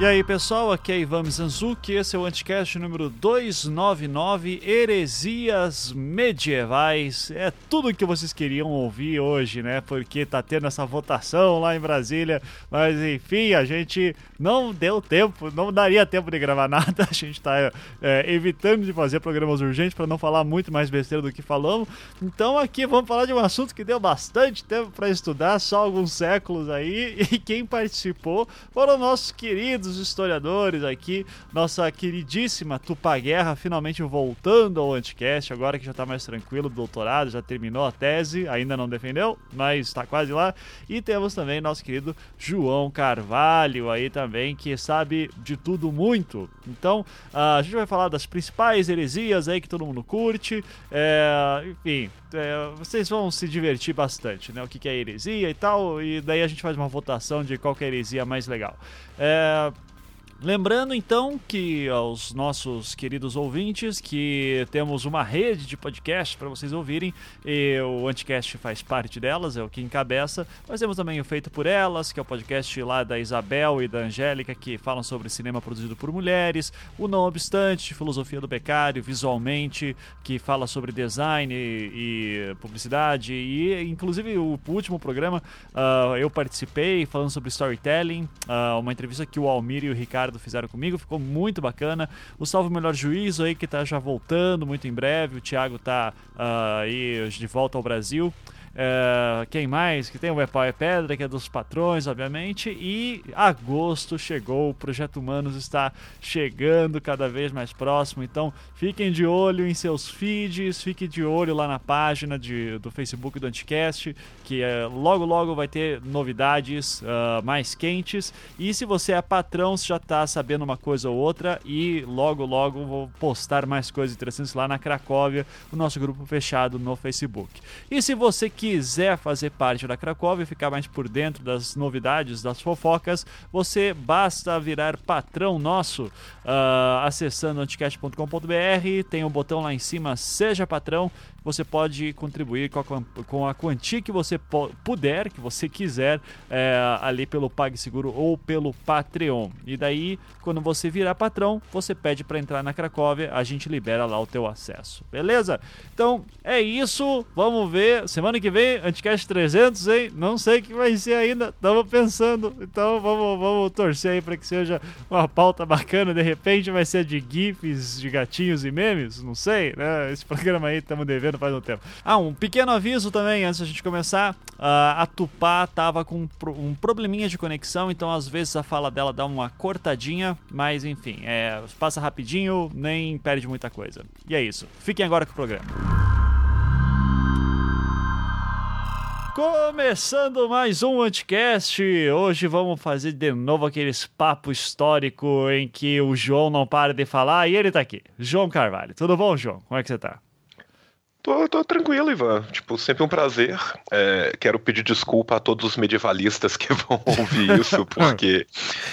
E aí pessoal, aqui é Ivan Mizanzuki, esse é o Anticast número 299, Heresias Medievais. É tudo que vocês queriam ouvir hoje, né? Porque tá tendo essa votação lá em Brasília, mas enfim, a gente não deu tempo, não daria tempo de gravar nada, a gente tá é, evitando de fazer programas urgentes para não falar muito mais besteira do que falamos. Então aqui vamos falar de um assunto que deu bastante tempo para estudar, só alguns séculos aí, e quem participou foram nossos queridos os historiadores aqui, nossa queridíssima Tupá Guerra finalmente voltando ao Anticast, agora que já está mais tranquilo do doutorado, já terminou a tese, ainda não defendeu, mas está quase lá. E temos também nosso querido João Carvalho aí também, que sabe de tudo muito. Então, a gente vai falar das principais heresias aí que todo mundo curte, é, enfim, é, vocês vão se divertir bastante, né? O que, que é heresia e tal, e daí a gente faz uma votação de qual é a heresia mais legal. É, Lembrando então que aos nossos queridos ouvintes que temos uma rede de podcast para vocês ouvirem e o Anticast faz parte delas, é o que encabeça. Nós temos também o Feito por Elas, que é o podcast lá da Isabel e da Angélica que falam sobre cinema produzido por mulheres. O Não Obstante, Filosofia do Becário, Visualmente, que fala sobre design e, e publicidade. E inclusive o último programa uh, eu participei falando sobre storytelling, uh, uma entrevista que o Almir e o Ricardo Ricardo fizeram comigo, ficou muito bacana. O Salve Melhor Juízo aí que tá já voltando muito em breve, o Thiago tá uh, aí de volta ao Brasil. Uh, quem mais? Que tem o É é Pedra, que é dos patrões, obviamente. E agosto chegou, o Projeto Humanos está chegando cada vez mais próximo. Então fiquem de olho em seus feeds, fiquem de olho lá na página de, do Facebook do Anticast, que uh, logo logo vai ter novidades uh, mais quentes. E se você é patrão, você já está sabendo uma coisa ou outra. E logo logo vou postar mais coisas interessantes lá na Cracóvia, o nosso grupo fechado no Facebook. E se você quiser fazer parte da Cracóvia e ficar mais por dentro das novidades, das fofocas, você basta virar patrão nosso uh, acessando anticast.com.br. Tem o um botão lá em cima, seja patrão você pode contribuir com a, com a quantia que você puder, que você quiser, é, ali pelo PagSeguro ou pelo Patreon. E daí, quando você virar patrão, você pede para entrar na Cracóvia, a gente libera lá o teu acesso. Beleza? Então, é isso. Vamos ver. Semana que vem, Anticast 300, hein? Não sei o que vai ser ainda. Estamos pensando. Então, vamos, vamos torcer aí para que seja uma pauta bacana. De repente, vai ser de GIFs, de gatinhos e memes. Não sei, né? Esse programa aí estamos devendo faz um tempo. Ah, um pequeno aviso também, antes da gente começar. Uh, a Tupá tava com um probleminha de conexão, então às vezes a fala dela dá uma cortadinha, mas enfim, é, passa rapidinho, nem perde muita coisa. E é isso. Fiquem agora com o programa. Começando mais um Anticast, hoje vamos fazer de novo aqueles papo histórico em que o João não para de falar e ele tá aqui. João Carvalho, tudo bom, João? Como é que você tá? Tô, tô tranquilo, Ivan. Tipo, sempre um prazer. É, quero pedir desculpa a todos os medievalistas que vão ouvir isso, porque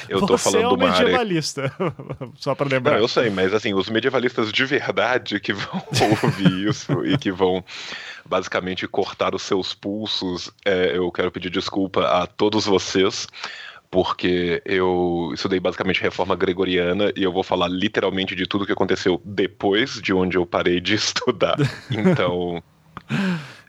eu tô Você falando é um uma medievalista, área... só para lembrar. Não, eu sei, mas assim, os medievalistas de verdade que vão ouvir isso e que vão basicamente cortar os seus pulsos, é, eu quero pedir desculpa a todos vocês porque eu estudei basicamente reforma gregoriana e eu vou falar literalmente de tudo que aconteceu depois de onde eu parei de estudar. Então,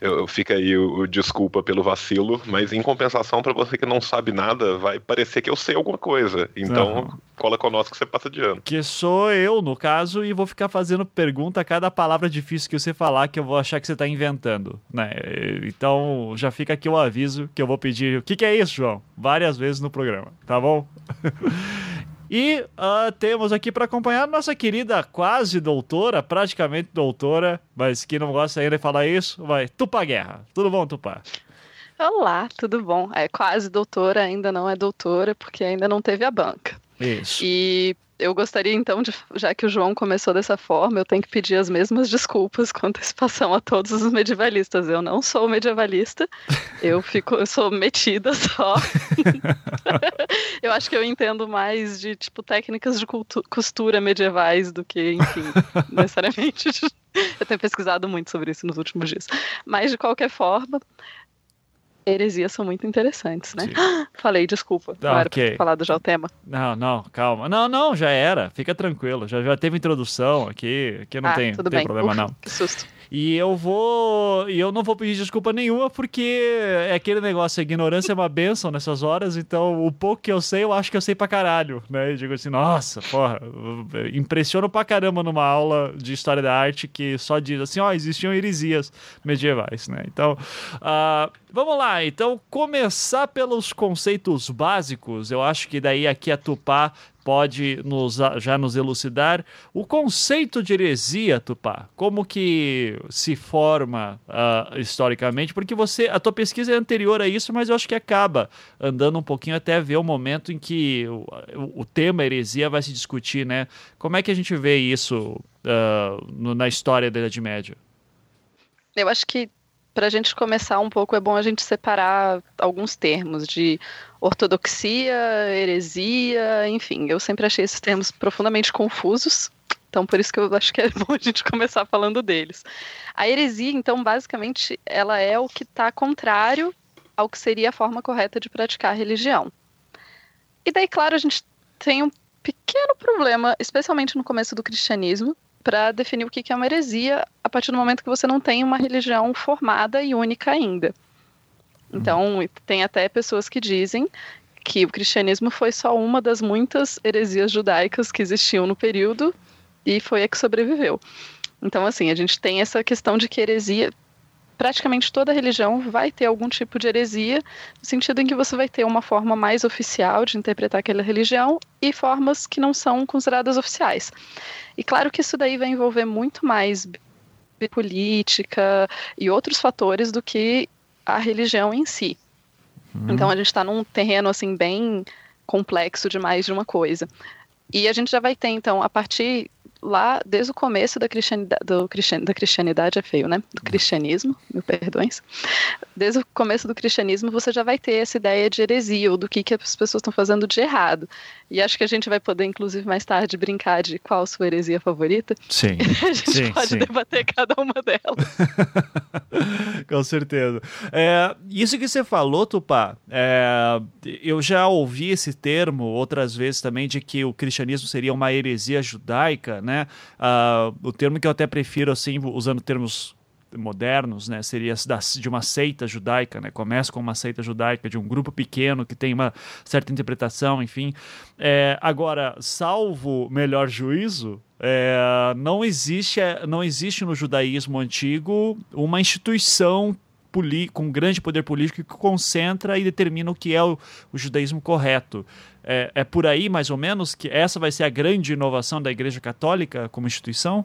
eu, fica aí o, o, desculpa pelo vacilo, mas em compensação, para você que não sabe nada, vai parecer que eu sei alguma coisa. Então, uhum. cola conosco que você passa de ano. Que sou eu, no caso, e vou ficar fazendo pergunta a cada palavra difícil que você falar, que eu vou achar que você está inventando. Né? Então, já fica aqui o aviso que eu vou pedir. O que, que é isso, João? Várias vezes no programa, tá bom? E uh, temos aqui para acompanhar nossa querida quase doutora, praticamente doutora, mas que não gosta ainda de falar isso, vai, Tupá Guerra. Tudo bom, Tupá? Olá, tudo bom? É quase doutora, ainda não é doutora, porque ainda não teve a banca. Isso. E eu gostaria então, de, já que o João começou dessa forma, eu tenho que pedir as mesmas desculpas com antecipação a todos os medievalistas. Eu não sou medievalista, eu fico, eu sou metida só. eu acho que eu entendo mais de tipo técnicas de costura medievais do que, enfim, necessariamente. eu tenho pesquisado muito sobre isso nos últimos dias. Mas de qualquer forma, heresias são muito interessantes, né? Falei, desculpa. Tá, não era ok. pra ter falado já o tema. Não, não, calma. Não, não, já era. Fica tranquilo. Já, já teve introdução aqui. Aqui não ah, tem, não tem bem. problema, Ufa, não. Que susto. E eu vou. E eu não vou pedir desculpa nenhuma, porque é aquele negócio, a ignorância é uma benção nessas horas, então o pouco que eu sei, eu acho que eu sei pra caralho, né? E digo assim, nossa, porra, impressiono pra caramba numa aula de história da arte que só diz assim, ó, existiam heresias medievais, né? Então, ah, vamos lá, então começar pelos conceitos básicos, eu acho que daí aqui a Tupá pode nos, já nos elucidar o conceito de heresia, Tupá. Como que se forma uh, historicamente? Porque você, a tua pesquisa é anterior a isso, mas eu acho que acaba andando um pouquinho até ver o momento em que o, o, tema heresia vai se discutir, né? Como é que a gente vê isso uh, no, na história da Idade Média? Eu acho que para a gente começar um pouco, é bom a gente separar alguns termos de ortodoxia, heresia, enfim. Eu sempre achei esses termos profundamente confusos, então por isso que eu acho que é bom a gente começar falando deles. A heresia, então, basicamente, ela é o que está contrário ao que seria a forma correta de praticar a religião. E daí, claro, a gente tem um pequeno problema, especialmente no começo do cristianismo, para definir o que é uma heresia a partir do momento que você não tem uma religião formada e única ainda. Então, tem até pessoas que dizem que o cristianismo foi só uma das muitas heresias judaicas que existiam no período e foi a que sobreviveu. Então, assim, a gente tem essa questão de que heresia, praticamente toda religião vai ter algum tipo de heresia, no sentido em que você vai ter uma forma mais oficial de interpretar aquela religião e formas que não são consideradas oficiais. E claro que isso daí vai envolver muito mais política e outros fatores do que a religião em si. Uhum. Então a gente está num terreno assim bem complexo de mais de uma coisa. E a gente já vai ter então a partir lá desde o começo da cristianidade, do cristian, da cristianidade é feio, né? Do cristianismo, mil perdões. Desde o começo do cristianismo você já vai ter essa ideia de heresia ou do que, que as pessoas estão fazendo de errado. E acho que a gente vai poder, inclusive, mais tarde brincar de qual sua heresia favorita. Sim. a gente sim, pode sim. debater cada uma delas. Com certeza. É, isso que você falou, Tupá, é, eu já ouvi esse termo outras vezes também de que o cristianismo seria uma heresia judaica, né? Uh, o termo que eu até prefiro, assim, usando termos modernos, né, seria de uma seita judaica, né, começa com uma seita judaica de um grupo pequeno que tem uma certa interpretação, enfim. É, agora, salvo melhor juízo, é, não existe não existe no judaísmo antigo uma instituição com grande poder político que concentra e determina o que é o, o judaísmo correto. É, é por aí, mais ou menos, que essa vai ser a grande inovação da Igreja Católica como instituição?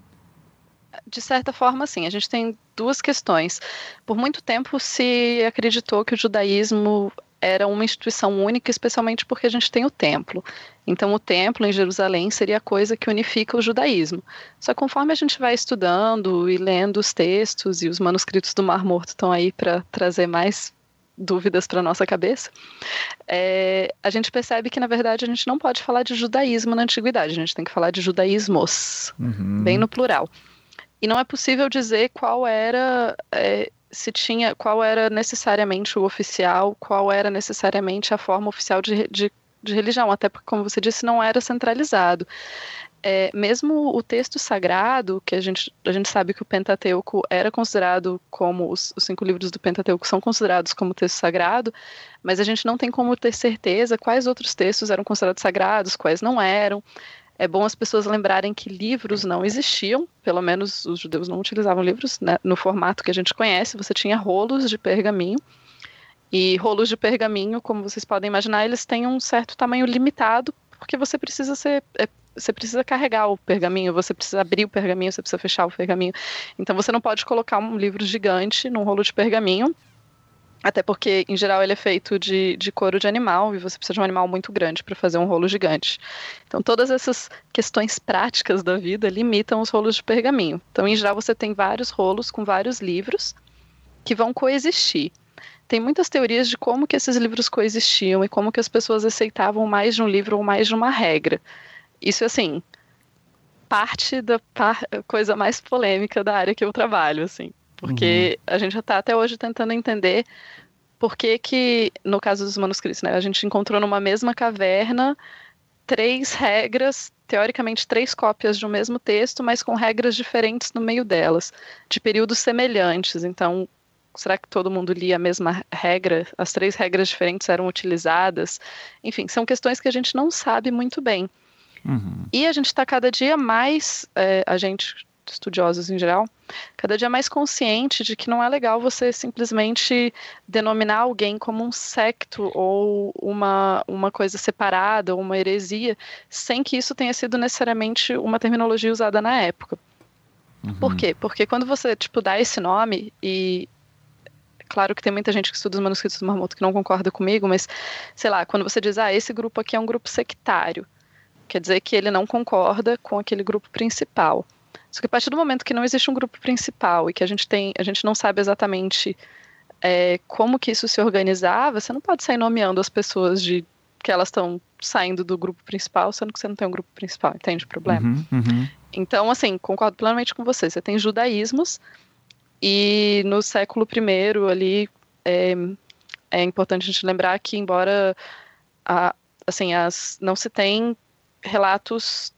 de certa forma, sim. A gente tem duas questões. Por muito tempo se acreditou que o judaísmo era uma instituição única, especialmente porque a gente tem o templo. Então, o templo em Jerusalém seria a coisa que unifica o judaísmo. Só conforme a gente vai estudando e lendo os textos e os manuscritos do Mar Morto estão aí para trazer mais dúvidas para nossa cabeça, é, a gente percebe que na verdade a gente não pode falar de judaísmo na antiguidade, a gente tem que falar de judaísmos, uhum. bem no plural. E não é possível dizer qual era é, se tinha qual era necessariamente o oficial, qual era necessariamente a forma oficial de, de, de religião, até porque, como você disse, não era centralizado. É, mesmo o texto sagrado, que a gente, a gente sabe que o Pentateuco era considerado como, os, os, cinco livros do Pentateuco são considerados como texto sagrado, mas a gente não tem como ter certeza quais outros textos eram considerados sagrados, quais não eram. É bom as pessoas lembrarem que livros não existiam, pelo menos os judeus não utilizavam livros né, no formato que a gente conhece. Você tinha rolos de pergaminho. E rolos de pergaminho, como vocês podem imaginar, eles têm um certo tamanho limitado, porque você precisa ser. É, você precisa carregar o pergaminho, você precisa abrir o pergaminho, você precisa fechar o pergaminho. Então você não pode colocar um livro gigante num rolo de pergaminho, até porque, em geral, ele é feito de, de couro de animal e você precisa de um animal muito grande para fazer um rolo gigante. Então, todas essas questões práticas da vida limitam os rolos de pergaminho. Então, em geral, você tem vários rolos com vários livros que vão coexistir. Tem muitas teorias de como que esses livros coexistiam e como que as pessoas aceitavam mais de um livro ou mais de uma regra. Isso, assim, parte da par coisa mais polêmica da área que eu trabalho, assim. Porque uhum. a gente já está até hoje tentando entender por que que, no caso dos manuscritos, né, a gente encontrou numa mesma caverna três regras, teoricamente três cópias de um mesmo texto, mas com regras diferentes no meio delas, de períodos semelhantes. Então, será que todo mundo lia a mesma regra? As três regras diferentes eram utilizadas? Enfim, são questões que a gente não sabe muito bem. Uhum. E a gente está cada dia mais, é, a gente, estudiosos em geral, cada dia mais consciente de que não é legal você simplesmente denominar alguém como um secto ou uma, uma coisa separada ou uma heresia, sem que isso tenha sido necessariamente uma terminologia usada na época. Uhum. Por quê? Porque quando você, tipo, dá esse nome e claro que tem muita gente que estuda os manuscritos do Marmoto que não concorda comigo, mas sei lá, quando você diz, ah, esse grupo aqui é um grupo sectário, quer dizer que ele não concorda com aquele grupo principal. Só que a partir do momento que não existe um grupo principal e que a gente tem, a gente não sabe exatamente é, como que isso se organizava, você não pode sair nomeando as pessoas de que elas estão saindo do grupo principal, sendo que você não tem um grupo principal, entende o problema? Uhum, uhum. Então, assim, concordo plenamente com você. Você tem judaísmos e no século I ali é, é importante a gente lembrar que embora a, assim as não se tem relatos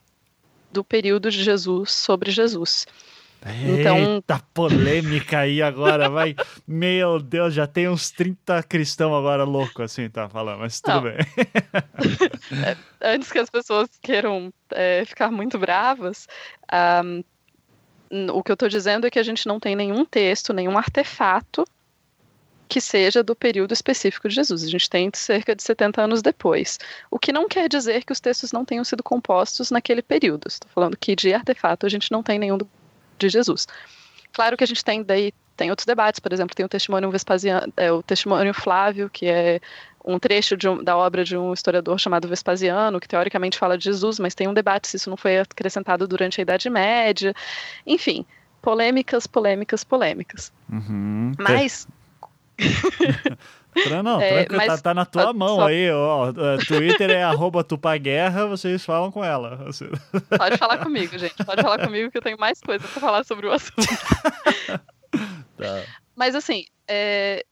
do período de Jesus sobre Jesus. Então, Eita polêmica aí agora, vai. Meu Deus, já tem uns 30 cristãos agora louco assim, tá falando, mas tudo Não. bem. É, antes que as pessoas queiram é, ficar muito bravas, um, o que eu estou dizendo é que a gente não tem nenhum texto, nenhum artefato que seja do período específico de Jesus. A gente tem cerca de 70 anos depois. O que não quer dizer que os textos não tenham sido compostos naquele período. Estou falando que de artefato a gente não tem nenhum de Jesus. Claro que a gente tem daí tem outros debates, por exemplo, tem o testemunho Vespasiano, é, o testemunho Flávio, que é um trecho um, da obra de um historiador chamado Vespasiano, que teoricamente fala de Jesus, mas tem um debate se isso não foi acrescentado durante a Idade Média. Enfim, polêmicas, polêmicas, polêmicas. Uhum. Mas não, é, mas, tá, tá, na tua mão só... aí, ó. É, Twitter é arroba tupaguerra, vocês falam com ela. Pode falar comigo, gente. Pode falar comigo que eu tenho mais coisa pra falar sobre o assunto. tá. Mas assim, é,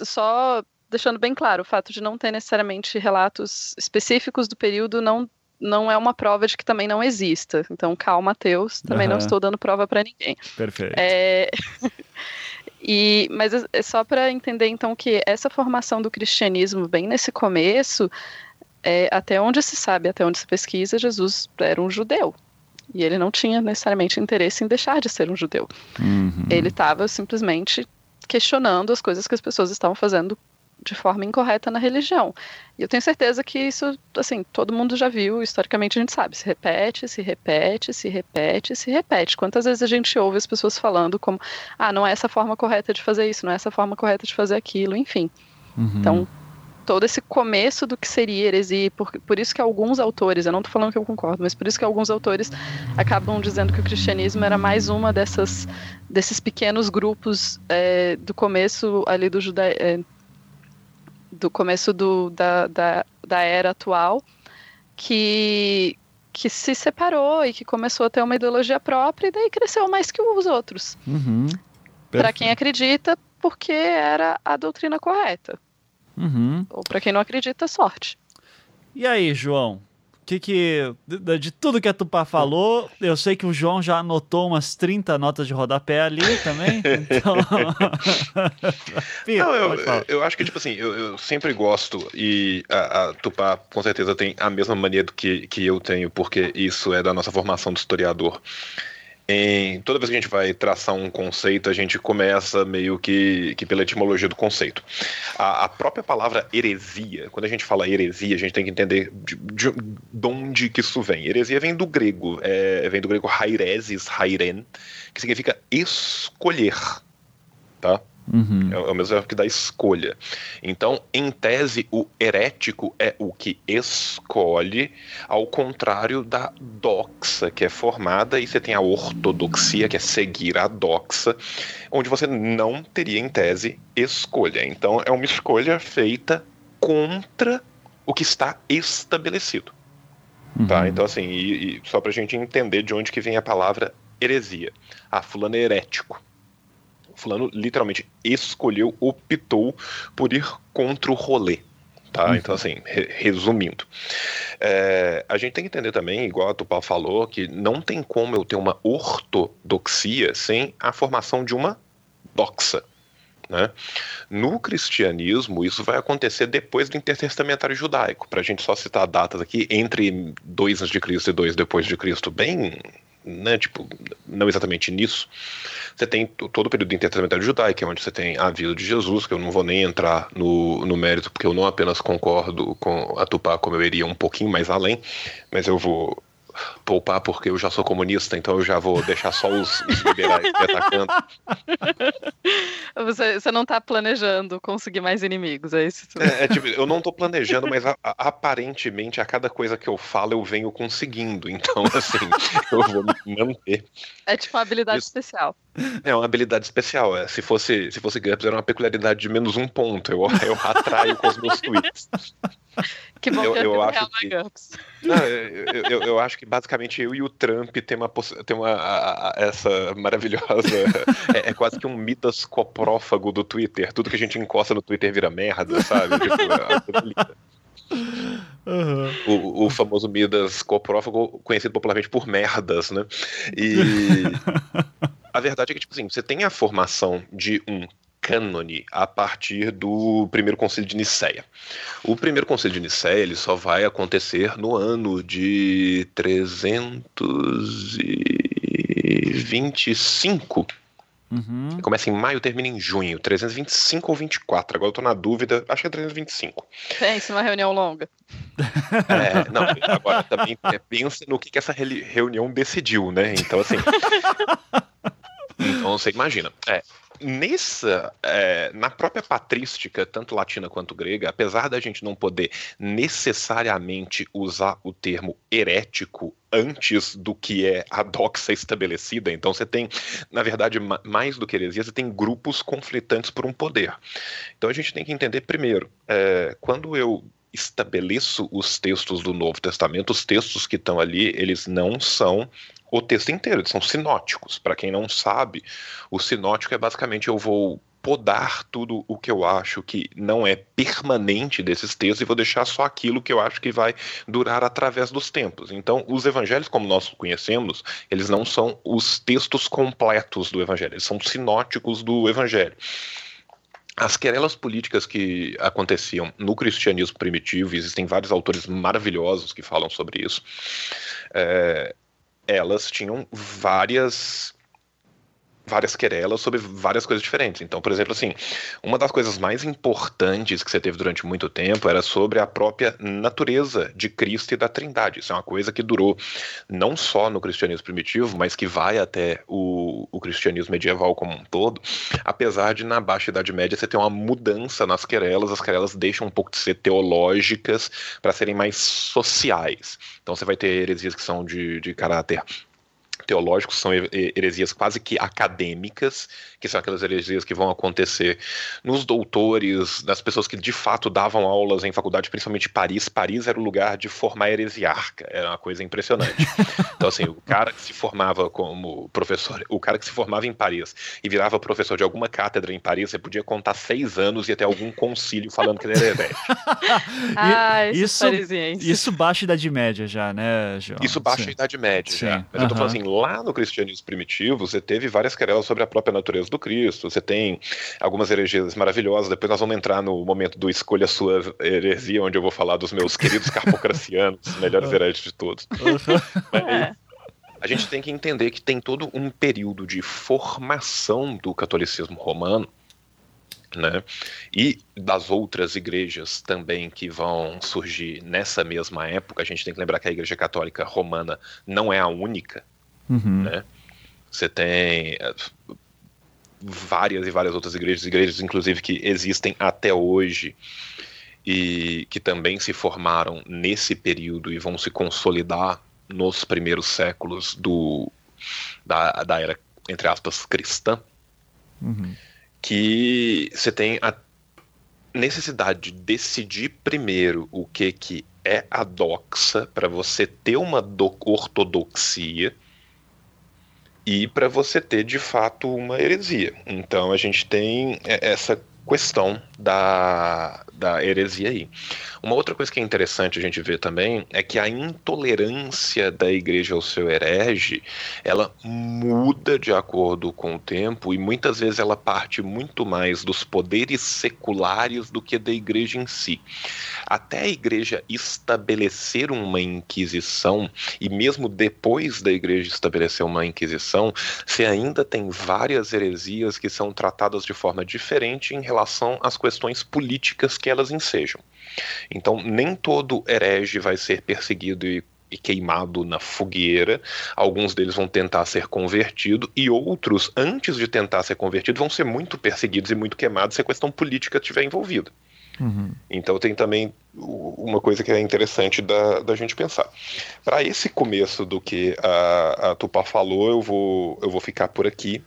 só deixando bem claro, o fato de não ter necessariamente relatos específicos do período não não é uma prova de que também não exista. Então, calma, Matheus, também uhum. não estou dando prova para ninguém. Perfeito. É... E, mas é, é só para entender então que essa formação do cristianismo bem nesse começo, é, até onde se sabe, até onde se pesquisa, Jesus era um judeu. E ele não tinha necessariamente interesse em deixar de ser um judeu. Uhum. Ele estava simplesmente questionando as coisas que as pessoas estavam fazendo de forma incorreta na religião. E eu tenho certeza que isso, assim, todo mundo já viu, historicamente a gente sabe, se repete, se repete, se repete, se repete. Quantas vezes a gente ouve as pessoas falando como, ah, não é essa forma correta de fazer isso, não é essa forma correta de fazer aquilo, enfim. Uhum. Então, todo esse começo do que seria heresia, por, por isso que alguns autores, eu não estou falando que eu concordo, mas por isso que alguns autores acabam dizendo que o cristianismo era mais uma dessas desses pequenos grupos é, do começo ali do judaísmo, é, do começo do, da, da, da era atual, que, que se separou e que começou a ter uma ideologia própria e daí cresceu mais que os outros. Uhum. Para quem acredita, porque era a doutrina correta. Uhum. Ou para quem não acredita, sorte. E aí, João? Que que. De, de, tudo que a Tupá falou, eu sei que o João já anotou umas 30 notas de rodapé ali também. Então. Não, eu, eu acho que, tipo assim, eu, eu sempre gosto, e a, a, Tupá com certeza tem a mesma mania do que, que eu tenho, porque isso é da nossa formação de historiador em, toda vez que a gente vai traçar um conceito, a gente começa meio que, que pela etimologia do conceito. A, a, própria palavra heresia, quando a gente fala heresia, a gente tem que entender de, de, de onde que isso vem. Heresia vem do grego, é, vem do grego hairesis, hairen, que significa escolher, tá? Uhum. É, o mesmo verbo que dá escolha. Então, em tese, o herético é o que escolhe, ao contrário da doxa, que é formada, e você tem a ortodoxia, que é seguir a doxa, onde você não teria, em tese, escolha. Então, é uma escolha feita contra o que está estabelecido. Tá? Uhum. Tá? Então, assim, e, e só pra gente entender de onde que vem a palavra heresia. Ah, fulano é herético fulano literalmente escolheu, optou por ir contra o rolê. Tá? Uhum. Então, assim, re resumindo, é, a gente tem que entender também, igual a Tupá falou, que não tem como eu ter uma ortodoxia sem a formação de uma doxa. Né? No cristianismo, isso vai acontecer depois do intertestamentário judaico. Para a gente só citar datas aqui, entre 2 antes de Cristo e 2 depois de Cristo, bem né, tipo, não exatamente nisso. Você tem todo o período intertestamentário judaico, é onde você tem a vida de Jesus, que eu não vou nem entrar no, no mérito, porque eu não apenas concordo com a Tupá, como eu iria um pouquinho mais além, mas eu vou poupar porque eu já sou comunista, então eu já vou deixar só os, os liberais me atacando. Você, você não está planejando conseguir mais inimigos, é isso? É, é tipo, eu não estou planejando, mas a, a, aparentemente a cada coisa que eu falo eu venho conseguindo, então assim, eu vou me manter. É tipo uma habilidade isso, especial. É uma habilidade especial. É. Se fosse se fosse GURPS, era uma peculiaridade de menos um ponto. Eu, eu atraio com os meus tweets. Que bom eu, que eu, eu acho que, não, eu, eu, eu, acho que basicamente eu e o Trump tem uma, tem uma a, a, essa maravilhosa. é, é, quase que um mitas coprófago do Twitter. Tudo que a gente encosta no Twitter vira merda, sabe? Tipo, Uhum. O, o, famoso Midas coprófago, conhecido popularmente por merdas, né? E a verdade é que, tipo assim, você tem a formação de um cânone a partir do primeiro concílio de Nicéia. O primeiro concílio de Nicéia ele só vai acontecer no ano de 325. Uhum. Começa em maio, termina em junho. 325 ou 24. Agora eu tô na dúvida. Acho que é 325. Pensa uma reunião longa. É, não, agora também é, pensa no que, que essa reunião decidiu, né? Então, assim. então você imagina. É, nessa, é, na própria patrística, tanto latina quanto grega, apesar da gente não poder necessariamente usar o termo herético antes do que é a doxa estabelecida, então você tem, na verdade, mais do que heresia, você tem grupos conflitantes por um poder. Então a gente tem que entender primeiro, é, quando eu estabeleço os textos do Novo Testamento, os textos que estão ali, eles não são o texto inteiro, eles são sinóticos. Para quem não sabe, o sinótico é basicamente eu vou podar tudo o que eu acho que não é permanente desses textos e vou deixar só aquilo que eu acho que vai durar através dos tempos. Então, os evangelhos, como nós conhecemos, eles não são os textos completos do evangelho, eles são sinóticos do evangelho. As querelas políticas que aconteciam no cristianismo primitivo, existem vários autores maravilhosos que falam sobre isso, é, elas tinham várias várias querelas sobre várias coisas diferentes. Então, por exemplo, assim, uma das coisas mais importantes que você teve durante muito tempo era sobre a própria natureza de Cristo e da Trindade. Isso é uma coisa que durou não só no cristianismo primitivo, mas que vai até o, o cristianismo medieval como um todo, apesar de na Baixa Idade Média você ter uma mudança nas querelas, as querelas deixam um pouco de ser teológicas para serem mais sociais. Então você vai ter heresias que são de, de caráter teológicos são heresias quase que acadêmicas, que são aquelas heresias que vão acontecer nos doutores, das pessoas que de fato davam aulas em faculdade, principalmente em Paris. Paris era o lugar de formar heresiarca, era uma coisa impressionante. Então, assim, o cara que se formava como professor, o cara que se formava em Paris e virava professor de alguma cátedra em Paris, você podia contar seis anos e até algum concílio falando que ele era herético. ah, isso, isso baixa Idade Média já, né, João? Isso baixa Sim. Idade Média Sim. já. Mas uhum. eu tô falando assim, lá no cristianismo primitivo, você teve várias querelas sobre a própria natureza do Cristo, você tem algumas heresias maravilhosas, depois nós vamos entrar no momento do Escolha Sua Heresia, onde eu vou falar dos meus queridos carpocracianos, os melhores hereges de todos. Mas, a gente tem que entender que tem todo um período de formação do catolicismo romano né? E das outras igrejas também que vão surgir nessa mesma época, a gente tem que lembrar que a Igreja Católica Romana não é a única, Uhum. Né? Você tem eh, várias e várias outras igrejas, igrejas inclusive que existem até hoje e que também se formaram nesse período e vão se consolidar nos primeiros séculos do, da, da era, entre aspas, cristã, uhum. que você tem a necessidade de decidir primeiro o que, que é a doxa para você ter uma ortodoxia e para você ter de fato uma heresia. Então a gente tem é, essa questão da, da heresia aí. Uma outra coisa que é interessante a gente ver também é que a intolerância da igreja ao seu herege, ela muda de acordo com o tempo e muitas vezes ela parte muito mais dos poderes seculares do que da igreja em si. Até a igreja estabelecer uma inquisição e mesmo depois da igreja estabelecer uma inquisição, você ainda tem várias heresias que são tratadas de forma diferente em relação às questões políticas que elas ensejam. Então, nem todo herege vai ser perseguido e e queimado na fogueira. Alguns deles vão tentar ser convertidos e outros, antes de tentar ser convertidos, vão ser muito perseguidos e muito queimados se a questão política estiver envolvida. Uhum. Então tem também uma coisa que é interessante da, da gente pensar. Para esse começo do que a, a Tupá falou, eu vou, eu vou ficar por aqui.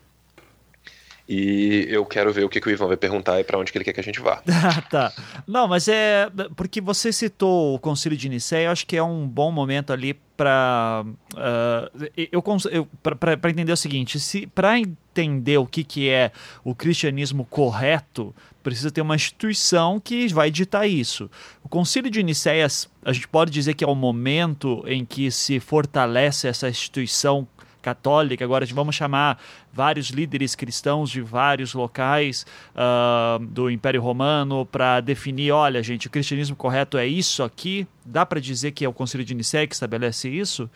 E eu quero ver o que, que o Ivan vai perguntar e para onde que ele quer que a gente vá. Ah, tá. Não, mas é. Porque você citou o Concílio de Nicéia, eu acho que é um bom momento ali para. Uh, eu, eu para entender o seguinte: se para entender o que, que é o cristianismo correto, precisa ter uma instituição que vai ditar isso. O Concílio de Nicéias, a gente pode dizer que é o momento em que se fortalece essa instituição católica. Agora vamos chamar vários líderes cristãos de vários locais uh, do Império Romano para definir, olha, gente, o cristianismo correto é isso aqui. Dá para dizer que é o Concílio de Nicéia que estabelece isso?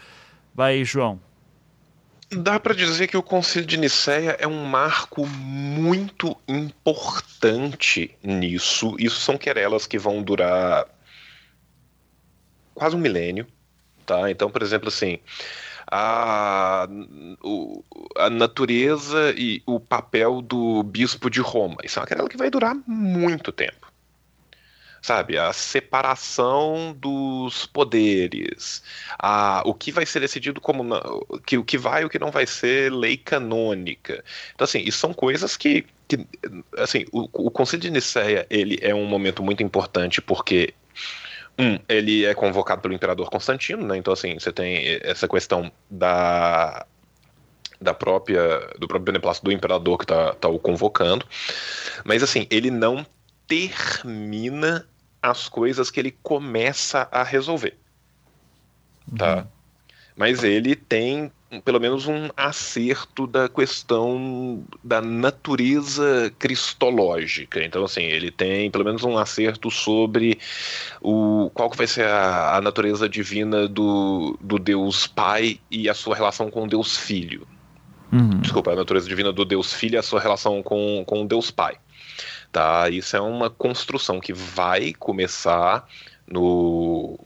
Vai, João. Dá para dizer que o Concílio de Nicéia é um marco muito importante nisso. Isso são querelas que vão durar quase um milênio, tá? Então, por exemplo, assim, a, o, a natureza e o papel do bispo de Roma. Isso é uma querela que vai durar muito tempo. Sabe, a separação dos poderes, a, o que vai ser decidido como que, o que vai e o que não vai ser lei canônica. Então, assim, isso são coisas que, que assim, o, o Conselho de Nicéia ele é um momento muito importante porque um, ele é convocado pelo imperador Constantino, né? Então, assim, você tem essa questão da da própria do próprio beneplácito do imperador que tá, tá o convocando. Mas assim, ele não termina as coisas que ele começa a resolver. Tá? Uhum. Mas ele tem pelo menos um acerto da questão da natureza cristológica. Então, assim, ele tem pelo menos um acerto sobre o qual que vai ser a, a natureza divina do, do Deus Pai e a sua relação com o Deus Filho. Uhum. Desculpa, a natureza divina do Deus Filho e a sua relação com, com o Deus Pai. Tá? Isso é uma construção que vai começar no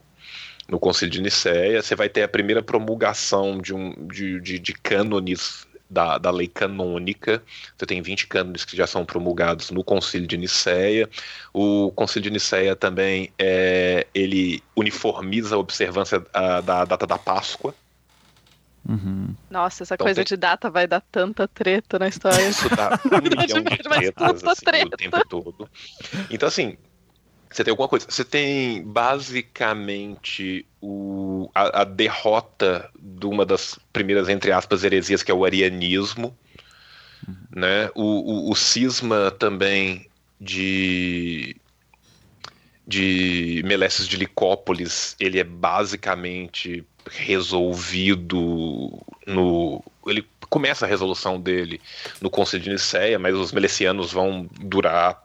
no Concílio de Nicéia, você vai ter a primeira promulgação de, um, de, de, de cânones da, da lei canônica. Você tem 20 cânones que já são promulgados no Concílio de Nicéia. O Concílio de Nicéia também é, ele uniformiza a observância a, da data da Páscoa. Uhum. Nossa, essa então, coisa tem... de data vai dar tanta treta na história. Isso dá um milhão de tretas assim, treta. o tempo todo. Então, assim, você tem alguma coisa. Você tem basicamente o, a, a, derrota de uma das primeiras, entre aspas, heresias, que é o arianismo. Uhum. Né? O, o, o, cisma também de, de Meleces de Licópolis, ele é basicamente resolvido no. Ele começa a resolução dele no Conselho de Nicéia, mas os melecianos vão durar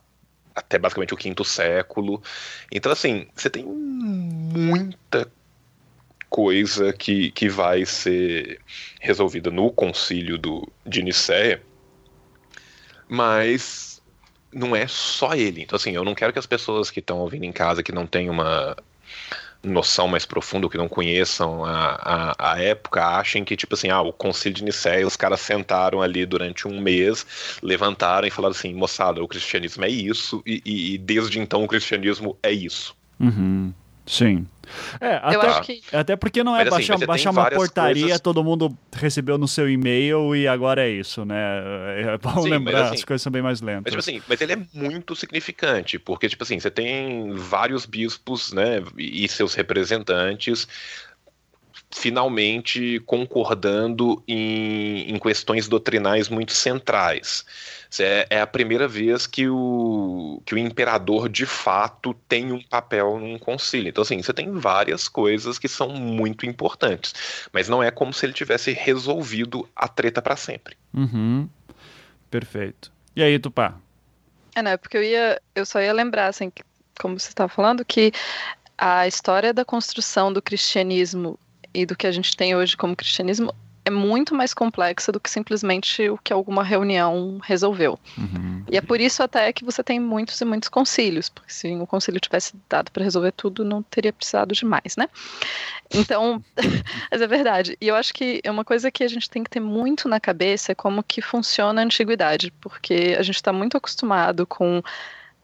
até basicamente o quinto século. Então, assim, você tem muita coisa que, que vai ser resolvida no concílio do, de Nicéia, mas não é só ele. Então, assim, eu não quero que as pessoas que estão ouvindo em casa, que não têm uma noção mais profunda, que não conheçam a, a, a, época, achem que, tipo assim, ah, o concílio de Nicéia, os caras sentaram ali durante um mês, levantaram e falaram assim, moçada, o cristianismo é isso, e, e, e desde então o cristianismo é isso. Uhum. Sim. É, até, que... até porque não é Mas, baixar, assim, baixar uma portaria, coisas... todo mundo recebeu no seu e-mail e agora é isso, né? É bom Sim, lembrar, assim, as coisas são bem mais lentas. Mas, tipo assim, mas ele é muito significante, porque, tipo assim, você tem vários bispos, né, e seus representantes finalmente concordando em, em questões doutrinais muito centrais. É, é, a primeira vez que o, que o imperador de fato tem um papel num concílio. Então, assim, você tem várias coisas que são muito importantes, mas não é como se ele tivesse resolvido a treta para sempre. Uhum. Perfeito. E aí, Tupá? É, né? Porque eu ia, eu só ia lembrar, assim, como você estava falando, que a história da construção do cristianismo e do que a gente tem hoje como cristianismo é muito mais complexa do que simplesmente o que alguma reunião resolveu. Uhum. E é por isso até que você tem muitos e muitos concílios, porque se o concílio tivesse dado para resolver tudo, não teria precisado de mais, né? Então, mas é verdade. E eu acho que é uma coisa que a gente tem que ter muito na cabeça é como que funciona a antiguidade, porque a gente está muito acostumado com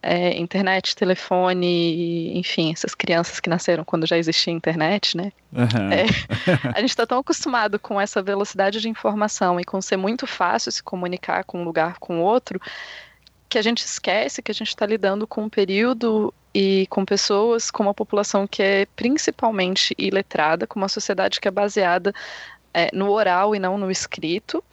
é, internet, telefone, enfim, essas crianças que nasceram quando já existia internet, né? Uhum. É, a gente está tão acostumado com essa velocidade de informação e com ser muito fácil se comunicar com um lugar com outro, que a gente esquece que a gente está lidando com um período e com pessoas, com uma população que é principalmente iletrada, com uma sociedade que é baseada é, no oral e não no escrito,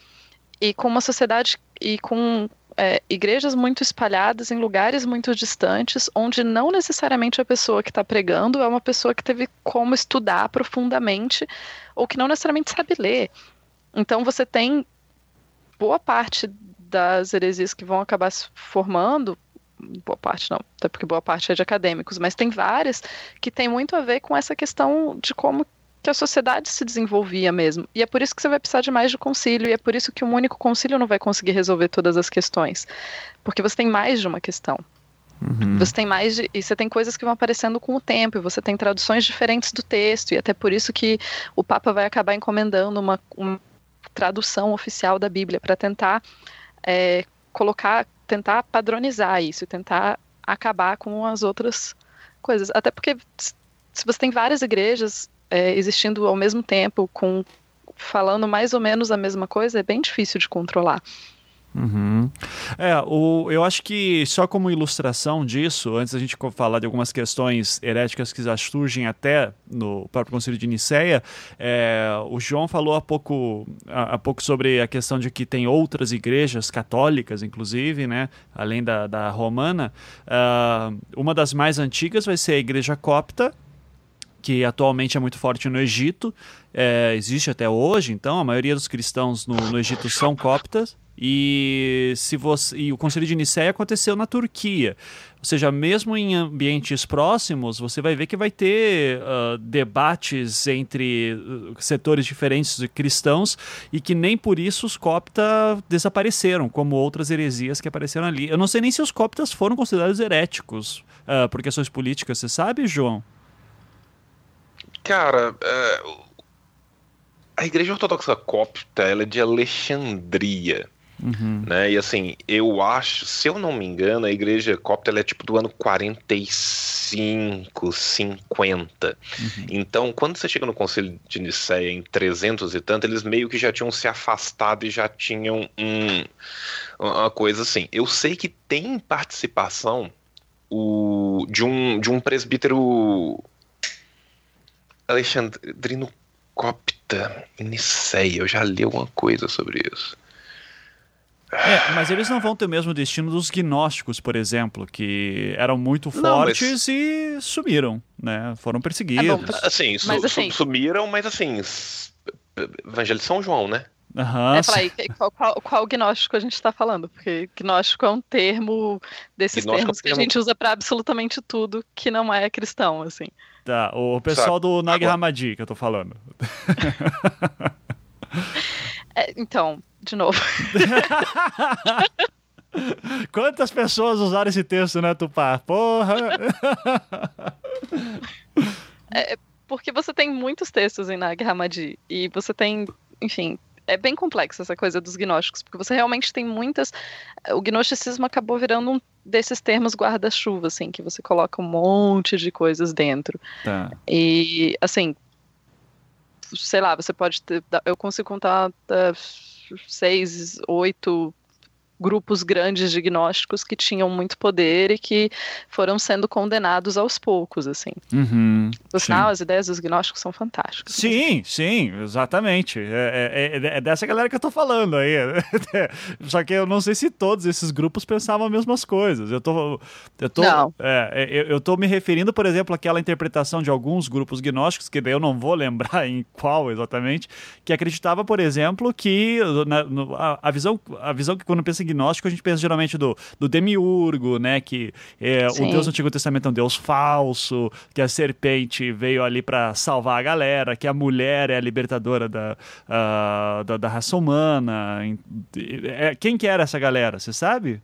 e com uma sociedade e com é, igrejas muito espalhadas em lugares muito distantes, onde não necessariamente a pessoa que está pregando é uma pessoa que teve como estudar profundamente ou que não necessariamente sabe ler. Então você tem boa parte das heresias que vão acabar se formando, boa parte não, até porque boa parte é de acadêmicos, mas tem várias que tem muito a ver com essa questão de como que a sociedade se desenvolvia mesmo. E é por isso que você vai precisar de mais de concílio, e é por isso que um único concílio não vai conseguir resolver todas as questões. Porque você tem mais de uma questão. Uhum. Você tem mais de, e você tem coisas que vão aparecendo com o tempo, e você tem traduções diferentes do texto, e até por isso que o Papa vai acabar encomendando uma, uma tradução oficial da Bíblia para tentar é, colocar, tentar padronizar isso, tentar acabar com as outras coisas. Até porque se você tem várias igrejas é, existindo ao mesmo tempo, com falando mais ou menos a mesma coisa, é bem difícil de controlar. Uhum. É, o, eu acho que só como ilustração disso, antes da gente falar de algumas questões heréticas que já surgem até no próprio Conselho de Nicéia, é, o João falou há pouco, há, há, pouco sobre a questão de que tem outras igrejas católicas, inclusive, né, além da, da romana. Uh, uma das mais antigas vai ser a Igreja Copta, que atualmente é muito forte no Egito, é, existe até hoje, então a maioria dos cristãos no, no Egito são coptas. E, se você, e o Conselho de Nicéia aconteceu na Turquia. Ou seja, mesmo em ambientes próximos, você vai ver que vai ter uh, debates entre uh, setores diferentes de cristãos e que nem por isso os coptas desapareceram, como outras heresias que apareceram ali. Eu não sei nem se os coptas foram considerados heréticos uh, por questões políticas, você sabe, João? Cara, é, a Igreja Ortodoxa Copta ela é de Alexandria. Uhum. Né? E assim, eu acho, se eu não me engano, a igreja copta é tipo do ano 45, 50. Uhum. Então, quando você chega no Conselho de Nicéia em 300 e tanto, eles meio que já tinham se afastado e já tinham um, uma coisa assim. Eu sei que tem participação o, de, um, de um presbítero Alexandrino Copta, Niceia. Eu já li alguma coisa sobre isso. É, mas eles não vão ter o mesmo destino dos gnósticos, por exemplo, que eram muito fortes não, mas... e sumiram, né? Foram perseguidos. É bom, assim, su mas, assim, sumiram, mas assim, Evangelho de São João, né? Uhum. É, falar aí, qual, qual, qual, gnóstico a gente está falando? Porque gnóstico é um termo desses gnóstico termos que a gente usa para absolutamente tudo que não é cristão, assim. Tá, o pessoal Sabe. do Nag Hammadi que eu tô falando. É, então, de novo. Quantas pessoas usaram esse texto, né, Tupá? Porra! É, porque você tem muitos textos em Nag Hammadi e você tem, enfim, é bem complexo essa coisa dos gnósticos, porque você realmente tem muitas. O gnosticismo acabou virando um desses termos guarda-chuva, assim, que você coloca um monte de coisas dentro. Tá. E, assim, sei lá, você pode ter. Eu consigo contar uh, seis, oito grupos grandes de gnósticos que tinham muito poder e que foram sendo condenados aos poucos, assim. Uhum, Por sinal, as ideias dos gnósticos são fantásticas. Sim, sim, exatamente. É, é, é, dessa galera que eu tô falando aí. Só que eu não sei se todos esses grupos pensavam as mesmas coisas. Eu tô, eu tô, não. É, eu, eu tô me referindo, por exemplo, àquela interpretação de alguns grupos gnósticos, que daí eu não vou lembrar em qual exatamente, que acreditava, por exemplo, que na, no, a, a, visão, a visão que quando pensa em gnóstico, a gente pensa geralmente do, do demiurgo, né? Que é, o Deus do Antigo Testamento é um Deus falso, que a serpente veio ali para salvar a galera, que a mulher é a libertadora da, uh, da, da, raça humana. É, quem que era essa galera, você sabe?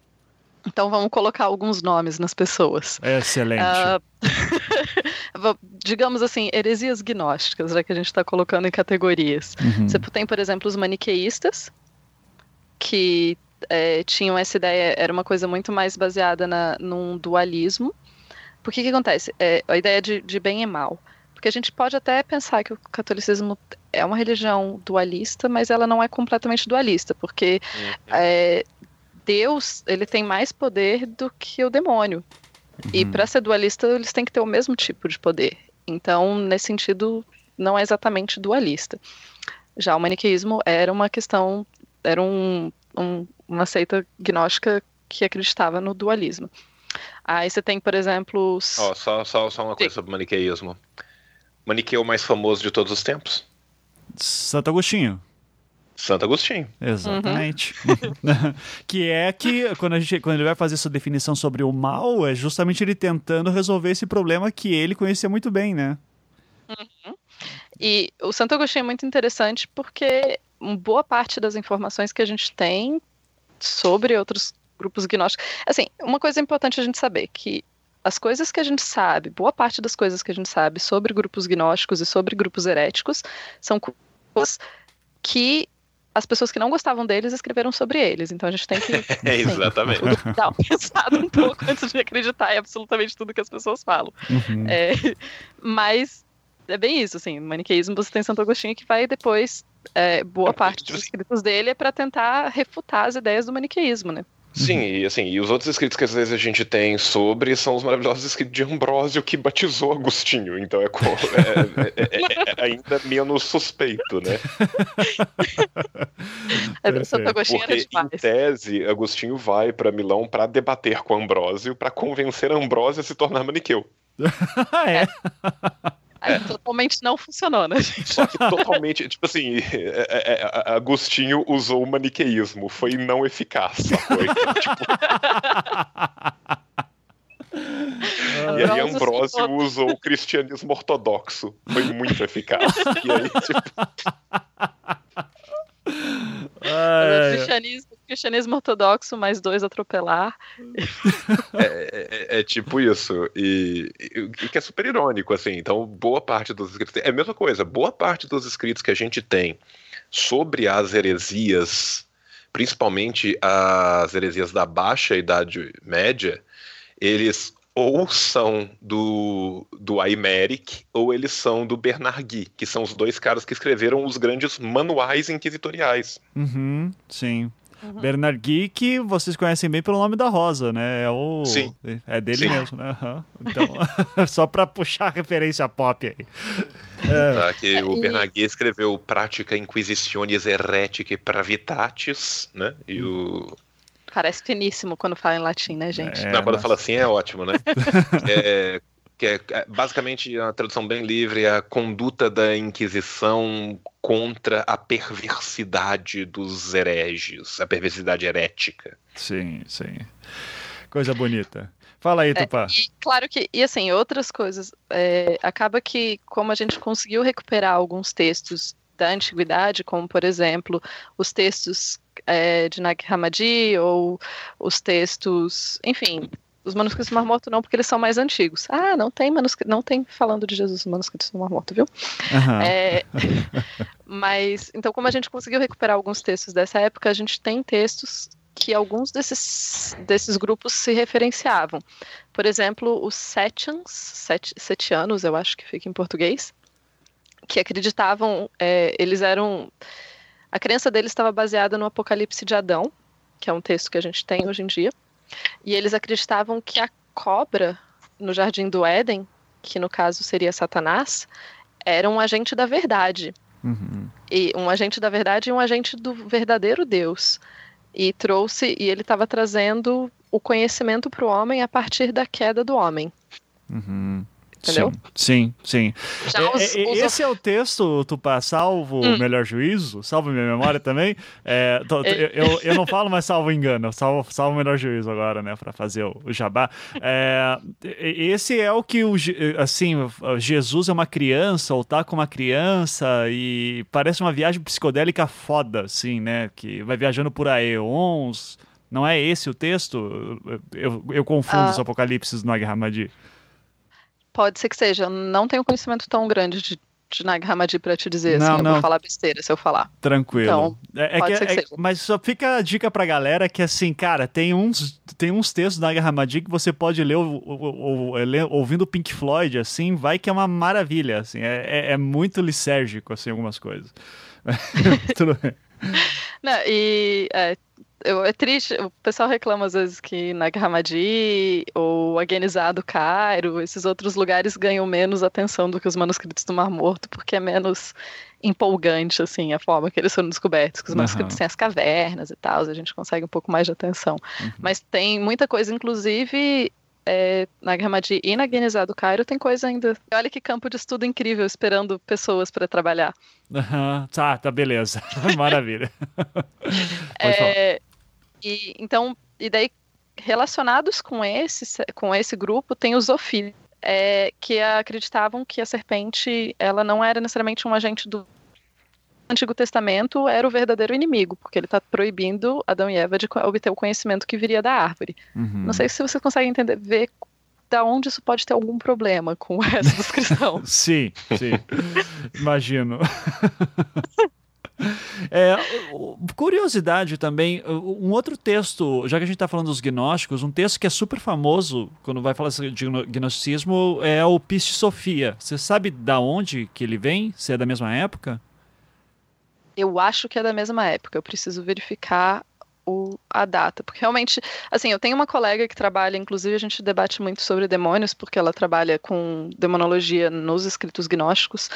Então vamos colocar alguns nomes nas pessoas. Excelente. Uh, digamos assim, heresias gnósticas, já que a gente está colocando em categorias. Uhum. Você tem, por exemplo, os maniqueístas, que é, tinham essa ideia, era uma coisa muito mais baseada na, num dualismo. Porque que acontece? É, a ideia de, de bem e mal. Porque a gente pode até pensar que o catolicismo é uma religião dualista, mas ela não é completamente dualista, porque uhum. é, Deus ele tem mais poder do que o demônio. Uhum. E para ser dualista, eles têm que ter o mesmo tipo de poder. Então, nesse sentido, não é exatamente dualista. Já o maniqueísmo era uma questão, era um, um, uma seita gnóstica que acreditava no dualismo. Aí você tem, por exemplo. Os... Oh, só, só, só uma coisa Sim. sobre maniqueísmo. Maniqueu mais famoso de todos os tempos? Santo Agostinho. Santo Agostinho. Exatamente. Uhum. que é que, quando, a gente, quando ele vai fazer sua definição sobre o mal, é justamente ele tentando resolver esse problema que ele conhecia muito bem, né? Uhum. E o Santo Agostinho é muito interessante porque boa parte das informações que a gente tem sobre outros grupos gnósticos. Assim, uma coisa importante a gente saber que as coisas que a gente sabe, boa parte das coisas que a gente sabe sobre grupos gnósticos e sobre grupos heréticos são coisas que as pessoas que não gostavam deles escreveram sobre eles. Então a gente tem que. É, exatamente. Dar uma pensada um pouco antes de acreditar em absolutamente tudo que as pessoas falam. Uhum. É, mas é bem isso, assim. No maniqueísmo você tem Santo Agostinho que vai depois. É, boa parte dos escritos dele é para tentar refutar as ideias do maniqueísmo, né? Sim, uhum. e assim, e os outros escritos que às vezes a gente tem sobre são os maravilhosos escritos de Ambrósio que batizou Agostinho, então é, é, é, é ainda menos suspeito, né? Santo Agostinho Porque, em tese, Agostinho vai para Milão para debater com Ambrósio, para convencer Ambrósio a se tornar maniqueu. é. É. Totalmente não funcionou, né, gente? Só que totalmente, tipo assim, é, é, é, Agostinho usou o maniqueísmo, foi não eficaz, foi, tipo... E aí Ambrósio usou o cristianismo ortodoxo. Foi muito eficaz. E aí, tipo... Ah, o cristianismo, cristianismo ortodoxo mais dois atropelar. É, é, é tipo isso. E, e, que é super irônico, assim. Então, boa parte dos escritos. É a mesma coisa, boa parte dos escritos que a gente tem sobre as heresias, principalmente as heresias da Baixa Idade Média, eles ou são do, do Aymeric ou eles são do Bernard que são os dois caras que escreveram os grandes manuais inquisitoriais. Uhum, sim. Uhum. Bernard Gui, que vocês conhecem bem pelo nome da Rosa, né? É o. Sim. É dele Sim. mesmo, né? Uhum. Então, só para puxar a referência pop aí. É. Tá, que o Bernard Gui escreveu Prática Inquisitiones Hereticae Pravitatis, né? E o Parece finíssimo quando fala em latim, né, gente? É, Não, quando mas... fala assim é ótimo, né? é, que é, é basicamente a tradução bem livre, é a conduta da Inquisição contra a perversidade dos hereges, a perversidade herética. Sim, sim. Coisa bonita. Fala aí, Tupá. É, e, claro que, e assim, outras coisas. É, acaba que, como a gente conseguiu recuperar alguns textos da antiguidade, como por exemplo os textos é, de Nag Hammadi ou os textos, enfim, os manuscritos do Mar Morto não, porque eles são mais antigos. Ah, não tem manuscrito, não tem falando de Jesus nos manuscritos do Mar Morto, viu? Uhum. É, mas, então, como a gente conseguiu recuperar alguns textos dessa época, a gente tem textos que alguns desses, desses grupos se referenciavam. Por exemplo, os Setians, set, setianos, eu acho que fica em português, que acreditavam, é, eles eram. A crença deles estava baseada no Apocalipse de Adão, que é um texto que a gente tem hoje em dia. E eles acreditavam que a cobra no jardim do Éden, que no caso seria Satanás, era um agente da verdade. Uhum. E um agente da verdade e um agente do verdadeiro Deus. E trouxe, e ele estava trazendo o conhecimento para o homem a partir da queda do homem. Uhum. Entendeu? Sim, sim. sim. É, os, é, os... Esse é o texto, Tupá, salvo hum. melhor juízo, salvo minha memória também. É, tô, é. eu, eu não falo mais salvo engano, salvo, salvo melhor juízo agora, né, para fazer o, o jabá. É, esse é o que, o, assim, Jesus é uma criança, ou tá com uma criança, e parece uma viagem psicodélica foda, assim, né, que vai viajando por aeons. Não é esse o texto? Eu, eu confundo ah. os apocalipses do Nag Hammadi. Pode ser que seja. Eu não tenho conhecimento tão grande de, de Nag Hammadi para te dizer, não, assim, não. eu vou falar besteira se eu falar. Tranquilo. Então, é, é pode que, ser que é, seja. Mas só fica a dica pra galera que, assim, cara, tem uns, tem uns textos do Nag Hammadi que você pode ler, ou, ou, ou, ler ouvindo Pink Floyd, assim, vai que é uma maravilha, assim, é, é, é muito lisérgico, assim, algumas coisas. Tudo bem. Não, e é, eu, é triste, o pessoal reclama às vezes que Nag Hammadi ou Aguenizado Cairo, esses outros lugares ganham menos atenção do que os manuscritos do Mar Morto, porque é menos empolgante, assim, a forma que eles foram descobertos, que os manuscritos uhum. têm as cavernas e tal, a gente consegue um pouco mais de atenção. Uhum. Mas tem muita coisa, inclusive é, na Hammadi e na Guinizá do Cairo tem coisa ainda. Olha que campo de estudo incrível, esperando pessoas para trabalhar. Uhum, tá, tá, beleza. Maravilha. é, e, então, e daí, relacionados com esse, com esse grupo, tem os ofílios, é, que acreditavam que a serpente ela não era necessariamente um agente do Antigo Testamento, era o verdadeiro inimigo, porque ele está proibindo Adão e Eva de obter o conhecimento que viria da árvore. Uhum. Não sei se você consegue entender, ver da onde isso pode ter algum problema com o resto dos cristãos. sim, sim. Imagino. É, curiosidade também, um outro texto, já que a gente está falando dos gnósticos, um texto que é super famoso quando vai falar de gnosticismo é o Piste Sofia. Você sabe da onde que ele vem? Se é da mesma época? Eu acho que é da mesma época. Eu preciso verificar o, a data, porque realmente, assim, eu tenho uma colega que trabalha, inclusive a gente debate muito sobre demônios, porque ela trabalha com demonologia nos escritos gnósticos,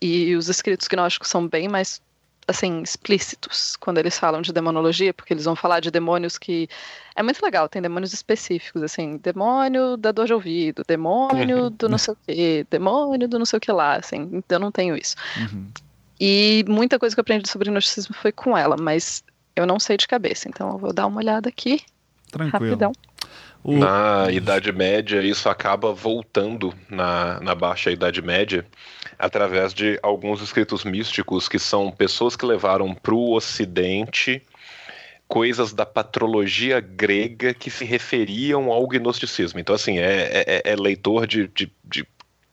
e os escritos gnósticos são bem mais assim, explícitos quando eles falam de demonologia, porque eles vão falar de demônios que. É muito legal, tem demônios específicos, assim, demônio da dor de ouvido, demônio do não sei o quê, demônio do não sei o que lá, assim, então eu não tenho isso. Uhum. E muita coisa que eu aprendi sobre gnosticismo foi com ela, mas eu não sei de cabeça, então eu vou dar uma olhada aqui. Tranquilo. Rapidão. O... Na Idade Média, isso acaba voltando na, na Baixa Idade Média através de alguns escritos místicos que são pessoas que levaram para o Ocidente coisas da patrologia grega que se referiam ao gnosticismo. Então, assim, é, é, é leitor de, de, de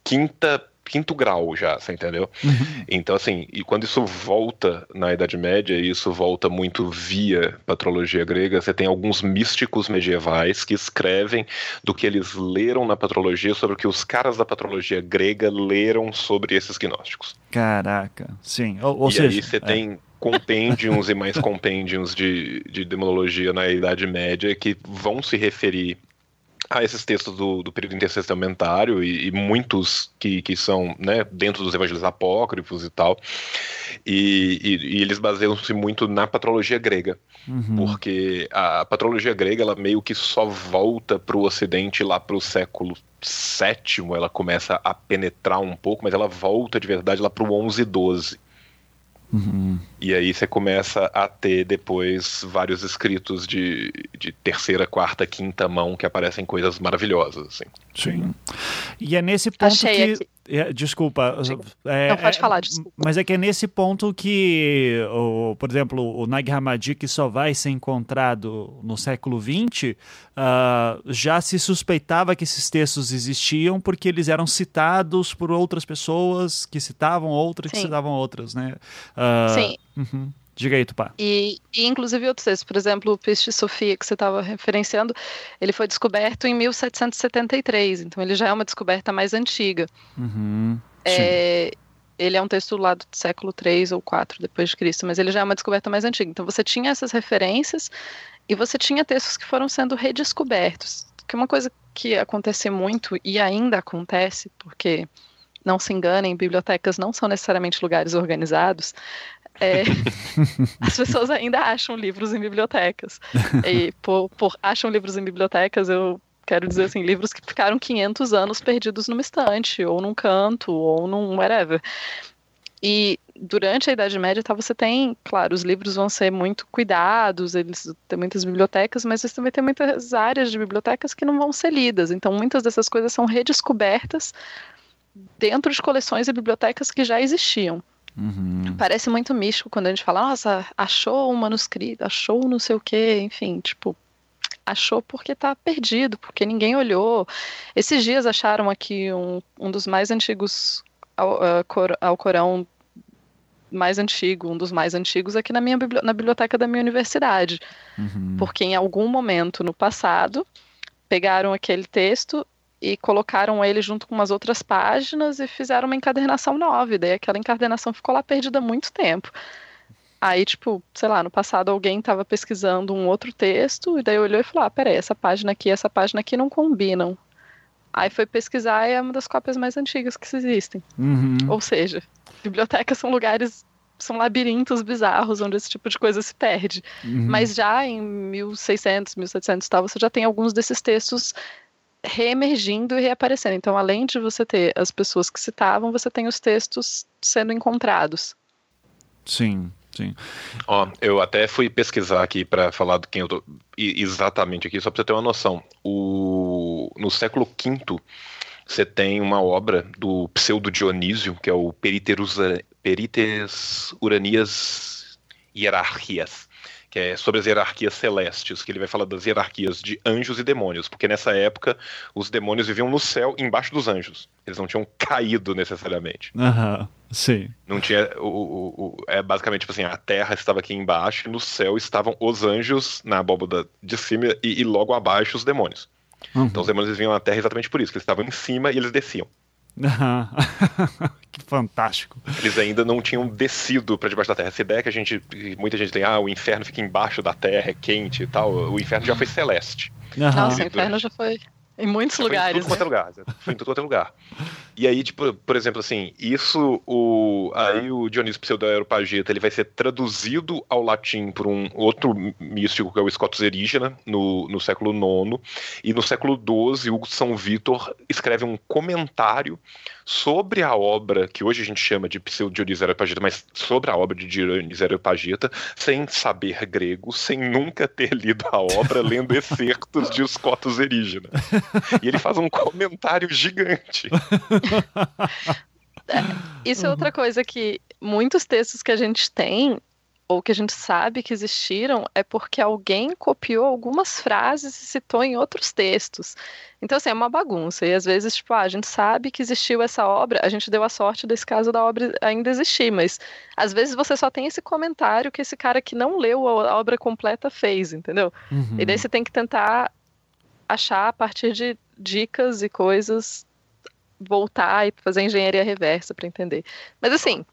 quinta quinto grau já, você entendeu? Uhum. Então, assim, e quando isso volta na Idade Média, e isso volta muito via patrologia grega, você tem alguns místicos medievais que escrevem do que eles leram na patrologia sobre o que os caras da patrologia grega leram sobre esses gnósticos. Caraca, sim. Ou, ou e seja, aí você é. tem compêndios e mais compêndios de, de demonologia na Idade Média que vão se referir a esses textos do, do período intertestamentário e, e muitos que, que são né, dentro dos evangelhos apócrifos e tal. E, e, e eles baseiam-se muito na patrologia grega, uhum. porque a patrologia grega ela meio que só volta para o Ocidente lá para o século VII, ela começa a penetrar um pouco, mas ela volta de verdade lá para o 11 e 12. Uhum. E aí você começa a ter depois vários escritos de, de terceira, quarta, quinta mão que aparecem coisas maravilhosas. Assim. Sim. E é nesse ponto Achei que. Aqui. É, desculpa. É, Não, pode é, falar, desculpa. Mas é que é nesse ponto que, o, por exemplo, o Nag Hammadi, que só vai ser encontrado no século XX, uh, ah, já se suspeitava que esses textos existiam porque eles eram citados por outras pessoas que citavam outras Sim. que citavam outras, né? Uh, Sim. Uhum. Diga aí, Tupá. E, e inclusive outros textos, por exemplo, o Peixe Sofia, que você estava referenciando, ele foi descoberto em 1773, então ele já é uma descoberta mais antiga. Uhum, é, ele é um texto lá do século 3 ou 4 depois de Cristo, mas ele já é uma descoberta mais antiga. Então você tinha essas referências e você tinha textos que foram sendo redescobertos. Que é uma coisa que acontece muito e ainda acontece, porque não se enganem, bibliotecas não são necessariamente lugares organizados. É, as pessoas ainda acham livros em bibliotecas. E por, por acham livros em bibliotecas, eu quero dizer assim, livros que ficaram 500 anos perdidos numa estante, ou num canto, ou num whatever. E durante a Idade Média, tá, você tem, claro, os livros vão ser muito cuidados, eles têm muitas bibliotecas, mas você também tem muitas áreas de bibliotecas que não vão ser lidas. Então, muitas dessas coisas são redescobertas dentro de coleções e bibliotecas que já existiam. Uhum. Parece muito místico quando a gente fala, nossa, achou um manuscrito, achou não sei o quê, enfim, tipo, achou porque está perdido, porque ninguém olhou. Esses dias acharam aqui um, um dos mais antigos ao, ao Corão mais antigo, um dos mais antigos aqui na minha na biblioteca da minha universidade. Uhum. Porque em algum momento no passado pegaram aquele texto e colocaram ele junto com umas outras páginas e fizeram uma encadernação nova. E daí aquela encadernação ficou lá perdida há muito tempo. Aí, tipo, sei lá, no passado alguém estava pesquisando um outro texto e daí olhou e falou: ah, peraí, essa página aqui e essa página aqui não combinam. Aí foi pesquisar e é uma das cópias mais antigas que existem. Uhum. Ou seja, bibliotecas são lugares, são labirintos bizarros onde esse tipo de coisa se perde. Uhum. Mas já em 1600, 1700 tal, você já tem alguns desses textos reemergindo e reaparecendo. Então, além de você ter as pessoas que citavam, você tem os textos sendo encontrados. Sim, sim. Ó, eu até fui pesquisar aqui para falar do quem eu tô exatamente aqui, só para você ter uma noção. O no século V você tem uma obra do pseudo Dionísio, que é o Periterus, Perites Uranias Hierarquias que é sobre as hierarquias celestes, que ele vai falar das hierarquias de anjos e demônios, porque nessa época os demônios viviam no céu embaixo dos anjos. Eles não tinham caído necessariamente. Aham, uhum, sim. Não tinha. O, o, o, é basicamente tipo assim: a terra estava aqui embaixo e no céu estavam os anjos na abóboda de cima e, e logo abaixo os demônios. Uhum. Então os demônios vinham na terra exatamente por isso, que eles estavam em cima e eles desciam. que fantástico. Eles ainda não tinham descido para debaixo da terra. Essa ideia que a gente. Muita gente tem, ah, o inferno fica embaixo da terra, é quente e tal. O inferno já foi celeste. Nossa, o inferno já foi. Em muitos lugares. Foi em tudo quanto é lugar. Foi em tudo quanto é lugar. E aí, tipo, por exemplo, assim, isso, o, aí o Dionísio Pseudo-Aeropagita, ele vai ser traduzido ao latim por um outro místico, que é o Scotus Erígena, no, no século IX. E no século XII, o São Vítor escreve um comentário sobre a obra que hoje a gente chama de Pseudo-Dionísio Areopagita, mas sobre a obra de Dionísio Areopagita, sem saber grego, sem nunca ter lido a obra, lendo excertos de Scotus Erígena. E ele faz um comentário gigante. Isso é outra coisa que muitos textos que a gente tem ou que a gente sabe que existiram é porque alguém copiou algumas frases e citou em outros textos. Então, assim, é uma bagunça. E às vezes, tipo, ah, a gente sabe que existiu essa obra, a gente deu a sorte desse caso da obra ainda existir, mas às vezes você só tem esse comentário que esse cara que não leu a obra completa fez, entendeu? Uhum. E daí você tem que tentar achar a partir de dicas e coisas, voltar e fazer engenharia reversa para entender. Mas assim,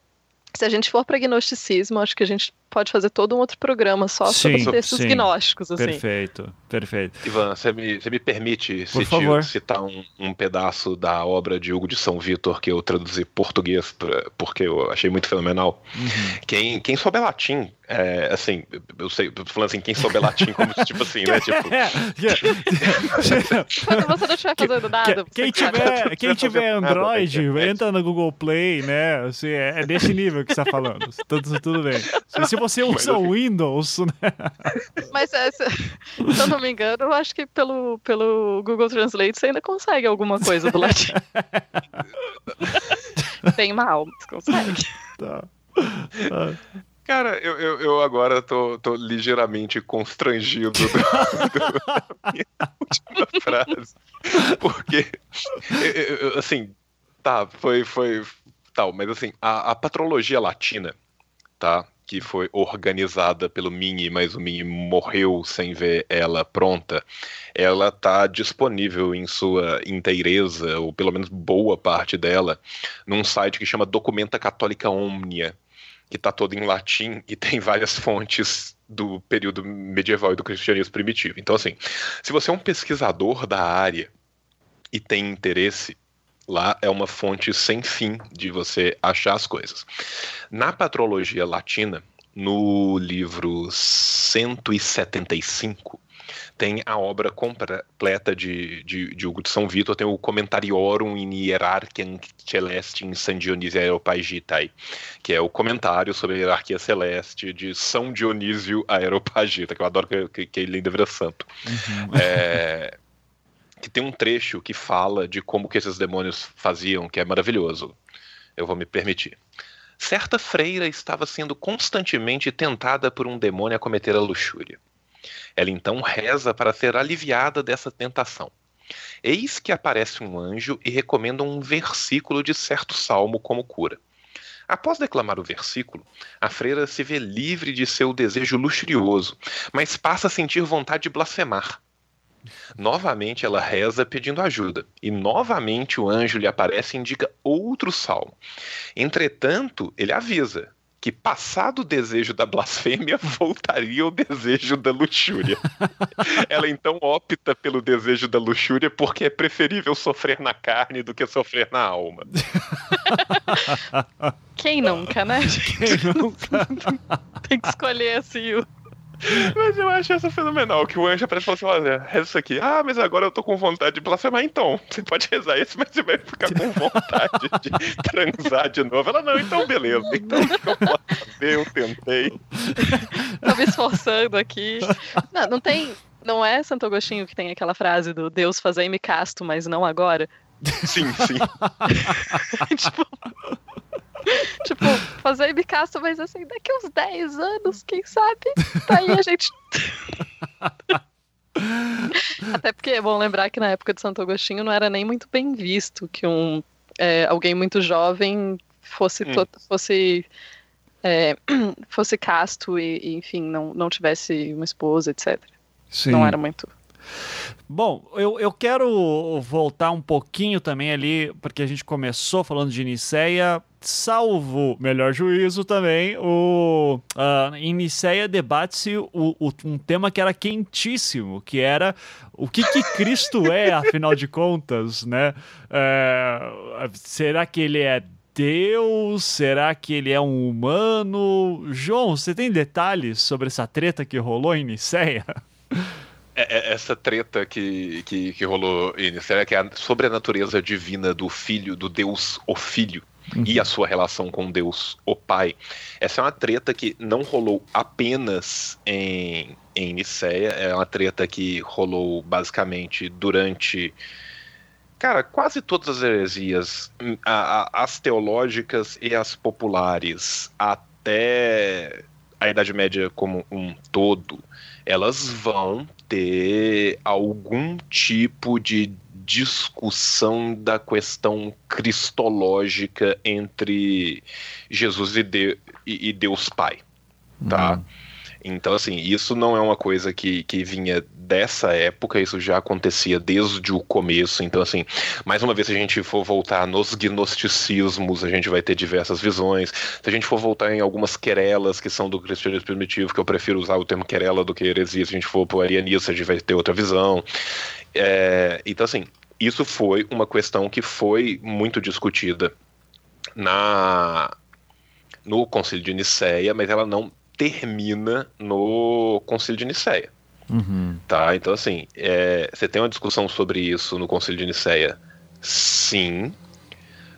se a gente for para gnosticismo, acho que a gente pode fazer todo um outro programa só sim, sobre textos sim. gnósticos. Assim. Perfeito, perfeito. Ivan, você me, você me permite citar, citar um, um, pedaço da obra de Hugo de São Vitor que eu traduzi português pra, porque eu achei muito fenomenal. Uhum. Quem, quem souber latim, é, assim, eu sei, tô falando assim, quem souber latim, como tipo assim, né? Tipo. Quando você não estiver fazendo nada. Quem tiver, quem tiver Android, entra no Google Play, né? Assim, é, é desse nível que você tá falando. Tudo, tudo bem. Se você usa o Windows, né? Mas é, se, se eu não me engano, eu acho que pelo, pelo Google Translate você ainda consegue alguma coisa do latim. Tem mal, mas consegue. Tá. Ah. Cara, eu, eu, eu, agora tô, tô ligeiramente constrangido do, do, da minha última frase. Porque, eu, assim, tá, foi, foi tal, mas assim, a, a patrologia latina, tá? Que foi organizada pelo Mini, mas o Mini morreu sem ver ela pronta, ela está disponível em sua inteireza, ou pelo menos boa parte dela, num site que chama Documenta Católica Omnia. que está todo em latim e tem várias fontes do período medieval e do cristianismo primitivo. Então, assim, se você é um pesquisador da área e tem interesse, lá é uma fonte sem fim de você achar as coisas. Na patrologia latina, no livro 175, tem a obra completa de, de, de Hugo de São Vitor, tem o Comentariorum in Hierarchiam Celestim San Dionisio Aeropagitae, que é o comentário sobre a hierarquia celeste de São Dionísio Aeropagita, que eu adoro que, que, que ele ainda vira santo. Uhum. É, que tem um trecho que fala de como que esses demônios faziam, que é maravilhoso. Eu vou me permitir. Certa freira estava sendo constantemente tentada por um demônio a cometer a luxúria. Ela então reza para ser aliviada dessa tentação. Eis que aparece um anjo e recomenda um versículo de certo salmo como cura. Após declamar o versículo, a freira se vê livre de seu desejo luxurioso, mas passa a sentir vontade de blasfemar. Novamente ela reza pedindo ajuda, e novamente o anjo lhe aparece e indica outro salmo. Entretanto, ele avisa: que passado o desejo da blasfêmia, voltaria o desejo da luxúria. Ela então opta pelo desejo da luxúria porque é preferível sofrer na carne do que sofrer na alma. Quem nunca, né? Quem nunca? Tem que escolher assim o mas eu acho essa fenomenal, que o anjo aparece e fala assim, olha, reza isso aqui. Ah, mas agora eu tô com vontade de blasfemar. Então, você pode rezar isso, mas você vai ficar com vontade de transar de novo. Ela, não, então beleza. Então o que eu posso fazer? Eu tentei. tô me esforçando aqui. Não, não tem... Não é Santo Agostinho que tem aquela frase do Deus fazei-me casto, mas não agora? Sim, sim. tipo, tipo, fazer bicaço, mas assim, daqui uns 10 anos, quem sabe? Tá aí a gente. Até porque é bom lembrar que na época de Santo Agostinho não era nem muito bem visto que um é, alguém muito jovem fosse hum. fosse é, fosse casto e, e, enfim não, não tivesse uma esposa etc Sim. não era muito Bom, eu, eu quero voltar um pouquinho também ali, porque a gente começou falando de Niceia, salvo melhor juízo também, o uh, em Niceia debate-se um tema que era quentíssimo, que era o que, que Cristo é, afinal de contas, né? É, será que ele é Deus? Será que ele é um humano? João, você tem detalhes sobre essa treta que rolou em Niceia? É, é, essa treta que, que, que rolou em que é sobre a natureza divina do filho, do Deus, o filho, uhum. e a sua relação com Deus, o Pai. Essa é uma treta que não rolou apenas em, em Nicéia, é uma treta que rolou basicamente durante. Cara, quase todas as heresias, a, a, as teológicas e as populares, até a Idade Média como um todo, elas vão ter algum tipo de discussão da questão cristológica entre Jesus e, de, e, Deus Pai, tá? Uhum. Então, assim, isso não é uma coisa que, que vinha dessa época, isso já acontecia desde o começo. Então, assim, mais uma vez, se a gente for voltar nos gnosticismos, a gente vai ter diversas visões. Se a gente for voltar em algumas querelas que são do cristianismo primitivo, que eu prefiro usar o termo querela do que heresia, se a gente for pro arianismo, a gente vai ter outra visão. É, então, assim, isso foi uma questão que foi muito discutida na no Concílio de Nicéia, mas ela não termina no Concílio de Nicéia. Uhum. Tá? Então, assim, é, você tem uma discussão sobre isso no Concílio de Nicéia? Sim.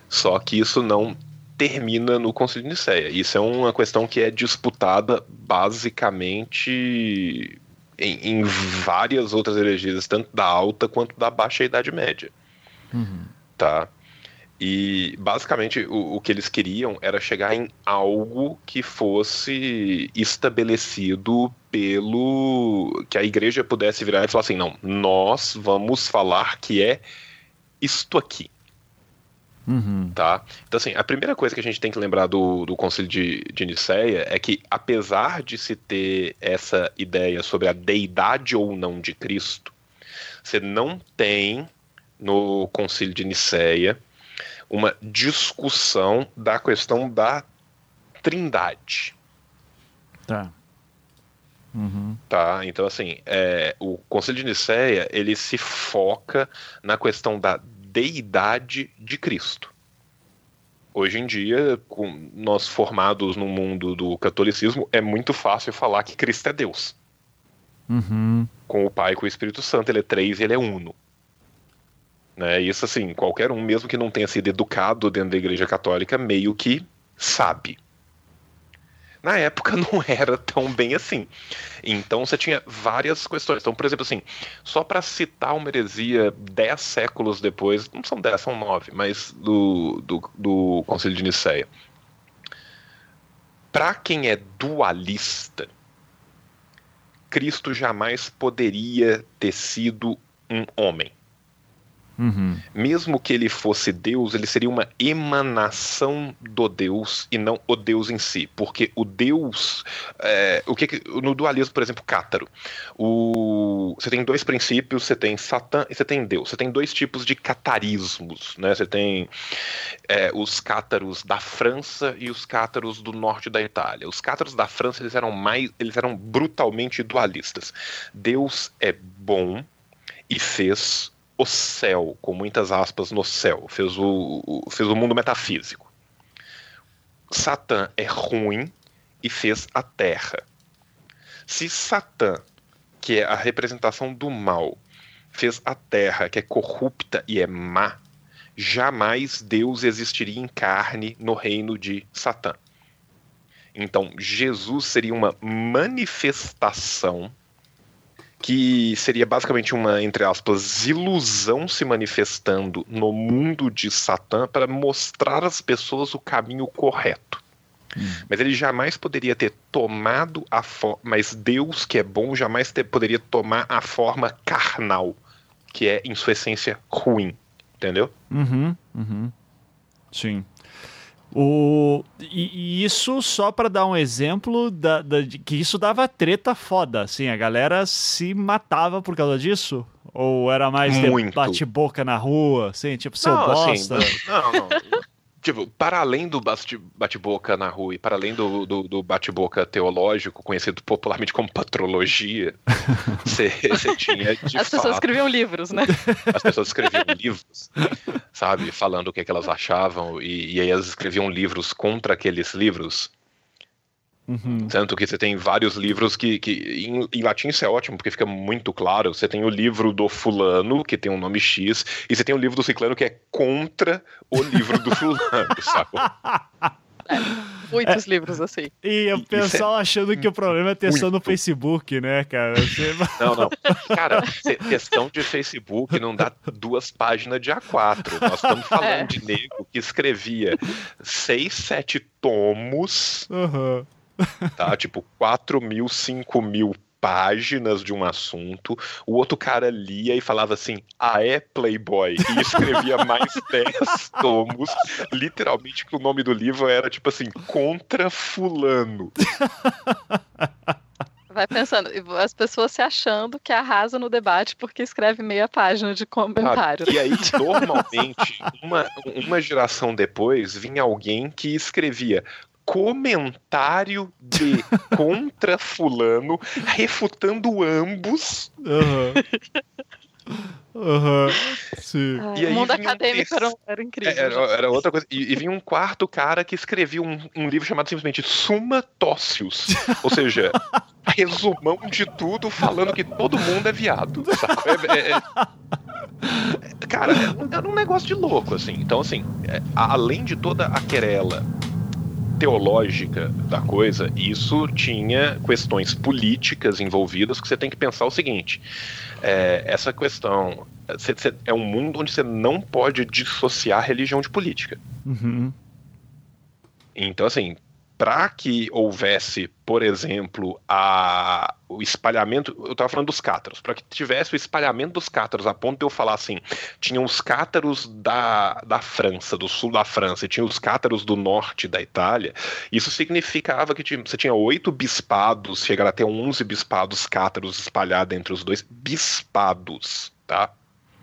Só que isso não termina no Concílio de Nicéia. Isso é uma questão que é disputada basicamente em, em várias outras heresias, tanto da alta quanto da baixa Idade Média. Uhum. Tá? E basicamente o, o, que eles queriam era chegar em algo que fosse estabelecido pelo. que a igreja pudesse virar e falar assim: não, nós vamos falar que é isto aqui. Uhum. Tá? Então, assim, a primeira coisa que a gente tem que lembrar do, do Concílio de, de Nicéia é que, apesar de se ter essa ideia sobre a deidade ou não de Cristo, você não tem no Concílio de Nicéia uma discussão da questão da trindade. Tá. Uhum. Tá, então assim, é, o Conselho de Nicéia ele se foca na questão da deidade de Cristo. Hoje em dia, com nós formados no mundo do catolicismo, é muito fácil falar que Cristo é Deus. Uhum. Com o Pai e com o Espírito Santo, ele é três e ele é uno. Né? Isso assim, qualquer um, mesmo que não tenha sido educado dentro da Igreja Católica, meio que sabe na época não era tão bem assim. Então você tinha várias questões. Então, por exemplo, assim, só para citar uma heresia dez séculos depois, não são dez, são nove, mas do, do, do Conselho de Nicéia. Para quem é dualista, Cristo jamais poderia ter sido um homem. Uhum. Mesmo que ele fosse Deus, ele seria uma emanação do Deus e não o Deus em si. Porque o Deus. É, o que, no dualismo, por exemplo, cátaro. O, você tem dois princípios: você tem Satã e você tem Deus. Você tem dois tipos de catarismos. Né? Você tem é, os cátaros da França e os cátaros do norte da Itália. Os cátaros da França eles eram mais. Eles eram brutalmente dualistas. Deus é bom e fez o céu, com muitas aspas no céu, fez o, fez o mundo metafísico. Satã é ruim e fez a terra. Se Satã, que é a representação do mal, fez a terra, que é corrupta e é má, jamais Deus existiria em carne no reino de Satã. Então, Jesus seria uma manifestação que seria basicamente uma, entre aspas, ilusão se manifestando no mundo de Satã para mostrar às pessoas o caminho correto. Hum. Mas ele jamais poderia ter tomado a forma. Mas Deus, que é bom, jamais ter, poderia tomar a forma carnal, que é, em sua essência, ruim. Entendeu? Uhum, uhum. Sim. O, e, e isso só para dar um exemplo da, da, de que isso dava treta foda, assim, a galera se matava por causa disso? Ou era mais bate-boca na rua, assim, tipo, seu não, bosta? Assim, não, não. Tipo, para além do bate-boca na rua e para além do, do, do bate-boca teológico, conhecido popularmente como patrologia, você tinha de As fato, pessoas escreviam livros, né? As pessoas escreviam livros, sabe? Falando o que, é que elas achavam, e, e aí elas escreviam livros contra aqueles livros Uhum. Tanto que você tem vários livros que, que em, em, latim isso é ótimo, porque fica muito claro. Você tem o livro do fulano, que tem um nome X, e você tem o livro do ciclano, que é contra o livro do fulano, sabe? É, muitos é, livros assim. E o é pessoal é achando que o problema é ter só no Facebook, né, cara? Você... Não, não. Cara, questão de Facebook não dá duas páginas de A4. Nós estamos falando é. de nego que escrevia seis, sete tomos. Uhum tá? tipo, 4 mil, 5 mil páginas de um assunto, o outro cara lia e falava assim, ah é Playboy, e escrevia mais 10 tomos, literalmente que o nome do livro era tipo assim, contra fulano. Vai pensando, as pessoas se achando que arrasa no debate porque escreve meia página de comentário. e aí, normalmente, uma, uma geração depois, vinha alguém que escrevia comentário de contra fulano, refutando ambos. Uhum. Uhum. Sim. Ah, e aí o mundo acadêmico um era, era, incrível. É, era, era, outra coisa. E, e vinha um quarto cara que escrevia um, um livro chamado simplesmente Suma Tócios. Ou seja, resumão de tudo falando que todo mundo é viado. É, é, é, cara, era um negócio de louco, assim. Então, assim, é, além de toda a querela teológica da coisa, isso tinha questões políticas envolvidas que você tem que pensar o seguinte: é, essa questão cê, cê, é um mundo onde você não pode dissociar religião de política. Uhum. Então, assim, para que houvesse, por exemplo, a, o espalhamento, eu estava falando dos cátaros, para que tivesse o espalhamento dos cátaros, a ponto de eu falar assim, tinha os cátaros da, da França, do sul da França, e tinha os cátaros do norte da Itália, isso significava que tinha, você tinha oito bispados, chegaram até onze bispados cátaros espalhados entre os dois, bispados, tá?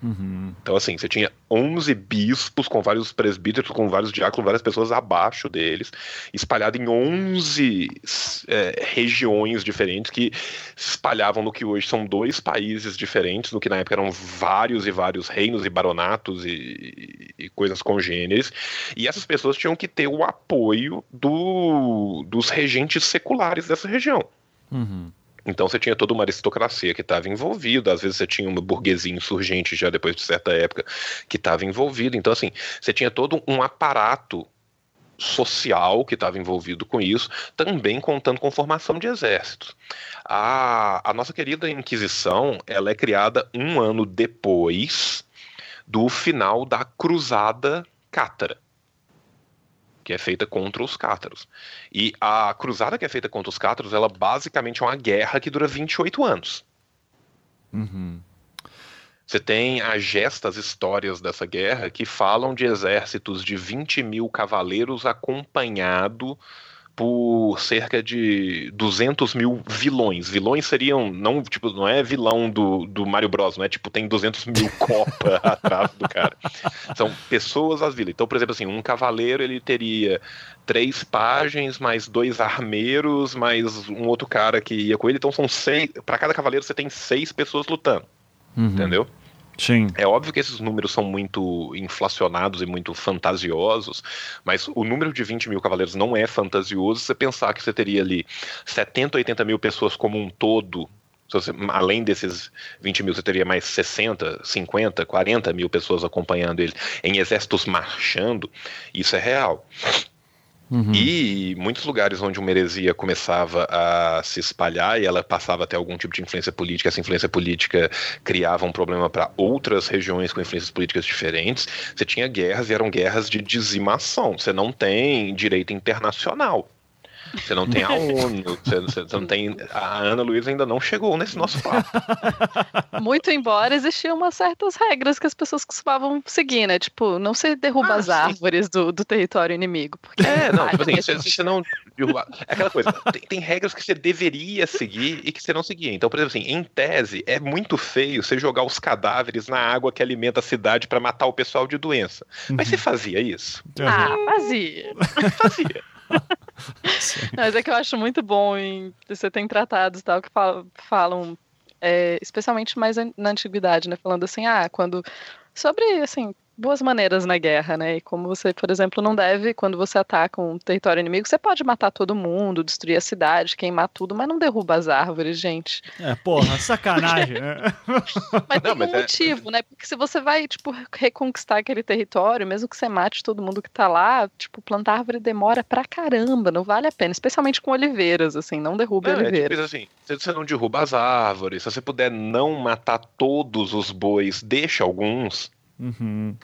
Uhum. Então, assim, você tinha 11 bispos com vários presbíteros, com vários diáconos, várias pessoas abaixo deles, espalhado em 11 é, regiões diferentes que espalhavam no que hoje são dois países diferentes, no que na época eram vários e vários reinos e baronatos e, e coisas congêneres. E essas pessoas tinham que ter o apoio do, dos regentes seculares dessa região. Uhum. Então você tinha toda uma aristocracia que estava envolvida, às vezes você tinha uma burguesia insurgente já depois de certa época que estava envolvida. Então, assim, você tinha todo um aparato social que estava envolvido com isso, também contando com formação de exércitos. A, a nossa querida Inquisição, ela é criada um ano depois do final da Cruzada Cátara que é feita contra os cátaros. E a cruzada que é feita contra os cátaros, ela basicamente é uma guerra que dura 28 anos. Uhum. Você tem as gestas histórias dessa guerra que falam de exércitos de 20 mil cavaleiros acompanhado por cerca de 200 mil vilões. Vilões seriam, não, tipo, não é vilão do, do Mario Bros, não é tipo, tem 200 mil copa atrás do cara. São pessoas das vilas. Então, por exemplo, assim, um cavaleiro ele teria três páginas, mais dois armeiros, mais um outro cara que ia com ele. Então são seis. Para cada cavaleiro você tem seis pessoas lutando. Uhum. Entendeu? Sim. É óbvio que esses números são muito inflacionados e muito fantasiosos, mas o número de 20 mil cavaleiros não é fantasioso. Se você pensar que você teria ali 70, 80 mil pessoas como um todo além desses 20 mil, você teria mais 60, 50, 40 mil pessoas acompanhando ele em exércitos marchando. Isso é real. Uhum. E muitos lugares onde uma heresia começava a se espalhar e ela passava até algum tipo de influência política, essa influência política criava um problema para outras regiões com influências políticas diferentes, você tinha guerras e eram guerras de dizimação. Você não tem direito internacional. Você não tem a ONU, você, você não tem. A Ana Luísa ainda não chegou nesse nosso papo. Muito embora existiam umas certas regras que as pessoas costumavam seguir, né? Tipo, não se derruba ah, as sim. árvores do, do território inimigo. Porque é, não, tipo assim, se, você não derrubar. É aquela coisa, tem, tem, regras que você deveria seguir e que você não seguia. Então, por exemplo, assim, em tese, é muito feio você jogar os cadáveres na água que alimenta a cidade para matar o pessoal de doença. Mas você uhum. fazia isso? Ah, fazia. fazia. Mas é que eu acho muito bom em você tem tratados tal que falam, falam é, especialmente mais na antiguidade, né? Falando assim, ah, quando sobre assim boas maneiras na guerra, né? E como você, por exemplo, não deve, quando você ataca um território inimigo, você pode matar todo mundo, destruir a cidade, queimar tudo, mas não derruba as árvores, gente. É, porra, sacanagem, né? mas tem mas um é... motivo, né? Porque se você vai, tipo, reconquistar aquele território, mesmo que você mate todo mundo que tá lá, tipo, plantar árvore demora pra caramba, não vale a pena, especialmente com oliveiras, assim, não derruba é, oliveiras. É, tipo assim, se você não derruba as árvores, se você puder não matar todos os bois, deixa alguns, Uhum.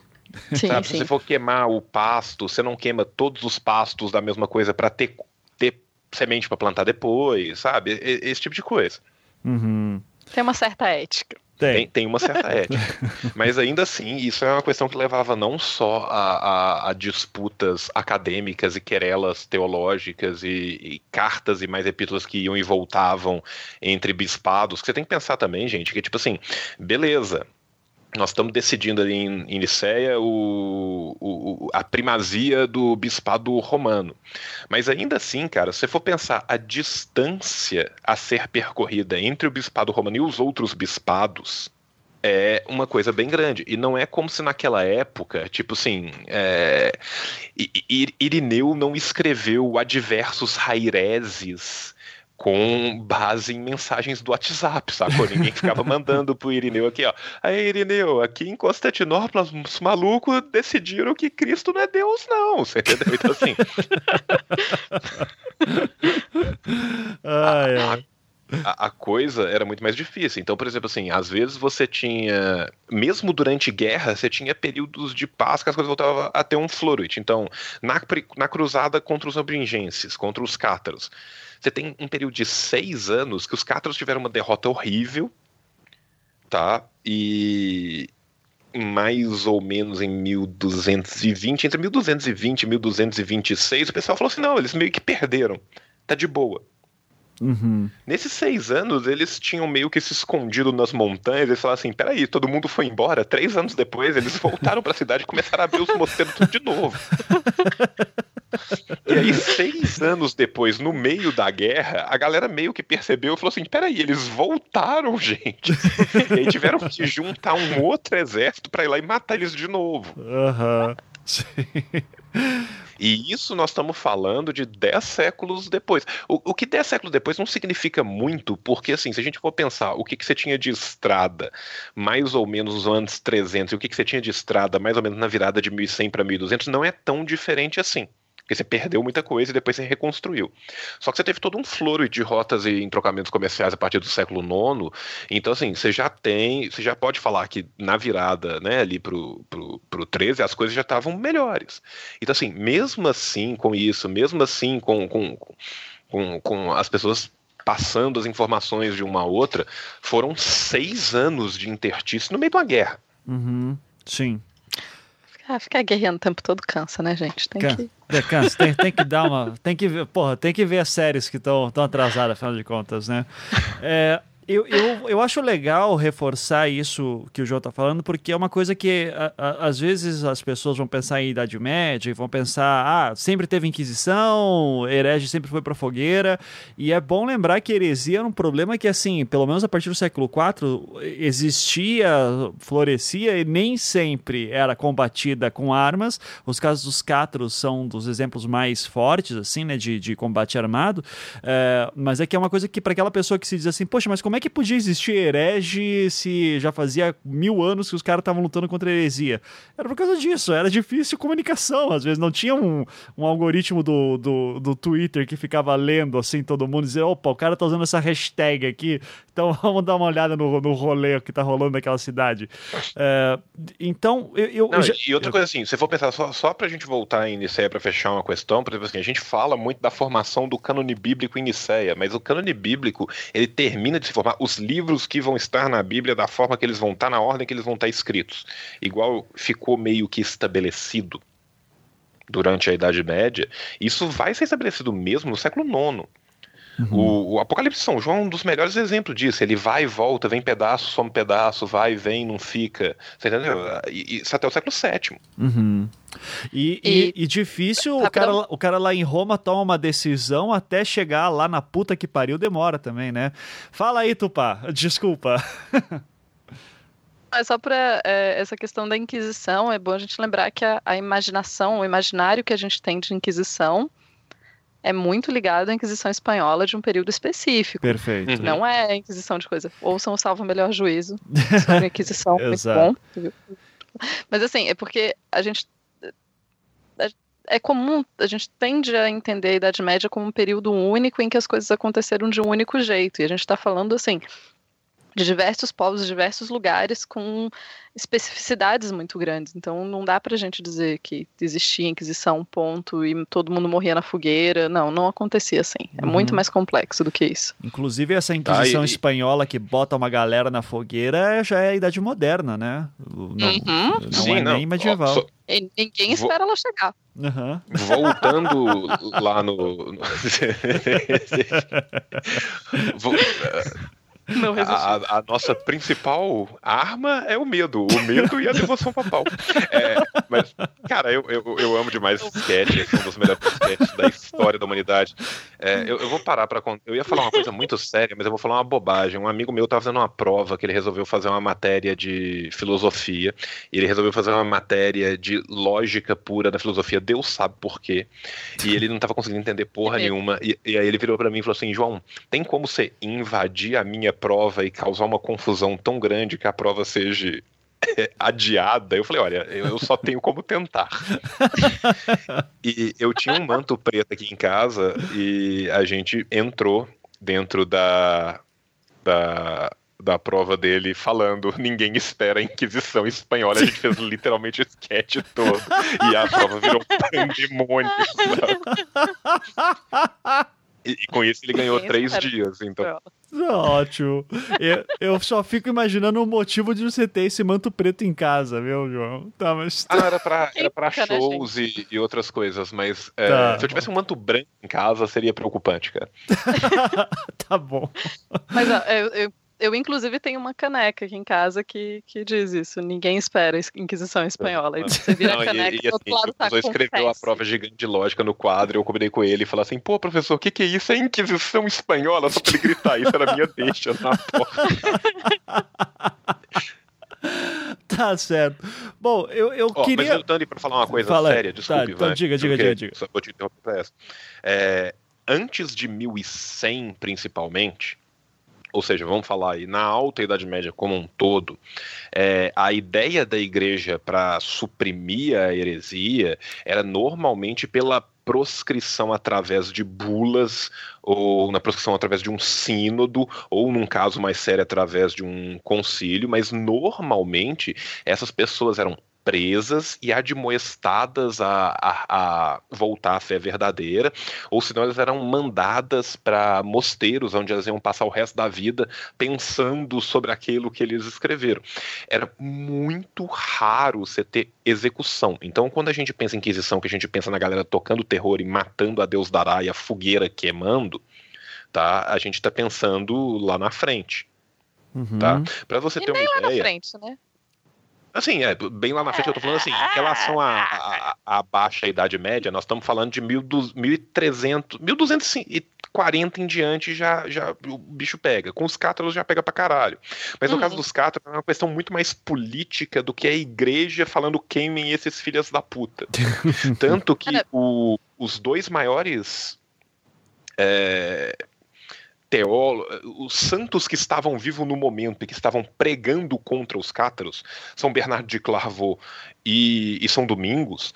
Sim, Sabe? Sim. Se você for queimar o pasto, você não queima todos os pastos da mesma coisa para ter, ter semente para plantar depois, sabe? Esse tipo de coisa. Uhum. Tem uma certa ética. Tem. tem, tem uma certa ética. Mas ainda assim, isso é uma questão que levava não só a, a, a disputas acadêmicas e querelas teológicas e, e, cartas e mais epístolas que iam e voltavam entre bispados. Que você tem que pensar também, gente, que tipo assim, beleza, nós estamos decidindo ali em, em Liceia o, o, a primazia do bispado romano. Mas ainda assim, cara, se você for pensar a distância a ser percorrida entre o bispado romano e os outros bispados, é uma coisa bem grande. E não é como se naquela época, tipo assim, é, Irineu não escreveu adversos raireses com base em mensagens do WhatsApp, sacou? Ninguém ficava mandando pro Irineu aqui, ó. Aí, Irineu, aqui em Constantinopla, os malucos decidiram que Cristo não é Deus, não. Você entendeu? Então, assim. ai, ai. A, a, coisa era muito mais difícil. Então, por exemplo, assim, às vezes você tinha, mesmo durante guerra, você tinha períodos de paz que as coisas voltavam a ter um florit. Então, na, na cruzada contra os abringenses, contra os cátaros, você tem um período de seis anos que os cátaros tiveram uma derrota horrível, tá? E mais ou menos em 1220, entre 1220 e 1226, o pessoal falou assim: não, eles meio que perderam, tá de boa. Uhum. Nesses seis anos, eles tinham meio que se escondido nas montanhas. Eles falaram assim: peraí, todo mundo foi embora. Três anos depois, eles voltaram pra cidade e começaram a abrir os mosteiros tudo de novo. e aí, seis anos depois, no meio da guerra, a galera meio que percebeu e falou assim: peraí, eles voltaram, gente. e aí tiveram que juntar um outro exército pra ir lá e matar eles de novo. Aham. Sim. E isso nós estamos falando de 10 séculos depois. O, o que 10 séculos depois não significa muito, porque assim, se a gente for pensar o que, que você tinha de estrada mais ou menos nos anos 300 e o que, que você tinha de estrada mais ou menos na virada de 1100 para 1200, não é tão diferente assim. Porque você perdeu muita coisa e depois você reconstruiu. Só que você teve todo um floro de rotas e entrocamentos comerciais a partir do século IX. Então, assim, você já tem. Você já pode falar que na virada, né, ali pro, pro, pro 13, as coisas já estavam melhores. Então, assim, mesmo assim com isso, mesmo assim com, com, com, com as pessoas passando as informações de uma a outra, foram seis anos de intertício no meio de uma guerra. Uhum. Sim. Ah, ficar guerreando o tempo todo cansa, né, gente? Tem Can- que. É, cansa. Tem, tem que dar uma. Tem que ver, porra, tem que ver as séries que estão atrasadas, afinal de contas, né? É, eu, eu, eu acho legal reforçar isso que o João tá falando, porque é uma coisa que a- a- às vezes as pessoas vão pensar em Idade Média e vão pensar, ah, sempre teve Inquisição, herege sempre foi pra fogueira, e é bom lembrar que heresia era um problema que, assim, pelo menos a partir do século IV, existia, florescia e nem sempre era combatida com armas. Os casos dos catros são dos exemplos mais fortes, assim, né, de, de combate armado, É, mas é que é uma coisa que para aquela pessoa que se diz assim, poxa, mas como é que podia existir herege se já fazia mil anos que os caras estavam lutando contra a heresia? Era por causa disso, era difícil comunicação, às vezes não tinha um, um algoritmo do, do, do Twitter que ficava lendo assim todo mundo e dizer, opa, o cara tá usando essa hashtag aqui, então vamos dar uma olhada no, no rolê que tá rolando naquela cidade. É, então, eu... eu Não, já- e outra coisa assim, se for pensar só, só pra gente voltar em Niceia pra fechar uma questão, por exemplo assim, a gente fala muito da formação do cânone bíblico em Niceia, mas o cânone bíblico, ele termina de se formar, os livros que vão estar na Bíblia, da forma que eles vão estar, na ordem que eles vão estar escritos. Igual ficou meio que estabelecido durante a Idade Média, isso vai ser estabelecido mesmo no século IX. O, o Apocalipse de São João é um dos melhores exemplos disso. Ele vai e volta, vem pedaço, some pedaço, vai, vem, não fica. Você entendeu? E, isso até o século VII. Uhum. E, E- e- e difícil, o cara, o cara lá em Roma toma uma decisão até chegar lá na puta que pariu, demora também, né? Fala aí, Tupá. Desculpa. Mas só para essa questão da Inquisição, é bom a gente lembrar que a, a imaginação, o imaginário que a gente tem de Inquisição é muito ligado à Inquisição espanhola de um período específico. Perfeito. Uhum. Não é a Inquisição de coisa. Ouçam o Salvo Melhor Juízo sobre a Inquisição, muito Exato. bom. Mas assim, é porque a gente. É comum, a gente tende a entender a Idade Média como um período único em que as coisas aconteceram de um único jeito. E a gente está falando, assim, de diversos povos, de diversos lugares com especificidades muito grandes. Então não dá pra gente dizer que existia Inquisição, ponto, e todo mundo morria na fogueira. Não, não acontecia assim. É Uhum. muito mais complexo do que isso. Inclusive, essa Inquisição Tá, e- espanhola que bota uma galera na fogueira já é a Idade Moderna, né? Não, Uhum. não Sim, é não. nem medieval. Só- E ninguém espera ela chegar. Aham. voltando lá no. Vou- Não resistiu. a, a- nossa principal arma é o medo. O medo e a devoção papal. É, mas, cara, eu, eu, eu amo demais esse sketch. É um dos melhores sketches da história da humanidade. É, eu, eu vou parar pra contar. Eu ia falar uma coisa muito séria, mas eu vou falar uma bobagem. Um amigo meu tava fazendo uma prova que ele resolveu fazer uma matéria de filosofia. E ele resolveu fazer uma matéria de lógica pura da filosofia. Deus sabe por quê. E ele não tava conseguindo entender porra nenhuma. E, e aí ele virou pra mim e falou assim: João, tem como você invadir a minha prova e causar uma confusão tão grande que a prova seja é, adiada? Eu falei: olha, eu só tenho como tentar. e eu tinha um manto preto aqui em casa e a gente entrou dentro da. da da prova dele falando ninguém espera a Inquisição espanhola. A gente fez literalmente o sketch todo. E a prova virou pandemônio. sabe? E, e com isso ele ganhou três dias. Então, Ótimo. Eu, eu, só fico imaginando o motivo de você ter esse manto preto em casa, viu, João? Tá, mas... Ah, era pra, era pra né, shows e, e, outras coisas, mas é, tá. se eu tivesse um manto branco em casa, seria preocupante, cara. tá bom. Mas ó, eu, eu eu, inclusive, tenho uma caneca aqui em casa que, que diz isso. Ninguém espera Inquisição Espanhola. E você vira Não, a caneca e, e, do outro assim, lado tá com escreveu a prova gigante de lógica no quadro, eu combinei com ele e falei assim, pô, professor, o que, que é isso? É Inquisição Espanhola? Só pra ele gritar isso, era minha deixa na porta. tá certo. Bom, eu, eu oh, queria... Mas voltando para falar uma coisa Fala séria, desculpe, tá, então, diga, diga, diga, diga. Só vou te interromper essa. É, antes de 1100, principalmente, ou seja, vamos falar aí, na Alta Idade Média como um todo, é, a ideia da igreja para suprimir a heresia era normalmente pela proscrição através de bulas, ou na proscrição através de um sínodo, ou num caso mais sério, através de um concílio, mas normalmente essas pessoas eram presas e admoestadas a, a, a, voltar à fé verdadeira, ou senão elas eram mandadas para mosteiros, onde elas iam passar o resto da vida pensando sobre aquilo que eles escreveram. Era muito raro você ter execução. Então, quando a gente pensa em Inquisição, que a gente pensa na galera tocando terror e matando a Deus dará e a fogueira queimando, tá? a gente está pensando lá na frente. Uhum. Tá? Para você e ter uma ideia. Lá na frente, né? Assim, é, bem lá na frente eu tô falando assim, em relação à baixa Idade Média, nós estamos falando de 1300, 1240 em diante já, já o bicho pega. Com os cátaros já pega pra caralho. Mas no uhum. caso dos cátaros é uma questão muito mais política do que a igreja falando queimem esses filhos da puta. Tanto que o, os dois maiores é, teólogos, os santos que estavam vivos no momento e que estavam pregando contra os cátaros, São Bernardo de Clairvaux e, e São Domingos,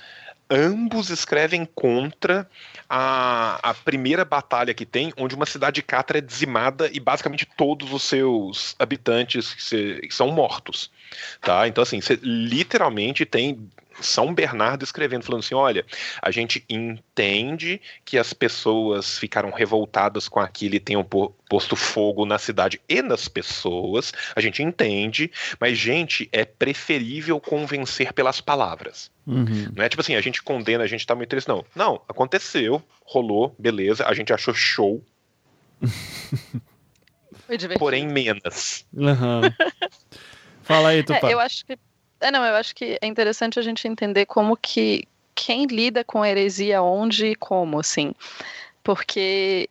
ambos escrevem contra a, a primeira batalha que tem, onde uma cidade cátara é dizimada e basicamente todos os seus habitantes se, são mortos. Tá? Então, assim, você literalmente tem são Bernardo escrevendo, falando assim: olha, a gente entende que as pessoas ficaram revoltadas com aquilo e tenham posto fogo na cidade e nas pessoas, a gente entende, mas, gente, é preferível convencer pelas palavras. Uhum. Não é tipo assim, a gente condena, a gente tá muito triste, não. Não, aconteceu, rolou, beleza, a gente achou show. Porém, menos. Uhum. Fala aí, Tupá. É, eu acho que é, não, eu acho que é interessante a gente entender como que quem lida com heresia onde e como, assim. Porque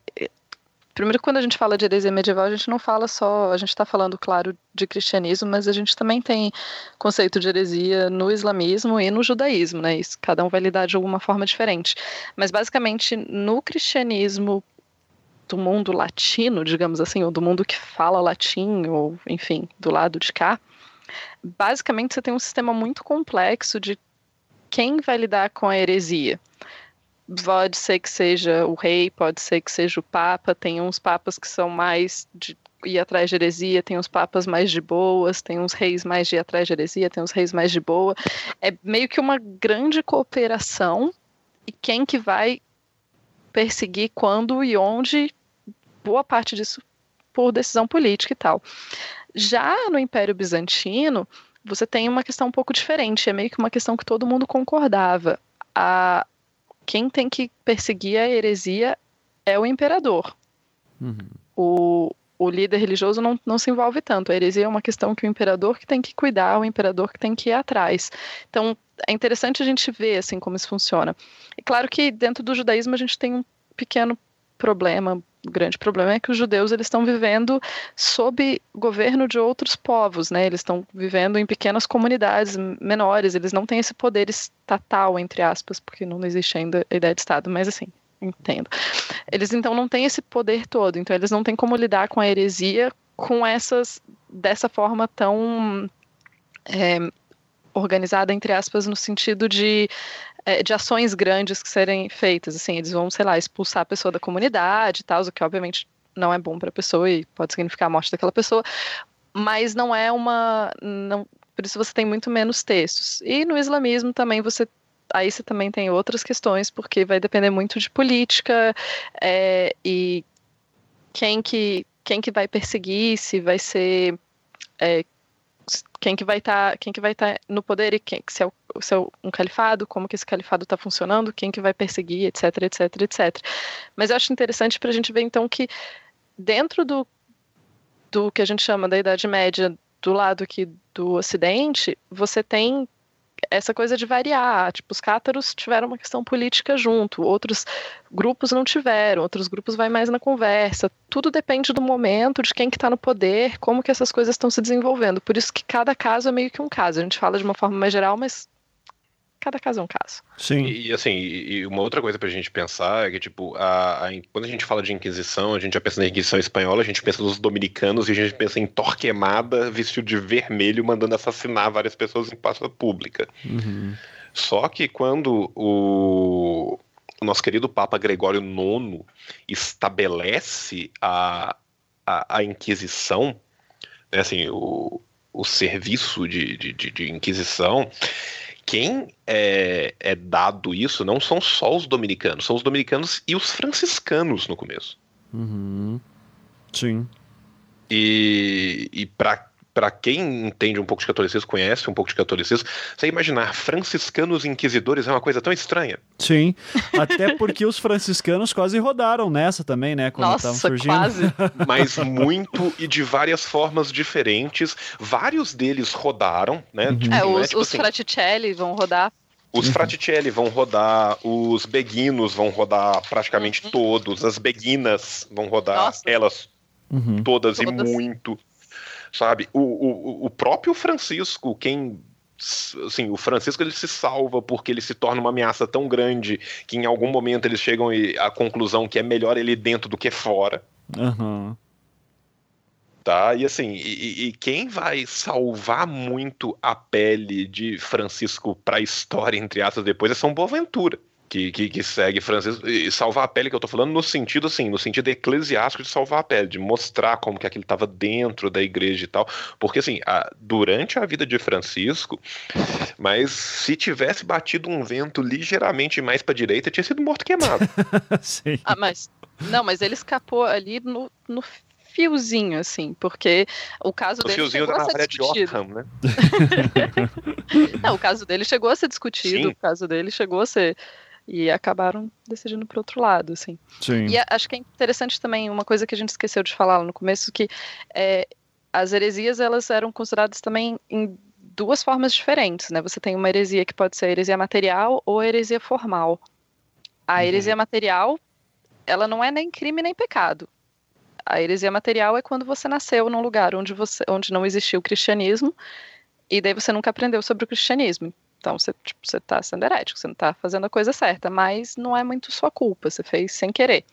primeiro quando a gente fala de heresia medieval, a gente não fala só, a gente está falando, claro, de cristianismo, mas a gente também tem conceito de heresia no islamismo e no judaísmo, né? Isso, cada um vai lidar de alguma forma diferente. Mas basicamente no cristianismo do mundo latino, digamos assim, ou do mundo que fala latim, ou enfim, do lado de cá, basicamente você tem um sistema muito complexo de quem vai lidar com a heresia. Pode ser que seja o rei, pode ser que seja o papa, tem uns papas que são mais de ir atrás de heresia, tem uns papas mais de boas, tem uns reis mais de ir atrás de heresia, tem uns reis mais de boa. É meio que uma grande cooperação e quem que vai perseguir quando e onde, boa parte disso por decisão política e tal. Já no Império Bizantino, você tem uma questão um pouco diferente, é meio que uma questão que todo mundo concordava. A, quem tem que perseguir a heresia é o imperador. Uhum. O, o líder religioso não, não se envolve tanto. A heresia é uma questão que o imperador que tem que cuidar, o imperador que tem que ir atrás. Então, é interessante a gente ver assim como isso funciona. É claro que dentro do judaísmo a gente tem um pequeno problema o grande problema é que os judeus eles estão vivendo sob governo de outros povos, né? Eles estão vivendo em pequenas comunidades menores, eles não têm esse poder estatal, entre aspas, porque não existe ainda a ideia de Estado, mas assim, entendo. Eles então não têm esse poder todo, então eles não têm como lidar com a heresia com essas dessa forma tão é, organizada, entre aspas, no sentido de é, de ações grandes que serem feitas. Assim, eles vão, sei lá, expulsar a pessoa da comunidade e tal, o que obviamente não é bom para a pessoa e pode significar a morte daquela pessoa, mas não é uma. Não, por isso você tem muito menos textos. E no islamismo também você. Aí você também tem outras questões, porque vai depender muito de política é, e quem que quem que vai perseguir, se vai ser é, quem que vai estar, tá, quem que vai estar tá no poder e quem, se é, o, se é um califado, como que esse califado está funcionando, quem que vai perseguir, etc, etc, etc. Mas eu acho interessante para a gente ver então que dentro do do que a gente chama da Idade Média, do lado aqui do Ocidente, você tem essa coisa de variar. Tipo, os cátaros tiveram uma questão política junto, outros grupos não tiveram, outros grupos vai mais na conversa. Tudo depende do momento, de quem que está no poder, como que essas coisas estão se desenvolvendo. Por isso que cada caso é meio que um caso. A gente fala de uma forma mais geral, mas cada caso é um caso. Sim. E, e assim, e uma outra coisa pra gente pensar é que, tipo, a, a, quando a gente fala de Inquisição, a gente já pensa na Inquisição espanhola, a gente pensa nos dominicanos e a gente pensa em Torquemada vestido de vermelho mandando assassinar várias pessoas em praça pública. Uhum. Só que quando o, o nosso querido Papa Gregório IX estabelece a, a, a Inquisição, né, assim, o, o serviço de, de, de Inquisição, quem é, é, dado isso não são só os dominicanos, são os dominicanos e os franciscanos no começo. Uhum. Sim. E, e para para quem entende um pouco de catolicismo, conhece um pouco de catolicismo, você imaginar franciscanos inquisidores é uma coisa tão estranha. Sim, até porque os franciscanos quase rodaram nessa também, né? Quando Nossa, surgindo. quase. Mas muito e de várias formas diferentes. Vários deles rodaram, né? Uhum. Tipo, é, os, é, tipo os assim, Fraticelli vão rodar os uhum. Fraticelli vão rodar, os Beguinos vão rodar praticamente uhum. todos, as Beguinas vão rodar Nossa. elas uhum. todas, todas, e muito sabe? O, o, o próprio Francisco, quem assim, o Francisco ele se salva porque ele se torna uma ameaça tão grande que em algum momento eles chegam à conclusão que é melhor ele dentro do que fora. Uhum. Tá? E assim, e, e, quem vai salvar muito a pele de Francisco para a história, entre aspas, depois é São Boaventura que, que, que, segue Francisco, e salvar a pele que eu tô falando no sentido assim, no sentido eclesiástico de salvar a pele, de mostrar como que aquilo estava dentro da igreja e tal, porque assim, a, durante a vida de Francisco, mas se tivesse batido um vento ligeiramente mais para direita, tinha sido morto queimado. Sim. Ah, mas não, mas ele escapou ali no, no fiozinho, assim, porque o caso o dele fiozinho chegou da a ser discutido. né? Não, o caso dele chegou a ser discutido, Sim. o caso dele chegou a ser e acabaram decidindo para outro lado, assim. Sim. E acho que é interessante também uma coisa que a gente esqueceu de falar no começo que é, as heresias elas eram consideradas também em duas formas diferentes, né? Você tem uma heresia que pode ser heresia material ou heresia formal. A uhum. heresia material, ela não é nem crime nem pecado. A heresia material é quando você nasceu num lugar onde você onde não existia o cristianismo e daí você nunca aprendeu sobre o cristianismo. Então você tipo, você está sendo herético, você não está fazendo a coisa certa, mas não é muito sua culpa, você fez sem querer.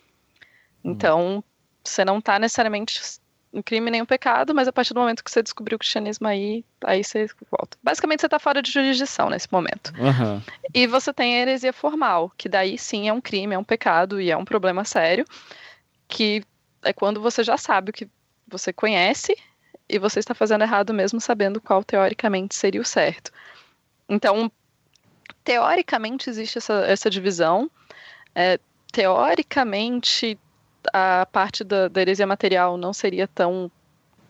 Hum. Então você não está necessariamente um crime nem um pecado, mas a partir do momento que você descobriu o cristianismo aí, aí você volta. Basicamente você está fora de jurisdição nesse momento. Uhum. E você tem a heresia formal, que daí sim é um crime, é um pecado e é um problema sério, que é quando você já sabe o que você conhece e você está fazendo errado mesmo sabendo qual teoricamente seria o certo. Então, teoricamente existe essa, essa divisão. É, teoricamente, a parte da, da heresia material não seria tão,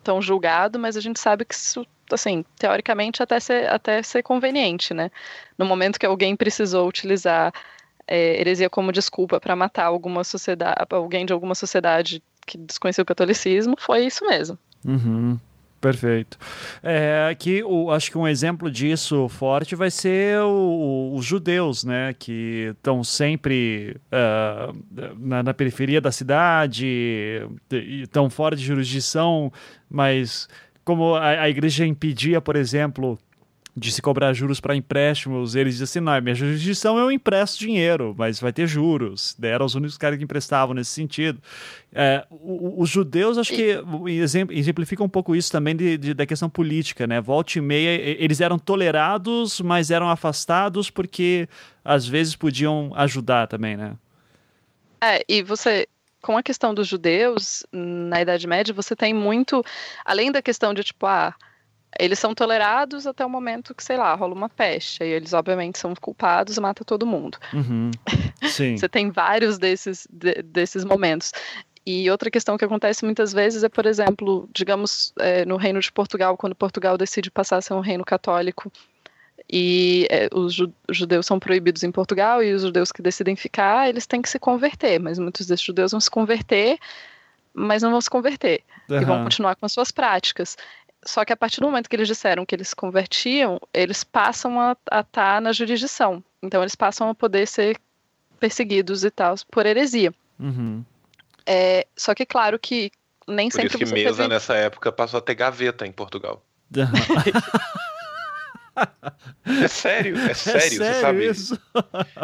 tão julgado, mas a gente sabe que isso, assim, teoricamente até ser, até ser conveniente, né? No momento que alguém precisou utilizar é, heresia como desculpa para matar alguma sociedade, alguém de alguma sociedade que desconhecia o catolicismo, foi isso mesmo. Uhum. Perfeito. É, aqui, o, acho que um exemplo disso forte vai ser o, os judeus, né? Que estão sempre uh, na, na, periferia da cidade, estão fora de jurisdição, mas como a, a igreja impedia, por exemplo, de se cobrar juros para empréstimos, eles dizem assim, não, minha jurisdição eu empresto dinheiro, mas vai ter juros. Eram os únicos caras que emprestavam nesse sentido. É, os judeus, acho que exemplificam um pouco isso também de, de, da questão política, né? Volta e meia, eles eram tolerados, mas eram afastados porque às vezes podiam ajudar também, né? É, e você, com a questão dos judeus, na Idade Média, você tem muito, além da questão de tipo, ah, eles são tolerados até o momento que, sei lá, rola uma peste. E eles, obviamente, são culpados e mata todo mundo. Uhum. Sim. Você tem vários desses, de, desses momentos. E outra questão que acontece muitas vezes é, por exemplo, digamos, é, no Reino de Portugal, quando Portugal decide passar a ser um reino católico e é, os judeus são proibidos em Portugal e os judeus que decidem ficar, eles têm que se converter, mas muitos desses judeus vão se converter, mas não vão se converter uhum. e vão continuar com as suas práticas. Só que a partir do momento que eles disseram que eles se convertiam, eles passam a estar tá na jurisdição. Então eles passam a poder ser perseguidos e tal por heresia. Uhum. É, só que claro que nem por sempre isso que você mesa teve... nessa época passou a ter gaveta em Portugal. É sério, é sério, é você sério sabe? isso?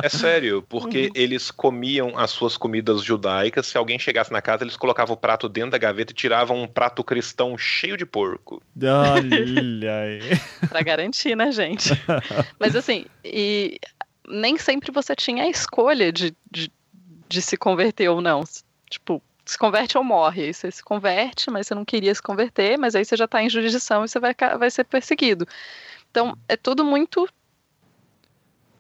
É sério, porque eles comiam as suas comidas judaicas. Se alguém chegasse na casa, eles colocavam o prato dentro da gaveta e tiravam um prato cristão cheio de porco. Olha aí. pra garantir, né, gente? Mas assim, e nem sempre você tinha a escolha de, de, de se converter ou não. Tipo, se converte ou morre. Aí você se converte, mas você não queria se converter, mas aí você já está em jurisdição e você vai, vai ser perseguido. Então, é tudo muito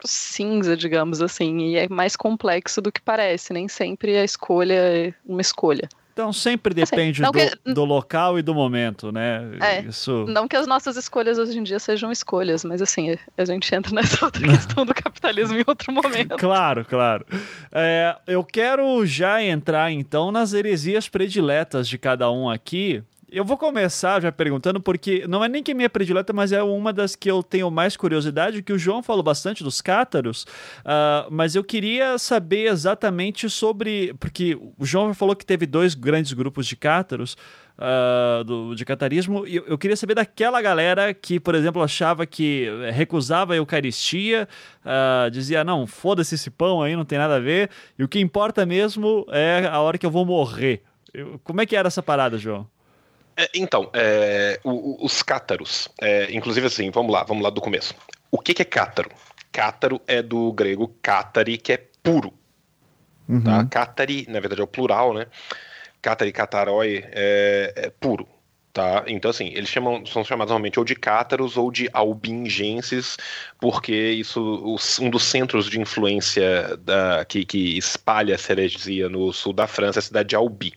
cinza, digamos assim, e é mais complexo do que parece. Nem sempre a escolha é uma escolha. Então sempre assim, depende assim, do, que... do, local e do momento, né? É, Isso... Não que as nossas escolhas hoje em dia sejam escolhas, mas assim, a gente entra nessa outra questão do capitalismo em outro momento. Claro, claro. É, eu quero já entrar então nas heresias prediletas de cada um aqui. Eu vou começar já perguntando, porque não é nem que é minha predileta, mas é uma das que eu tenho mais curiosidade, que o João falou bastante dos cátaros, uh, mas eu queria saber exatamente sobre. Porque o João falou que teve dois grandes grupos de cátaros. Uh, do, de catarismo, eu, eu, queria saber daquela galera que, por exemplo, achava que recusava a Eucaristia, uh, dizia, não, foda-se esse pão aí, não tem nada a ver, e o que importa mesmo é a hora que eu vou morrer. Eu, como é que era essa parada, João? É, então, é, o, os cátaros, é, inclusive assim, vamos lá, vamos lá do começo. O que, que é cátaro? Cátaro é do grego cátari, que é puro. Uhum. Tá? Cátari, na verdade, é o plural, né? Cátari, cataroi é, é, puro. Tá? Então, assim, eles chamam, são chamados normalmente ou de cátaros ou de albingenses, porque isso, um dos centros de influência da, que, que espalha essa heresia no sul da França é a cidade de Albi.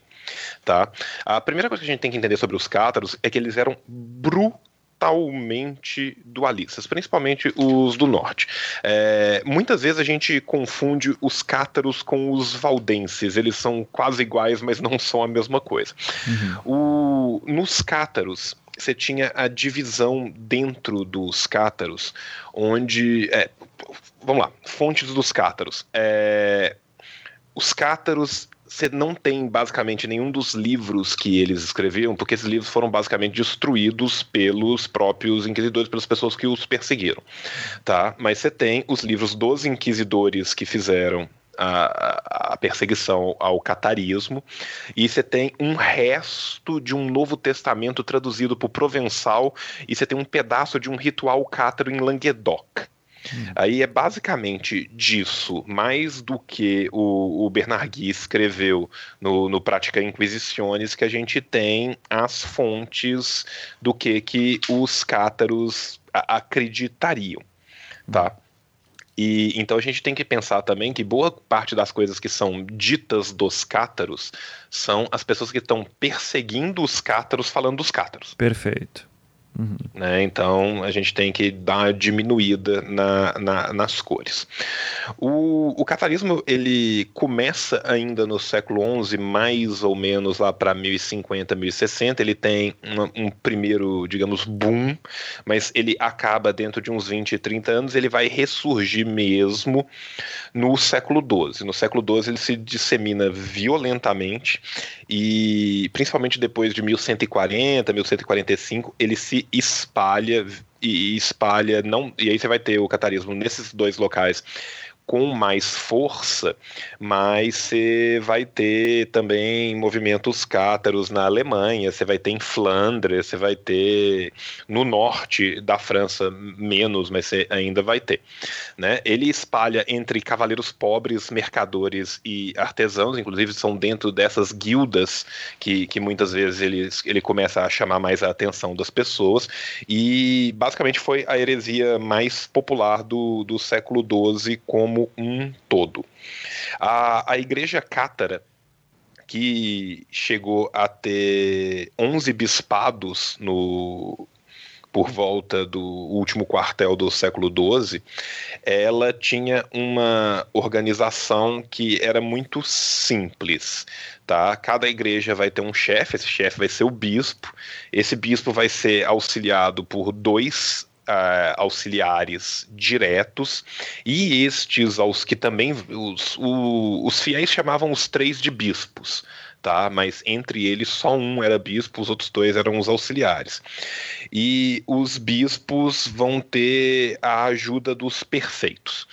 Tá? A primeira coisa que a gente tem que entender sobre os cátaros é que eles eram brutalmente dualistas, principalmente os do norte. É, muitas vezes a gente confunde os cátaros com os valdenses, eles são quase iguais, mas não são a mesma coisa. Uhum. O, nos cátaros, você tinha a divisão dentro dos cátaros, onde. É, vamos lá, fontes dos cátaros. É, os cátaros você não tem basicamente nenhum dos livros que eles escreviam, porque esses livros foram basicamente destruídos pelos próprios inquisidores, pelas pessoas que os perseguiram, tá? Mas você tem os livros dos inquisidores que fizeram a, a, perseguição ao catarismo, e você tem um resto de um Novo Testamento traduzido o provençal, e você tem um pedaço de um ritual cátaro em Languedoc. Hum. Aí é basicamente disso, mais do que o, o Bernard escreveu no, no Prática Inquisiciones, que a gente tem as fontes do que, que os cátaros acreditariam, tá? E então a gente tem que pensar também que boa parte das coisas que são ditas dos cátaros são as pessoas que estão perseguindo os cátaros falando dos cátaros. Perfeito. Uhum. Né? Então a gente tem que dar uma diminuída na, na, nas cores. O, o catarismo ele começa ainda no século XI, mais ou menos lá para 1050, 1060. Ele tem um, um, primeiro, digamos, boom, mas ele acaba dentro de uns 20, 30 anos. Ele vai ressurgir mesmo no século XII. No século XII ele se dissemina violentamente e principalmente depois de 1140, 1145 ele se espalha e espalha não e aí você vai ter o catarismo nesses dois locais com mais força, mas você vai ter também movimentos cátaros na Alemanha, você vai ter em Flandres, você vai ter no norte da França menos, mas você ainda vai ter. Né? Ele espalha entre cavaleiros pobres, mercadores e artesãos, inclusive são dentro dessas guildas que, que muitas vezes ele, ele começa a chamar mais a atenção das pessoas, e basicamente foi a heresia mais popular do, do século XII como como um todo. A, a igreja cátara que chegou a ter 11 bispados no, por volta do último quartel do século XII, ela tinha uma organização que era muito simples. Tá? Cada igreja vai ter um chefe, esse chefe vai ser o bispo, esse bispo vai ser auxiliado por dois Uh, auxiliares diretos e estes aos que também os, os fiéis chamavam os três de bispos tá? Mas entre eles só um era bispo, os outros dois eram os auxiliares. E os bispos vão ter a ajuda dos perfeitos.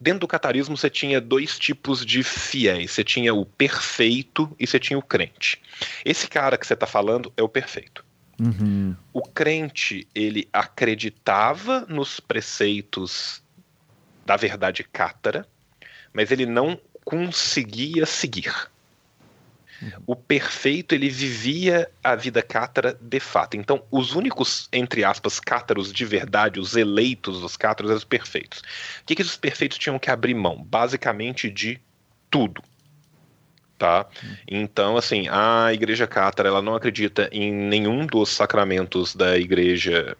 Dentro do catarismo você tinha dois tipos de fiéis. Você tinha o perfeito e você tinha o crente. Esse cara que você está falando é o perfeito. Uhum. O crente, ele acreditava nos preceitos da verdade cátara, mas ele não conseguia seguir. O perfeito, ele vivia a vida cátara de fato. Então, os únicos, entre aspas, cátaros de verdade, os eleitos dos cátaros, eram os perfeitos. O que, que os perfeitos tinham que abrir mão? Basicamente de tudo. Tá? Então, assim, a igreja cátara, ela não acredita em nenhum dos sacramentos da igreja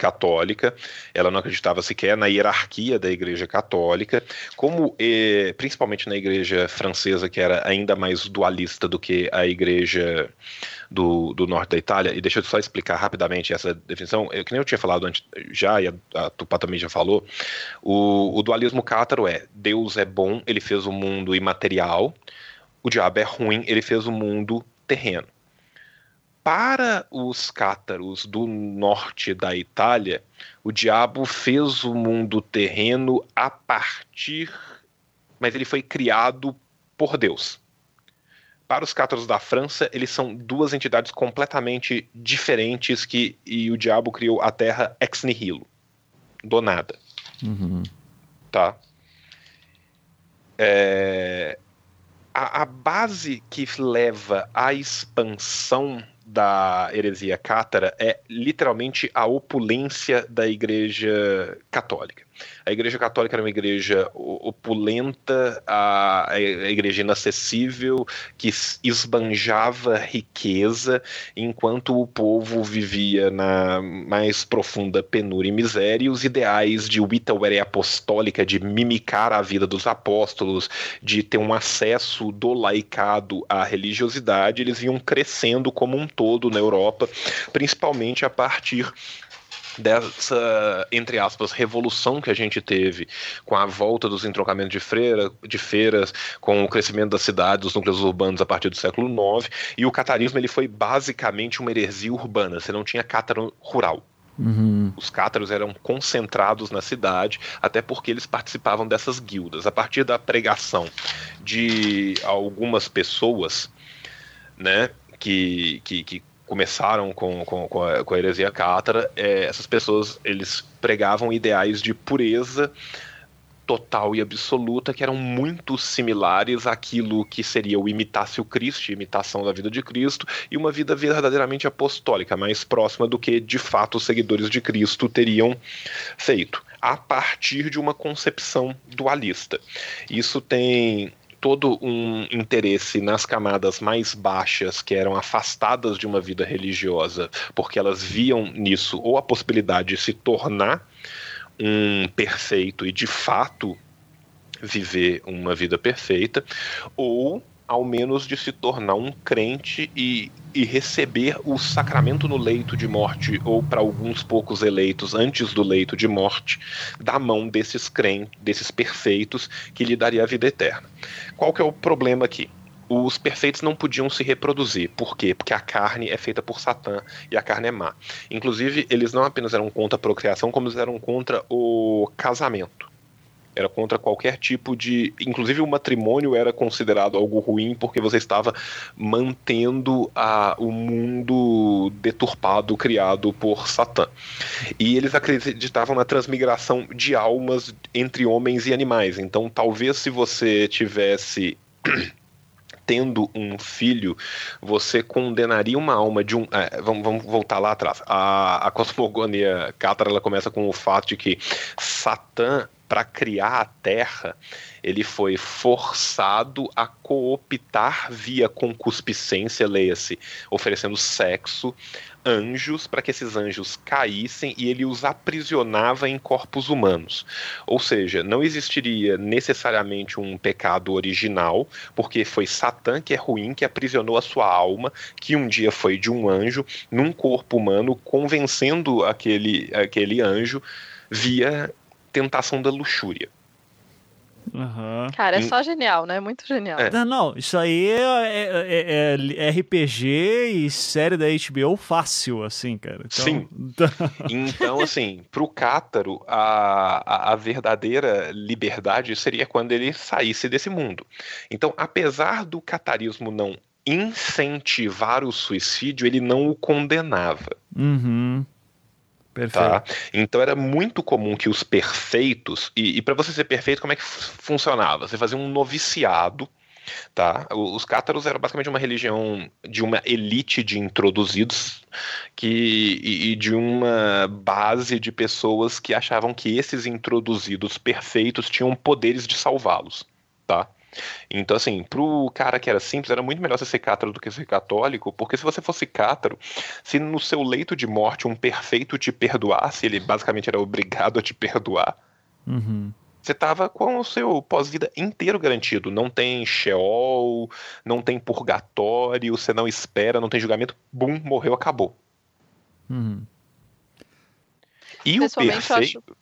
católica, ela não acreditava sequer na hierarquia da Igreja Católica, como eh, principalmente na Igreja Francesa, que era ainda mais dualista do que a Igreja do, do norte da Itália. E deixa eu só explicar rapidamente essa definição, eu, que nem eu tinha falado antes já, e a, a Tupá também já falou. O, o dualismo cátaro é: Deus é bom, ele fez o mundo imaterial, o diabo é ruim, ele fez o mundo terreno para os cátaros do norte da Itália, o diabo fez o mundo terreno a partir. Mas ele foi criado por Deus. Para os cátaros da França, eles são duas entidades completamente diferentes que e o diabo criou a Terra ex nihilo, do nada. Uhum. Tá? É, a, a base que leva à expansão da heresia cátara é literalmente a opulência da Igreja Católica. A Igreja Católica era uma igreja opulenta, a, a igreja inacessível, que esbanjava riqueza, enquanto o povo vivia na mais profunda penúria e miséria, e os ideais de Wittenberg apostólica, de mimicar a vida dos apóstolos, de ter um acesso do laicado à religiosidade, eles iam crescendo como um todo na Europa, principalmente a partir dessa, entre aspas, revolução que a gente teve com a volta dos entrocamentos de, freira, de feiras, com o crescimento da cidade, dos núcleos urbanos a partir do século IX, e o catarismo ele foi basicamente uma heresia urbana, você não tinha cátaro rural. Uhum. Os cátaros eram concentrados na cidade, até porque eles participavam dessas guildas. A partir da pregação de algumas pessoas, né, que, que, que começaram com, com, com, a, com a heresia cátara, é, essas pessoas eles pregavam ideais de pureza total e absoluta que eram muito similares àquilo que seria o imitácio Cristo, imitação da vida de Cristo, e uma vida verdadeiramente apostólica, mais próxima do que de fato os seguidores de Cristo teriam feito, a partir de uma concepção dualista. Isso tem todo um interesse nas camadas mais baixas, que eram afastadas de uma vida religiosa, porque elas viam nisso ou a possibilidade de se tornar um perfeito e de fato viver uma vida perfeita, ou ao menos de se tornar um crente e, e receber o sacramento no leito de morte, ou para alguns poucos eleitos antes do leito de morte, da mão desses crentes, desses perfeitos, que lhe daria a vida eterna. Qual que é o problema aqui? os perfeitos não podiam se reproduzir. Por quê? Porque a carne é feita por Satã e a carne é má. Inclusive, eles não apenas eram contra a procriação, como eles eram contra o casamento era contra qualquer tipo de. Inclusive, o matrimônio era considerado algo ruim porque você estava mantendo a, o mundo deturpado criado por Satã. E eles acreditavam na transmigração de almas entre homens e animais. Então, talvez se você tivesse tendo um filho, você condenaria uma alma de um. É, vamos, vamos, voltar lá atrás. A, a cosmogonia cátara ela começa com o fato de que Satã, para criar a Terra, ele foi forçado a cooptar via concupiscência, leia-se, oferecendo sexo anjos para que esses anjos caíssem e ele os aprisionava em corpos humanos. Ou seja, não existiria necessariamente um pecado original, porque foi Satã que é ruim, que aprisionou a sua alma, que um dia foi de um anjo, num corpo humano, convencendo aquele, aquele anjo via tentação da luxúria. Uhum. Cara, é só genial, né? Muito genial. É. Não, não, isso aí é, é, é, é, RPG e série da HBO fácil, assim, cara. Então... Sim. então, assim, pro Cátaro, a, a, a, verdadeira liberdade seria quando ele saísse desse mundo. Então, apesar do catarismo não incentivar o suicídio, ele não o condenava. Uhum. Perfeito. Tá? Então era muito comum que os perfeitos, e, e para você ser perfeito, como é que funcionava? Você fazia um noviciado, tá? Os cátaros eram basicamente uma religião de uma elite de introduzidos que, e, e de uma base de pessoas que achavam que esses introduzidos perfeitos tinham poderes de salvá-los, tá? Então, assim, pro cara que era simples, era muito melhor você ser cátaro do que ser católico, porque se você fosse cátaro, se no seu leito de morte um perfeito te perdoasse, ele basicamente era obrigado a te perdoar, uhum. você tava com o seu pós-vida inteiro garantido. Não tem Sheol, não tem purgatório, você não espera, não tem julgamento, bum, morreu, acabou. Uhum. E o perfeito.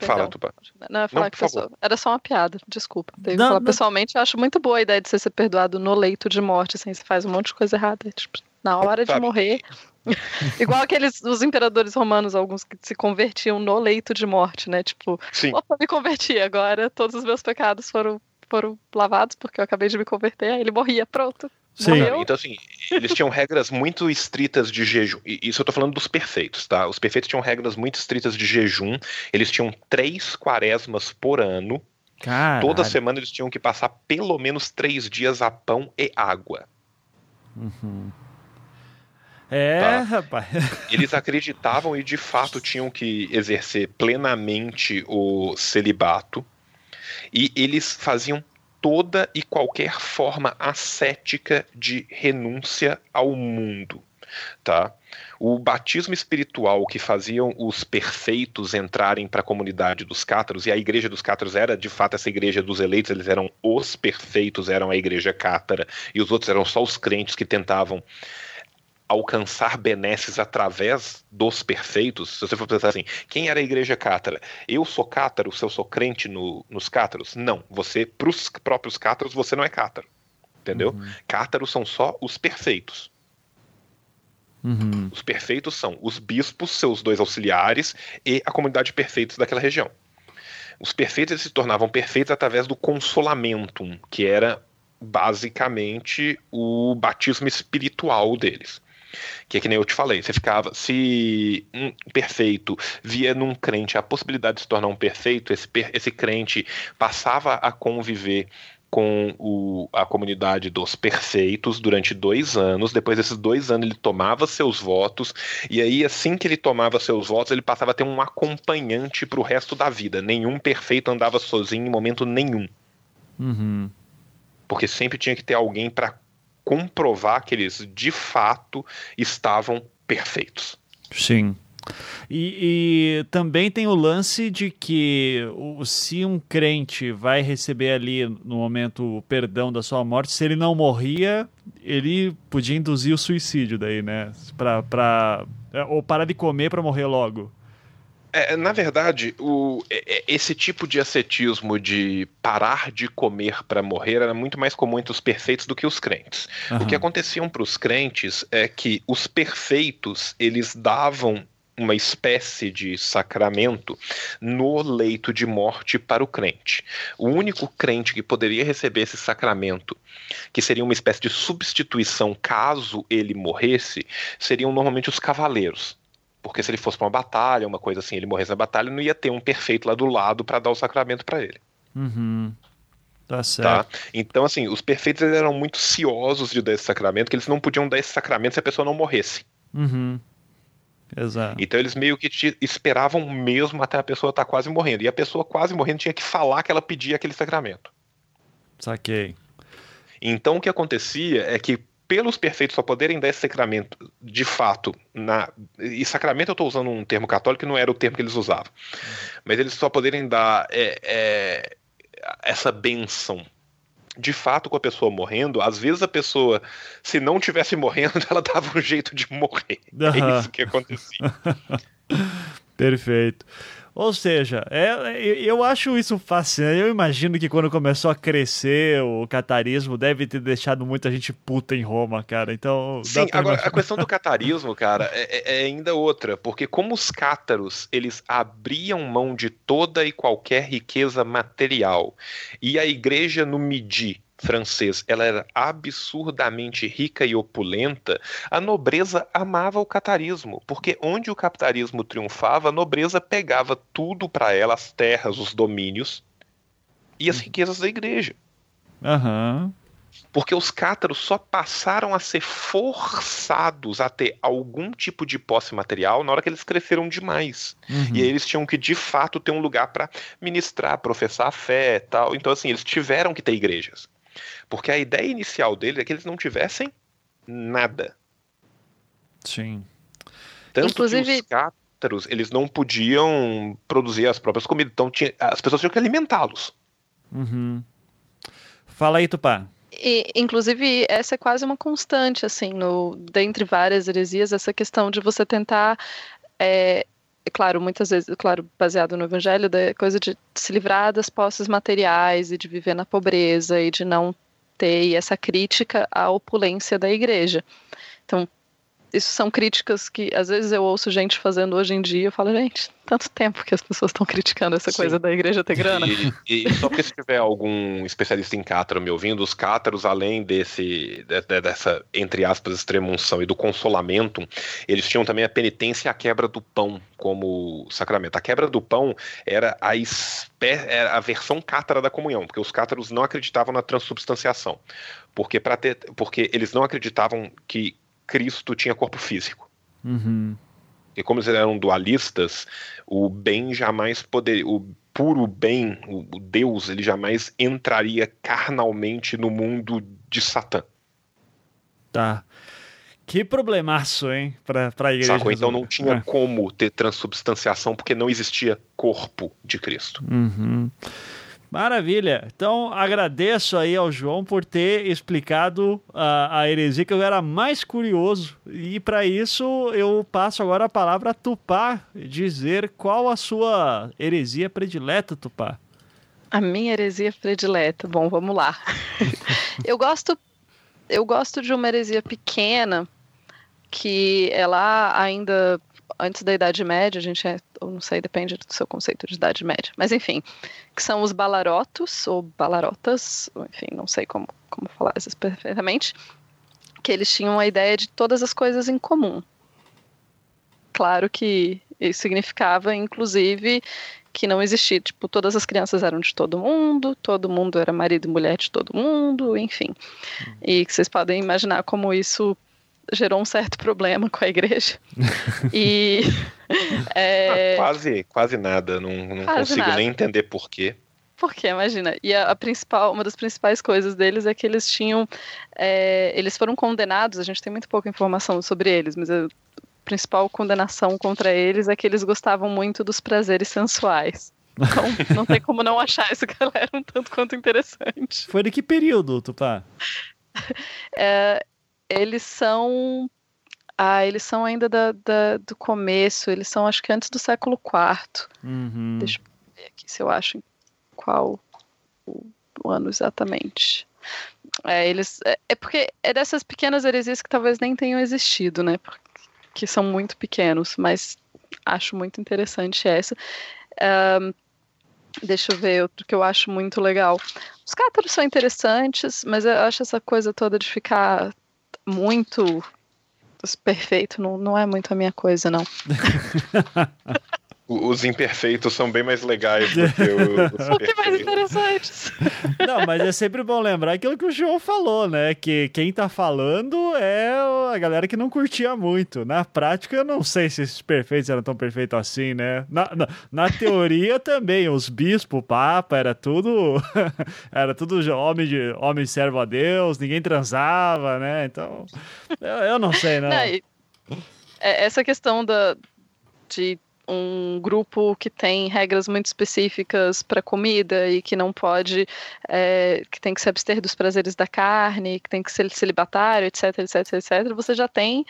Fala, Tupá. Não, eu falar não, que pessoa... era só uma piada, desculpa. Não, falar, Pessoalmente, eu acho muito boa a ideia de você ser perdoado no leito de morte, assim, você faz um monte de coisa errada. Tipo, na hora de morrer. Igual aqueles os imperadores romanos, alguns que se convertiam no leito de morte, né? Tipo, Sim. opa, me converti, agora todos os meus pecados foram, foram lavados porque eu acabei de me converter, aí ele morria, pronto. Sim. Então, assim, eles tinham regras muito estritas de jejum. Isso eu tô falando dos perfeitos, tá? Os perfeitos tinham regras muito estritas de jejum. Eles tinham três quaresmas por ano. Caralho. Toda semana eles tinham que passar pelo menos três dias a pão e água. Uhum. É, tá? rapaz. Eles acreditavam e de fato tinham que exercer plenamente o celibato. E eles faziam toda e qualquer forma ascética de renúncia ao mundo, tá? O batismo espiritual que faziam os perfeitos entrarem para a comunidade dos cátaros, e a igreja dos cátaros era de fato essa igreja dos eleitos, eles eram os perfeitos, eram a igreja cátara, e os outros eram só os crentes que tentavam alcançar benesses através dos perfeitos, se você for pensar assim, quem era a igreja cátara? Eu sou cátaro, se eu sou crente no, nos cátaros? Não, você, para os próprios cátaros, você não é cátaro, entendeu? Uhum. Cátaros são só os perfeitos. Uhum. Os perfeitos são os bispos, seus dois auxiliares e a comunidade de perfeitos daquela região. Os perfeitos se tornavam perfeitos através do consolamentum, que era basicamente o batismo espiritual deles. Que é que nem eu te falei, você ficava. Se um perfeito via num crente a possibilidade de se tornar um perfeito, esse, esse crente passava a conviver com o, a comunidade dos perfeitos durante dois anos. Depois desses dois anos, ele tomava seus votos, e aí, assim que ele tomava seus votos, ele passava a ter um acompanhante para o resto da vida. Nenhum perfeito andava sozinho em momento nenhum. Uhum. Porque sempre tinha que ter alguém para comprovar que eles de fato estavam perfeitos. Sim. E, e, também tem o lance de que se um crente vai receber ali no momento o perdão da sua morte, se ele não morria, ele podia induzir o suicídio daí, né? Pra, pra, é, ou parar de comer para morrer logo. É, na verdade, o, é, é, esse tipo de ascetismo de parar de comer para morrer era muito mais comum entre os perfeitos do que os crentes. Uhum. O que acontecia para os crentes é que os perfeitos eles davam uma espécie de sacramento no leito de morte para o crente. O único crente que poderia receber esse sacramento, que seria uma espécie de substituição caso ele morresse, seriam normalmente os cavaleiros. Porque se ele fosse para uma batalha, uma coisa assim, ele morresse na batalha, não ia ter um perfeito lá do lado para dar o sacramento para ele. Uhum. Tá certo. Tá? Então, assim, os perfeitos eram muito ciosos de dar esse sacramento, que eles não podiam dar esse sacramento se a pessoa não morresse. Uhum. Exato. Então eles meio que te esperavam mesmo até a pessoa estar tá quase morrendo. E a pessoa quase morrendo tinha que falar que ela pedia aquele sacramento. Saquei. Então o que acontecia é que pelos perfeitos só poderem dar esse sacramento de fato na e sacramento eu estou usando um termo católico que não era o termo que eles usavam, mas eles só poderem dar é, é, essa benção de fato com a pessoa morrendo, às vezes a pessoa, se não tivesse morrendo, ela dava um jeito de morrer. Uhum. É isso que acontecia. Perfeito. Ou seja, é, eu acho isso fascinante. Eu imagino que quando começou a crescer o catarismo deve ter deixado muita gente puta em Roma, cara. Então. Sim, agora imaginar. a questão do catarismo, cara, é, é, é, ainda outra, porque como os cátaros eles abriam mão de toda e qualquer riqueza material e a igreja no Midi francês ela era absurdamente rica e opulenta, a nobreza amava o catarismo, porque onde o capitalismo triunfava, a nobreza pegava tudo para ela, as terras, os domínios e as riquezas da igreja. Uhum. Porque os cátaros só passaram a ser forçados a ter algum tipo de posse material na hora que eles cresceram demais. Uhum. E aí eles tinham que, de fato, ter um lugar para ministrar, professar a fé tal. Então, assim, eles tiveram que ter igrejas. Porque a ideia inicial deles é que eles não tivessem nada. Sim. Tanto Inclusive... que os cátaros, eles não podiam produzir as próprias comidas. Então tinha, as pessoas tinham que alimentá-los. Uhum. Fala aí, Tupá. E, inclusive, essa é quase uma constante, assim, no, dentre várias heresias, essa questão de você tentar é, claro, muitas vezes, claro, baseado no evangelho, da coisa de se livrar das posses materiais e de viver na pobreza e de não ter essa crítica à opulência da igreja. Então, isso são críticas que às vezes eu ouço gente fazendo hoje em dia, eu falo, gente, tanto tempo que as pessoas estão criticando essa Sim. coisa da igreja ter grana. E, e, só porque se tiver algum especialista em cátaro me ouvindo, os cátaros, além desse, de, dessa, entre aspas, extremunção e do consolamento, eles tinham também a penitência e a quebra do pão como sacramento. A quebra do pão era a, era a versão cátara da comunhão, porque os cátaros não acreditavam na transubstanciação. Porque, ter, porque eles não acreditavam que Cristo tinha corpo físico. Uhum. E como eles eram dualistas, o bem jamais poderia. O puro bem, o, o Deus, ele jamais entraria carnalmente no mundo de Satã. Tá. Que problemaço, hein, pra, pra igreja. Sacou? Então não tinha é. como ter transubstanciação porque não existia corpo de Cristo. Uhum. Maravilha. Então agradeço aí ao João por ter explicado a, a heresia que eu era mais curioso. E para isso eu passo agora a palavra a Tupá dizer qual a sua heresia predileta, Tupá. A minha heresia predileta. Bom, vamos lá. eu gosto eu gosto de uma heresia pequena que ela ainda antes da Idade Média, a gente é, ou não sei, depende do seu conceito de Idade Média, mas enfim, que são os balarotos, ou balarotas, enfim, não sei como, como falar isso perfeitamente, que eles tinham a ideia de todas as coisas em comum. Claro que isso significava, inclusive, que não existia, tipo, todas as crianças eram de todo mundo, todo mundo era marido e mulher de todo mundo, enfim. Uhum. E que vocês podem imaginar como isso gerou um certo problema com a igreja. e. É... Ah, quase, quase nada. Não, não quase consigo nada. nem entender por quê. Por quê? Imagina. E a, a, principal, uma das principais coisas deles é que eles tinham. É, eles foram condenados, a gente tem muito pouca informação sobre eles, mas a principal condenação contra eles é que eles gostavam muito dos prazeres sensuais. Então, não tem como não achar essa galera um tanto quanto interessante. Foi de que período, Tupá? É, eles são. Ah, eles são ainda da, da, do começo, eles são acho que antes do século IV. Uhum. Deixa eu ver aqui se eu acho qual o, o ano exatamente. É, eles, é, é, porque é dessas pequenas heresias que talvez nem tenham existido, né? Porque são muito pequenos, mas acho muito interessante essa. Um, deixa eu ver outro que eu acho muito legal. Os cátaros são interessantes, mas eu acho essa coisa toda de ficar muito perfeito, não, não é muito a minha coisa, não. os imperfeitos são bem mais legais do que os, os mais interessantes. Não, mas é sempre bom lembrar aquilo que o João falou, né? Que quem tá falando é a galera que não curtia muito. Na prática, eu não sei se esses perfeitos eram tão perfeitos assim, né? Na, na, na teoria também, os bispos, o papa, era tudo. era tudo homem, de, homem servo a Deus, ninguém transava, né? Então, eu, eu não sei, não. não e, é, essa questão da, de um grupo que tem regras muito específicas para comida e que não pode, é, que tem que se abster dos prazeres da carne, que tem que ser celibatário, etc, etc, etc, você já tem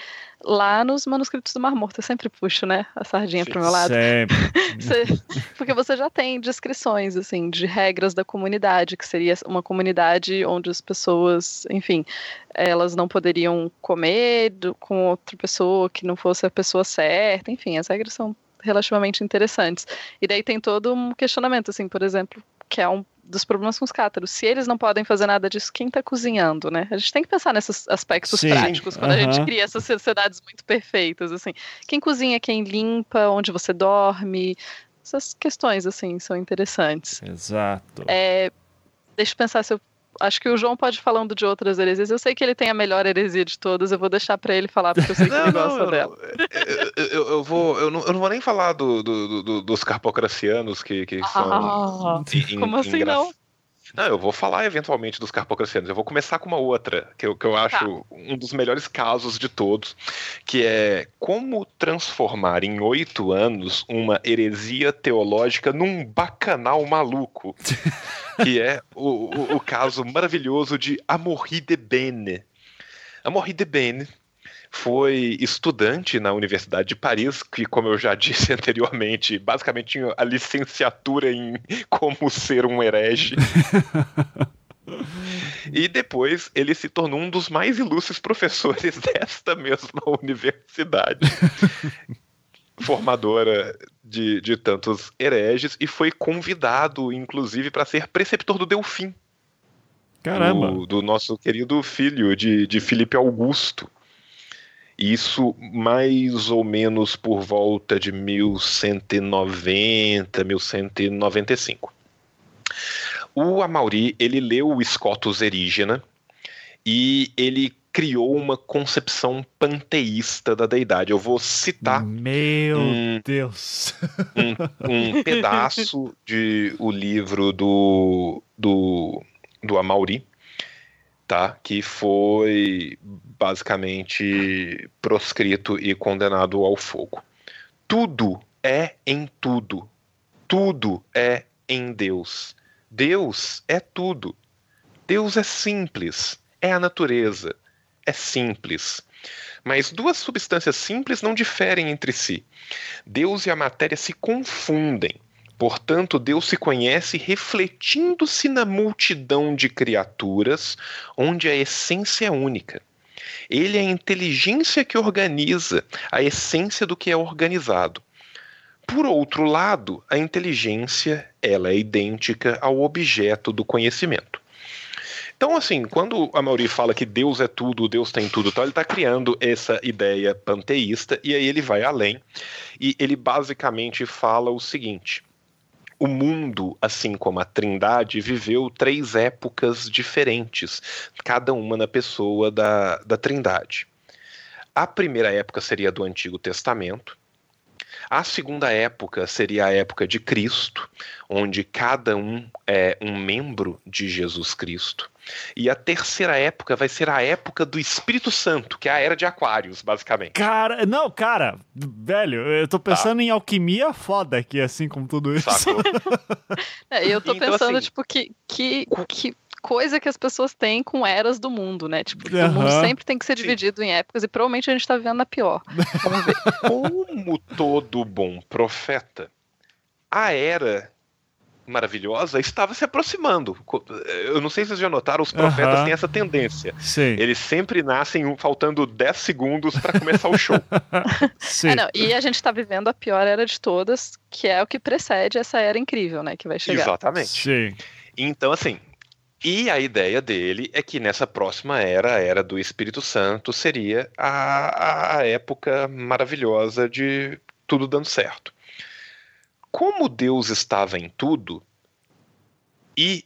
lá nos manuscritos do Mar Morto. Eu sempre puxo, né, a sardinha para o meu lado. Sempre. Porque você já tem descrições, assim, de regras da comunidade, que seria uma comunidade onde as pessoas, enfim, elas não poderiam comer com outra pessoa que não fosse a pessoa certa, enfim, as regras são relativamente interessantes. E daí tem todo um questionamento, assim, por exemplo, que é um dos problemas com os cátaros. Se eles não podem fazer nada disso, quem está cozinhando, né? A gente tem que pensar nesses aspectos Sim. práticos quando uhum. a gente cria essas sociedades muito perfeitas, assim. Quem cozinha, quem limpa, onde você dorme, essas questões, assim, são interessantes. Exato. É, deixa eu pensar se eu Acho que o João pode falando de outras heresias. Eu sei que ele tem a melhor heresia de todas. Eu vou deixar para ele falar, porque eu sei que não, ele gosta não, dela. Eu, eu, eu, vou, eu, não, eu não vou nem falar do, do, do dos carpocracianos, que, que ah, são. Como assim não? Não, eu vou falar eventualmente dos carpocracianos. Eu vou começar com uma outra, que eu, que eu acho tá. um dos melhores casos de todos, que é como transformar em oito anos uma heresia teológica num bacanal maluco. que é o, o, o caso maravilhoso de Amorri de Bene. Amorri de Bene foi estudante na Universidade de Paris, que, como eu já disse anteriormente, basicamente tinha a licenciatura em como ser um herege. e depois ele se tornou um dos mais ilustres professores desta mesma universidade. formadora de, de tantos hereges e foi convidado, inclusive, para ser preceptor do Delfim. Caramba! Do, do nosso querido filho de, de Felipe Augusto. Isso mais ou menos por volta de 1190, 1195. O Amauri, ele leu o Scotus Erígena e ele criou uma concepção panteísta da deidade. Eu vou citar. Meu um, Deus! Um, um pedaço de o livro do, do, do Amauri, tá? que foi basicamente proscrito e condenado ao fogo. Tudo é em tudo. Tudo é em Deus. Deus é tudo. Deus é simples, é a natureza, é simples. Mas duas substâncias simples não diferem entre si. Deus e a matéria se confundem. Portanto, Deus se conhece refletindo-se na multidão de criaturas, onde a essência é única. Ele é a inteligência que organiza a essência do que é organizado. Por outro lado, a inteligência ela é idêntica ao objeto do conhecimento. Então, assim, quando a Mauri fala que Deus é tudo, Deus tem tudo, tal, ele está criando essa ideia panteísta e aí ele vai além e ele basicamente fala o seguinte: o mundo, assim como a Trindade, viveu três épocas diferentes, cada uma na pessoa da, da Trindade. A primeira época seria do Antigo Testamento. A segunda época seria a época de Cristo, onde cada um é um membro de Jesus Cristo. E a terceira época vai ser a época do Espírito Santo, que é a era de Aquários, basicamente. Cara, não, cara, velho, eu tô pensando tá. em alquimia foda aqui, assim como tudo isso. é, eu tô então, pensando, assim, tipo, que, que, que coisa que as pessoas têm com eras do mundo, né? Tipo, uhum. o mundo sempre tem que ser dividido Sim. em épocas e provavelmente a gente tá vendo a pior. Vamos ver. Como todo bom profeta, a era maravilhosa estava se aproximando. Eu não sei se vocês já notaram, os profetas têm essa tendência. Sim. Eles sempre nascem faltando 10 segundos para começar o show. Sim. É, não, e a gente está vivendo a pior era de todas, que é o que precede essa era incrível, né? Que vai chegar. Exatamente. Sim. Então, assim, e a ideia dele é que nessa próxima era, a era do Espírito Santo, seria a, a época maravilhosa de tudo dando certo. Como Deus estava em tudo e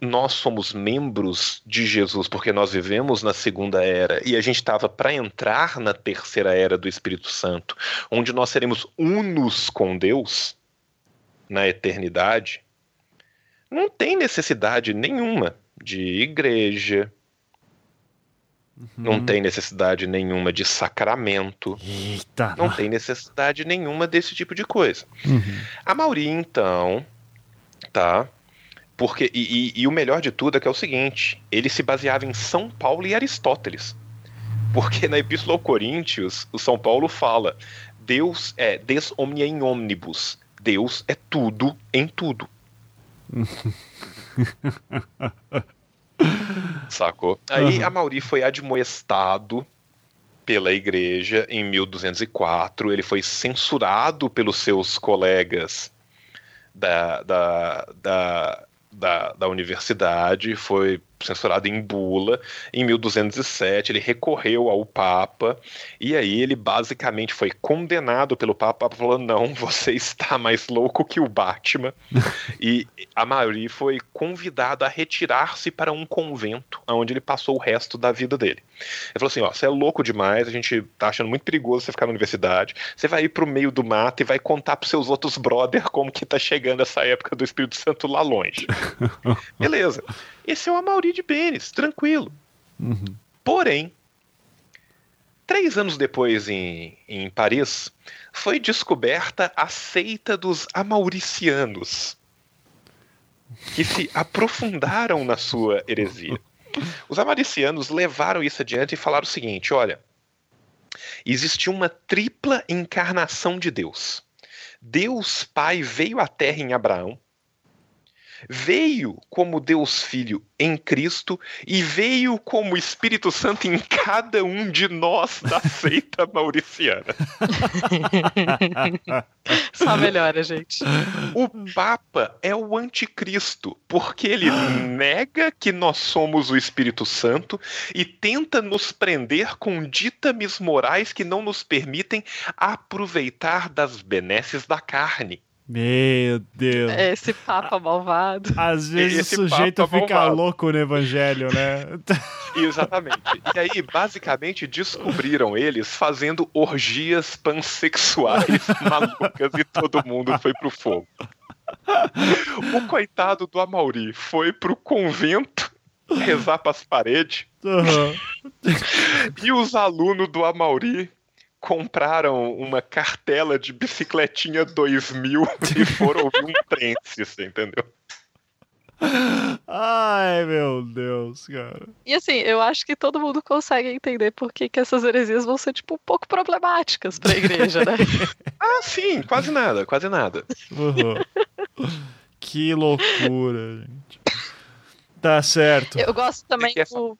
nós somos membros de Jesus porque nós vivemos na segunda era e a gente estava para entrar na terceira era do Espírito Santo, onde nós seremos unos com Deus na eternidade, não tem necessidade nenhuma de igreja, uhum. não tem necessidade nenhuma de sacramento, Eita, não tem necessidade nenhuma desse tipo de coisa. Uhum. A Mauri, então, tá? Porque, e, e, e, o melhor de tudo é que é o seguinte: ele se baseava em São Paulo e Aristóteles. Porque na Epístola ao Coríntios, o São Paulo fala: Deus é des omnia in omnibus. Deus é tudo em tudo. Sacou? Aí a Mauri foi admoestado pela igreja em 1204. Ele foi censurado pelos seus colegas da, da, da, da, da universidade, foi censurado em bula. Em 1207, ele recorreu ao Papa e aí ele basicamente foi condenado pelo Papa, falando: não, você está mais louco que o Batman. e a Marie foi convidada a retirar-se para um convento, onde ele passou o resto da vida dele. Ele falou assim: ó, você é louco demais, a gente tá achando muito perigoso você ficar na universidade. Você vai ir pro meio do mato e vai contar pros seus outros brother como que tá chegando essa época do Espírito Santo lá longe. Beleza. Esse é o Amaury de Benes, tranquilo. Uhum. Porém, três anos depois, em, em Paris, foi descoberta a seita dos amauricianos, que se aprofundaram na sua heresia. Os amaricianos levaram isso adiante e falaram o seguinte: olha, existiu uma tripla encarnação de Deus. Deus Pai veio à Terra em Abraão, veio como Deus Filho em Cristo e veio como Espírito Santo em cada um de nós da seita mauriciana. Só melhora, gente. O Papa é o anticristo, porque ele nega que nós somos o Espírito Santo e tenta nos prender com ditames morais que não nos permitem aproveitar das benesses da carne. Meu Deus. É esse papa malvado. Às vezes esse o sujeito fica malvado. louco no evangelho, né? Exatamente. E aí, basicamente, descobriram eles fazendo orgias pansexuais malucas e todo mundo foi pro fogo. O coitado do Amauri foi pro convento rezar pras paredes. Uhum. e os alunos do Amauri compraram uma cartela de bicicletinha 2000 e foram ouvir um trance, você entendeu? Ai, meu Deus, cara. E assim, eu acho que todo mundo consegue entender por que, que essas heresias vão ser, tipo, um pouco problemáticas pra igreja, né? ah, sim, quase nada, quase nada. Uhum. que loucura, gente. Tá certo. Eu gosto também do,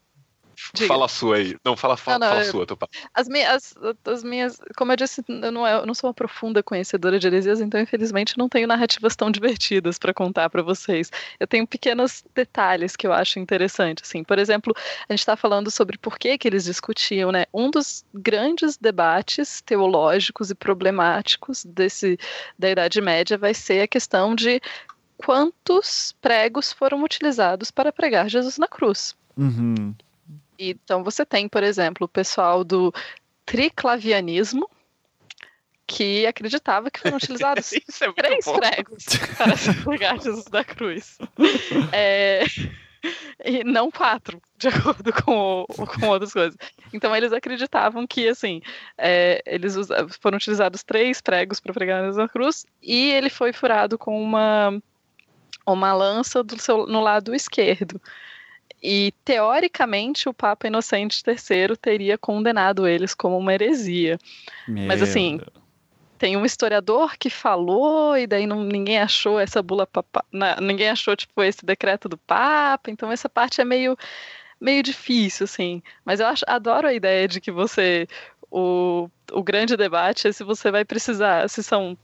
Diga. Fala a sua aí. Não, fala, fala, não, não, fala a sua. Tô... As, minhas, as minhas. Como eu disse, eu não, eu não sou uma profunda conhecedora de heresias, então infelizmente não tenho narrativas tão divertidas para contar para vocês. Eu tenho pequenos detalhes que eu acho interessante. Assim. Por exemplo, a gente está falando sobre por que, que eles discutiam, né? Um dos grandes debates teológicos e problemáticos desse, da Idade Média vai ser a questão de quantos pregos foram utilizados para pregar Jesus na cruz. Uhum. Então você tem, por exemplo, o pessoal do triclavianismo, que acreditava que foram utilizados é três bom. pregos para se pegar Jesus da cruz. É, e não quatro, de acordo com, com outras coisas. Então eles acreditavam que assim é, eles foram utilizados três pregos para pregar Jesus da cruz e ele foi furado com uma uma lança do seu, no lado esquerdo. E, teoricamente, o Papa Inocente III teria condenado eles como uma heresia. Meu Mas, assim, Deus. tem um historiador que falou, e daí não, ninguém achou essa bula papa, ninguém achou, tipo, esse decreto do Papa, então essa parte é meio, meio difícil, assim. Mas eu acho, adoro a ideia de que você. O, o grande debate é se você vai precisar, se são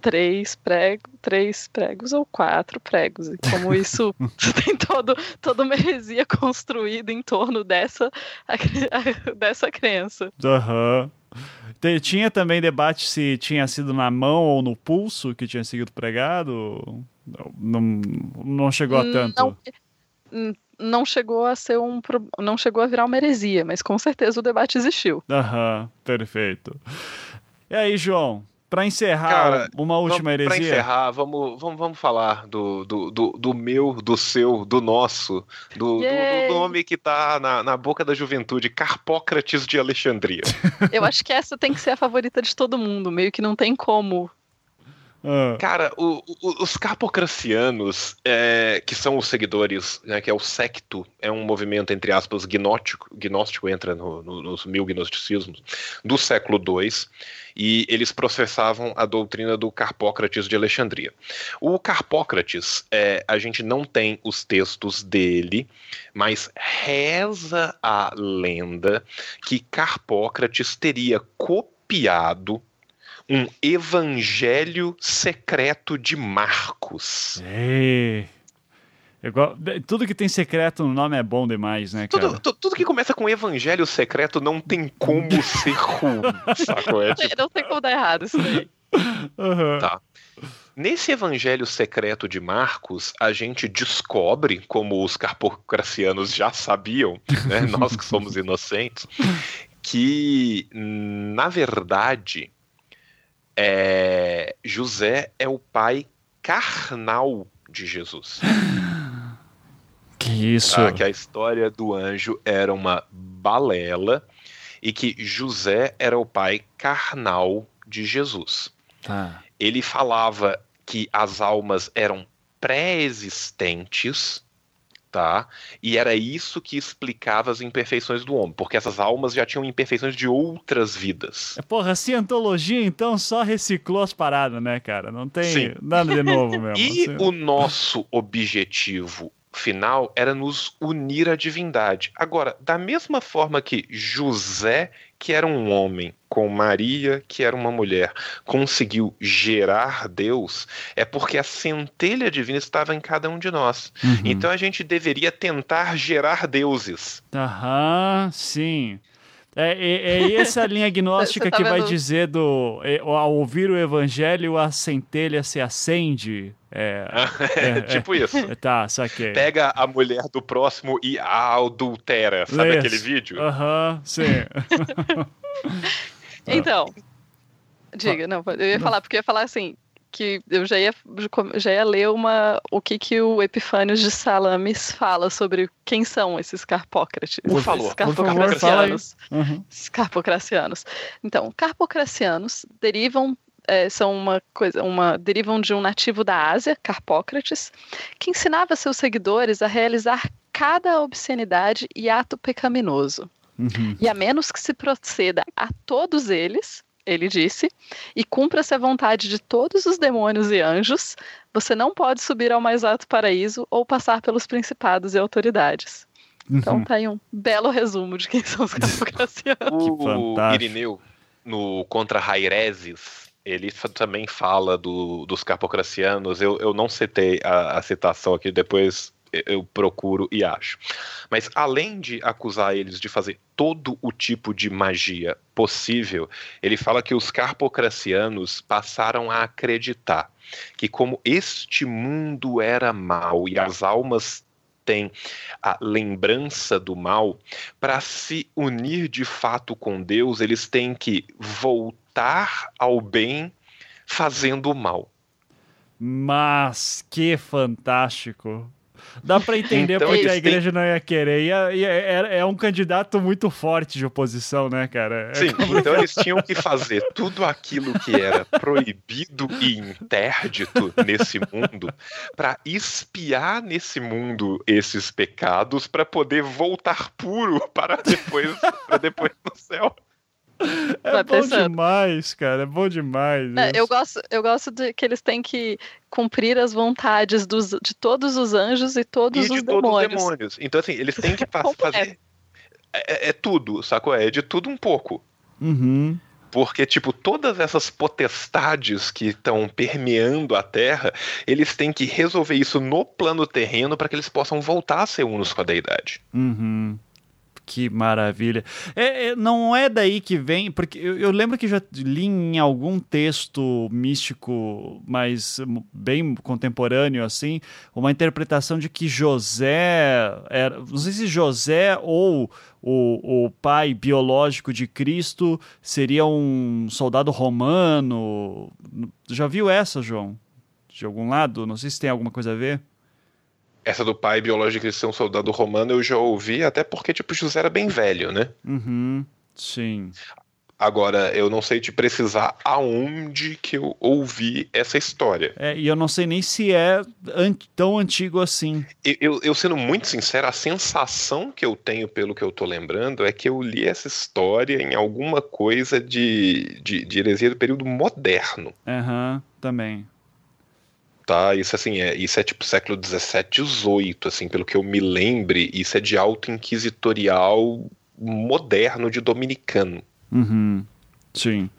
três pregos, três pregos ou quatro pregos. E como isso tem todo, toda uma heresia construída em torno dessa, dessa crença. Aham. Uhum. Tinha também debate se tinha sido na mão ou no pulso que tinha sido pregado? Não, não chegou a tanto. Não, não chegou a ser um não chegou a virar uma heresia, mas com certeza o debate existiu. Aham, perfeito. E aí, João, para encerrar, Cara, uma última vamos, heresia. Para encerrar, vamos, vamos, vamos falar do, do, do, do, meu, do seu, do nosso, do, do, do nome que tá na, na boca da juventude, Carpócrates de Alexandria. Eu acho que essa tem que ser a favorita de todo mundo, meio que não tem como ah. Cara, o, o, os capocracianos, é, que são os seguidores, né, que é o secto, é um movimento, entre aspas, gnóstico, gnóstico entra no, no, nos mil gnosticismos, do século II, e eles processavam a doutrina do Carpócrates de Alexandria. O Carpócrates, é, a gente não tem os textos dele, mas reza a lenda que Carpócrates teria copiado um evangelho secreto de Marcos. É. Igual, tudo que tem secreto no nome é bom demais, né, cara? Tudo, tudo que começa com evangelho secreto não tem como ser ruim, saco? É, tipo... Não tem como dar errado isso daí. Uhum. Tá. Nesse evangelho secreto de Marcos, a gente descobre, como os carpocracianos já sabiam, né, nós que somos inocentes, que, na verdade, é, José é o pai carnal de Jesus. Que isso? Tá? Que a história do anjo era uma balela e que José era o pai carnal de Jesus. Tá. Ele falava que as almas eram pré-existentes tá? E era isso que explicava as imperfeições do homem, porque essas almas já tinham imperfeições de outras vidas. É, porra, a cientologia então só reciclou as paradas, né, cara? Não tem Sim. nada de novo mesmo. e assim. o nosso objetivo final era nos unir à divindade. Agora, da mesma forma que José, que era um homem, com Maria, que era uma mulher, conseguiu gerar Deus, é porque a centelha divina estava em cada um de nós. Uhum. Então a gente deveria tentar gerar deuses. Aham, sim. É, é, é essa linha agnóstica tá que vai dizer do é, ao ouvir o evangelho a centelha se acende. É, é, é tipo isso. É, tá, saquei. Pega a mulher do próximo e a adultera. Sabe isso. aquele vídeo? Aham, uhum, sim. então, diga, não, eu ia falar, porque eu ia falar assim, que eu já ia, já ia ler uma, o que, que o Epifânios de Salamis fala sobre quem são esses carpócrates. Por favor, esses carpocracianos. Uhum. Esses carpocracianos. Então, carpocracianos derivam é, são uma coisa, uma derivam de um nativo da Ásia, Carpócrates, que ensinava seus seguidores a realizar cada obscenidade e ato pecaminoso. Uhum. E a menos que se proceda a todos eles, ele disse, e cumpra-se a vontade de todos os demônios e anjos, você não pode subir ao mais alto paraíso ou passar pelos principados e autoridades. Então, uhum. Então tá aí um belo resumo de quem são os carpogracianos. O Irineu, no Contra Raireses, ele também fala do, dos carpocracianos. Eu, eu não citei a, a citação aqui, depois eu procuro e acho. Mas além de acusar eles de fazer todo o tipo de magia possível, ele fala que os carpocracianos passaram a acreditar que como este mundo era mau e as almas têm a lembrança do mal, para se unir de fato com Deus, eles têm que voltar ao bem fazendo o mal. Mas que fantástico! Dá para entender então, porque a igreja não ia querer. Ia, ia, é, é um candidato muito forte de oposição, né, cara? É Sim, como... então eles tinham que fazer tudo aquilo que era proibido e interdito nesse mundo para espiar nesse mundo esses pecados para poder voltar puro para depois, para depois no céu. É Vai bom pensando. demais, cara. É bom demais. É, eu, gosto, eu gosto de que eles têm que cumprir as vontades dos, de todos os anjos e todos e os de demônios. Todos os demônios. Então, assim, eles têm que fazer. É? é, é, é, tudo, sacou? É de tudo um pouco. Uhum. Porque, tipo, todas essas potestades que estão permeando a Terra, eles têm que resolver isso no plano terreno para que eles possam voltar a ser unos com a deidade. Uhum. Que maravilha. É, é, não é daí que vem, porque eu, eu, lembro que já li em algum texto místico, mas bem contemporâneo, assim, uma interpretação de que José era. Não sei se José ou o, o pai biológico de Cristo seria um soldado romano. Já viu essa, João? De algum lado? Não sei se tem alguma coisa a ver. Essa do pai biológico de ser um soldado romano eu já ouvi, até porque, tipo, José era bem velho, né? Uhum, sim. Agora, eu não sei te precisar aonde que eu ouvi essa história. É, e eu não sei nem se é an tão antigo assim. Eu, eu, eu, sendo muito sincero, a sensação que eu tenho, pelo que eu tô lembrando, é que eu li essa história em alguma coisa de, de, de heresia do período moderno. Aham, uhum, também tá? Isso assim, é, isso é tipo século 17, 18, assim, pelo que eu me lembre, isso é de alto inquisitorial moderno de dominicano. Uhum. Sim.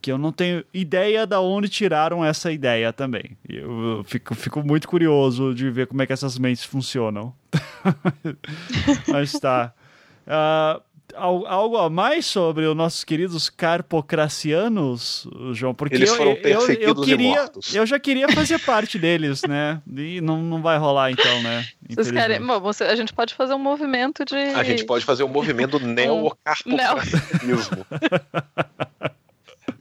Que eu não tenho ideia da onde tiraram essa ideia também. Eu fico, fico muito curioso de ver como é que essas mentes funcionam. Mas tá. Uh, algo a mais sobre os nossos queridos carpocracianos, João? Porque Eles foram eu, eu, eu queria, eu já queria fazer parte deles, né? E não, não vai rolar então, né? Vocês querem, bom, você, a gente pode fazer um movimento de. A gente pode fazer um movimento neocarpocracianismo.